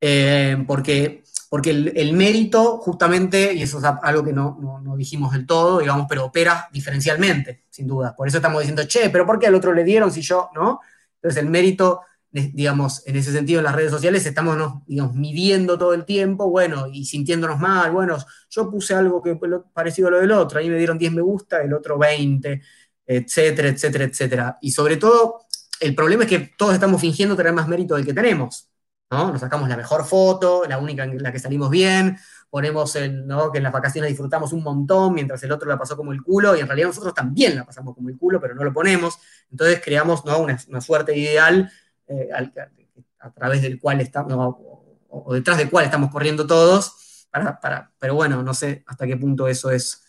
Eh, porque porque el, mérito, justamente, y eso es algo que no, no, dijimos del todo, digamos, pero opera diferencialmente, sin duda. Por eso estamos diciendo, che, pero ¿por qué al otro le dieron si yo, no? Entonces el mérito digamos, en ese sentido en las redes sociales estamos digamos, midiendo todo el tiempo, bueno, y sintiéndonos mal, bueno, yo puse algo que parecido a lo del otro, ahí me dieron 10 me gusta, el otro 20, etcétera, etcétera, etcétera. Y sobre todo, el problema es que todos estamos fingiendo tener más mérito del que tenemos, ¿no? Nos sacamos la mejor foto, la única en la que salimos bien, ponemos el, que en las vacaciones disfrutamos un montón mientras el otro la pasó como el culo, y en realidad nosotros también la pasamos como el culo, pero no lo ponemos. Entonces creamos ¿no? una, suerte ideal eh, a través del cual estamos, o, detrás del cual estamos corriendo todos, pero bueno, no sé hasta qué punto eso es,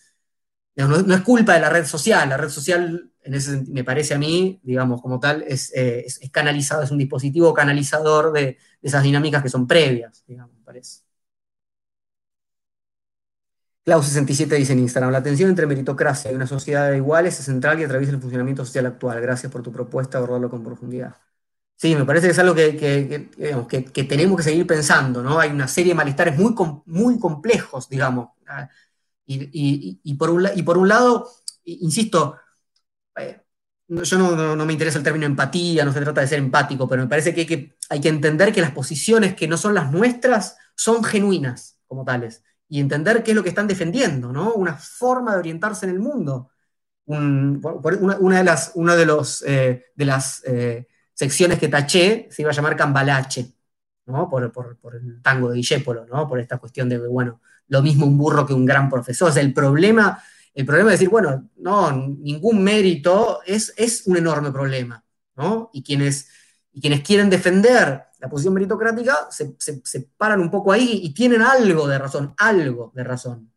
no, es culpa de la red social, la red social, en ese me parece a mí, digamos, como tal, es, eh, canalizado, es un dispositivo canalizador de, esas dinámicas que son previas, digamos, me parece. Clau67 dice en Instagram, la tensión entre meritocracia y una sociedad de iguales es central y atraviesa el funcionamiento social actual. Gracias por tu propuesta, abordarlo con profundidad. Sí, me parece que es algo que, que, tenemos que seguir pensando, ¿no? Hay una serie de malestares muy, muy complejos, digamos. Y, por un, y por un lado, insisto, eh, yo no, me interesa el término empatía, no se trata de ser empático, pero me parece que hay, que entender que las posiciones que no son las nuestras son genuinas como tales. Y entender qué es lo que están defendiendo, ¿no? Una forma de orientarse en el mundo. una, de las, una de, los, eh, de las eh, secciones que taché se iba a llamar Cambalache, ¿no? Por, el tango de Dijépolo, ¿no? Por esta cuestión de, bueno, lo mismo un burro que un gran profesor. O sea, el problema, el problema es decir, bueno, no, ningún mérito es, es un enorme problema, ¿no? Y quienes, y quienes quieren defender la posición meritocrática se, se paran un poco ahí y tienen algo de razón, algo de razón.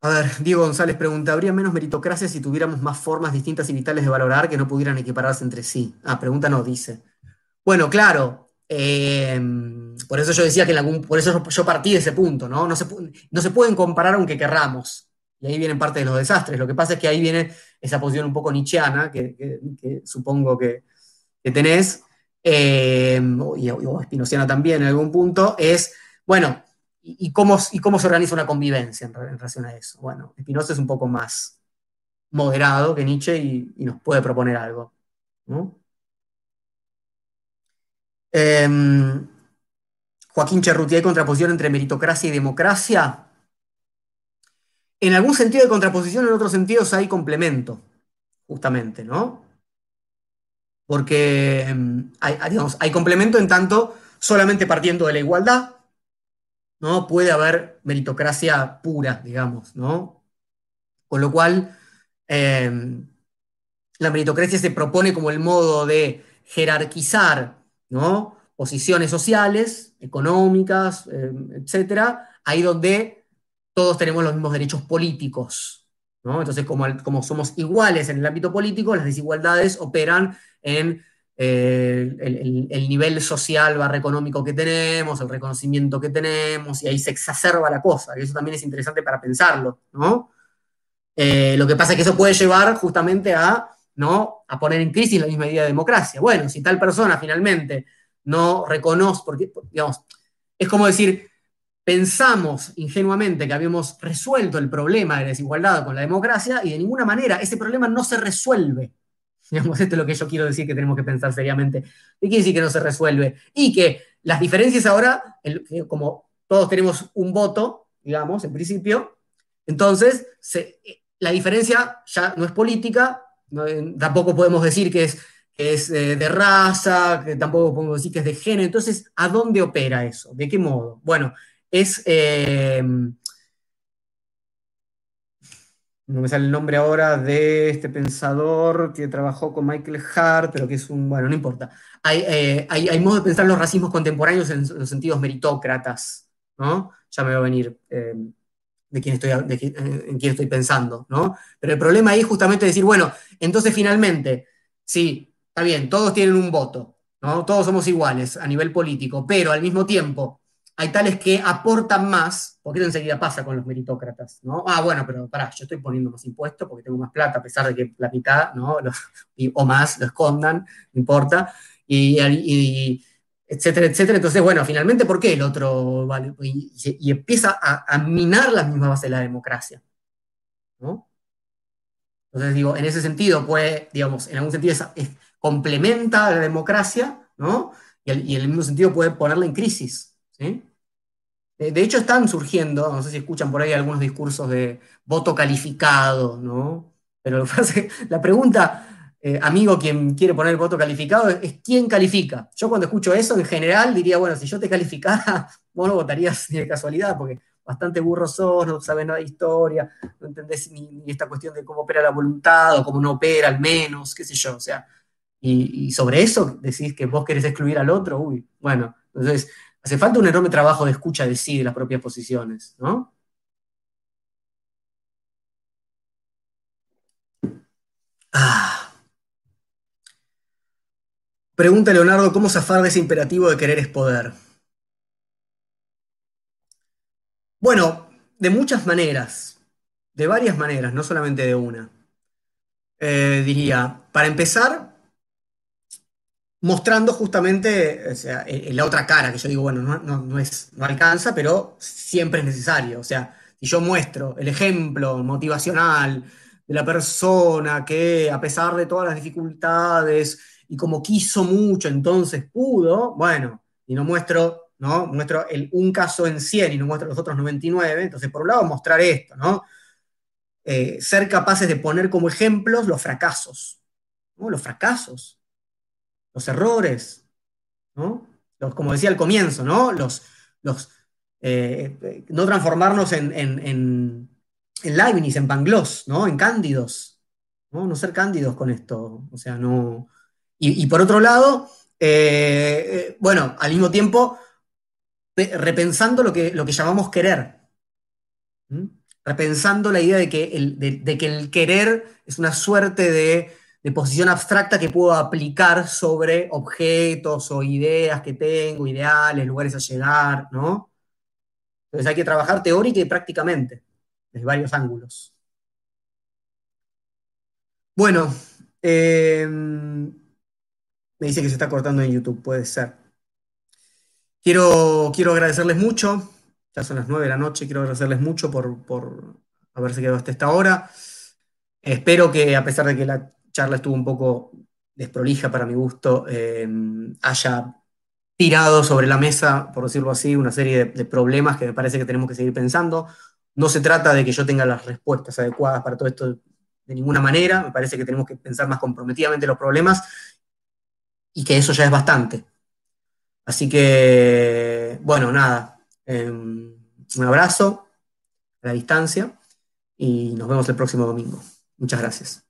A ver, Diego González pregunta, ¿habría menos meritocracia si tuviéramos más formas distintas y vitales de valorar que no pudieran equipararse entre sí? Ah, pregunta no, dice. Bueno, claro, em, por eso yo decía que en algún, por eso yo partí de ese punto, ¿no? No se, no se pueden comparar aunque querramos. Y ahí vienen parte de los desastres. Lo que pasa es que ahí viene esa posición un poco nietzscheana, que, supongo que, tenés, em, y, espinociana también en algún punto, es, bueno, y, cómo, y cómo se organiza una convivencia en, relación a eso. Bueno, Spinoza es un poco más moderado que Nietzsche y, nos puede proponer algo. Em, Joaquín Cherruti, ¿hay contraposición entre meritocracia y democracia? En algún sentido hay contraposición, en otros sentidos hay complemento, justamente, ¿no? Porque em, hay, complemento en tanto solamente partiendo de la igualdad, ¿no? Puede haber meritocracia pura, digamos, ¿no? Con lo cual, em, la meritocracia se propone como el modo de jerarquizar, Posiciones sociales, económicas, em, etcétera, ahí donde todos tenemos los mismos derechos políticos. Entonces, como, somos iguales en el ámbito político, las desigualdades operan en eh, el, nivel social barra económico que tenemos, el reconocimiento que tenemos, y ahí se exacerba la cosa, y eso también es interesante para pensarlo. Eh, lo que pasa es que eso puede llevar justamente a. a poner en crisis la misma idea de democracia. Bueno, si tal persona finalmente no reconoce, porque, digamos, es como decir, pensamos ingenuamente que habíamos resuelto el problema de desigualdad con la democracia y de ninguna manera ese problema no se resuelve Digamos, esto es lo que yo quiero decir que tenemos que pensar seriamente. ¿Qué quiere decir que no se resuelve? Y que las diferencias ahora, como todos tenemos un voto, digamos, en principio, entonces la diferencia ya no es política, tampoco podemos decir que es, es eh, de raza, que tampoco podemos decir que es de género. Entonces, ¿a dónde opera eso? ¿De qué modo? Bueno, es... Eh, no me sale el nombre ahora de este pensador que trabajó con Michael Hart, pero que es un, bueno, no importa. Hay, eh, hay, modo de pensar los racismos contemporáneos en, los sentidos meritócratas, ¿no? Ya me va a venir eh, de quién estoy, en quién estoy pensando, ¿no? Pero el problema ahí es justamente decir, bueno, entonces finalmente, sí, está bien, todos tienen un voto, ¿no? Todos somos iguales a nivel político, pero al mismo tiempo hay tales que aportan más, porque eso enseguida pasa con los meritócratas, ¿no? Ah, bueno, pero pará, yo estoy poniendo más impuestos porque tengo más plata, a pesar de que la mitad, ¿no? o más lo escondan, no importa, y, etcétera, etcétera. Entonces, bueno, finalmente, ¿por qué el otro vale? Y, empieza a, minar la misma base de la democracia, ¿no? Entonces, digo, en ese sentido, pues, digamos, en algún sentido complementa a la democracia, ¿no? Y, y en el mismo sentido puede ponerla en crisis, de hecho, están surgiendo, no sé si escuchan por ahí algunos discursos de voto calificado, ¿no? Pero la pregunta, eh, amigo, quien quiere poner el voto calificado, es, ¿quién califica? Yo cuando escucho eso, en general, diría, bueno, si yo te calificara, vos no votarías ni de casualidad, porque bastante burro sos, no sabes nada de historia, no entendés ni, esta cuestión de cómo opera la voluntad, o cómo no opera al menos, qué sé yo, o sea, y, y sobre eso decís que vos querés excluir al otro, uy, bueno, entonces Hace falta un enorme trabajo de escucha de sí, de las propias posiciones, ¿no? Ah. Pregunta Leonardo, ¿cómo zafar de ese imperativo de querer es poder? Bueno, de muchas maneras, de varias maneras, no solamente de una. Eh, diría, para empezar, mostrando justamente o sea, la otra cara, que yo digo, bueno, no, es, no alcanza, pero siempre es necesario. O sea, si yo muestro el ejemplo motivacional de la persona que a pesar de todas las dificultades y como quiso mucho, entonces pudo, bueno, y no muestro, ¿no? Muestro el, un caso en 100 y no muestro los otros 99, entonces por un lado mostrar esto, ¿no? Eh, ser capaces de poner como ejemplos los fracasos, ¿no? Los fracasos los errores, ¿no? como decía al comienzo, ¿no? Los, los, eh, no transformarnos en, en, en, en Leibniz, en Pangloss, ¿no? En cándidos, ¿no? No ser cándidos con esto, o sea, no... Y, por otro lado, eh, eh, bueno, al mismo tiempo, repensando lo que, lo que llamamos querer, repensando la idea de que el, de que el querer es una suerte de de posición abstracta que puedo aplicar sobre objetos o ideas que tengo, ideales, lugares a llegar, ¿no? Entonces hay que trabajar teórica y prácticamente, desde varios ángulos. Bueno, em, me dice que se está cortando en YouTube, puede ser. Quiero, quiero agradecerles mucho, ya son las 9 de la noche, quiero agradecerles mucho por, por haberse quedado hasta esta hora. Espero que a pesar de que la charla estuvo un poco desprolija para mi gusto, eh, haya tirado sobre la mesa, por decirlo así, una serie de, problemas que me parece que tenemos que seguir pensando. No se trata de que yo tenga las respuestas adecuadas para todo esto de ninguna manera, me parece que tenemos que pensar más comprometidamente los problemas y que eso ya es bastante. Así que, bueno, nada, em, un abrazo a la distancia y nos vemos el próximo domingo. Muchas gracias.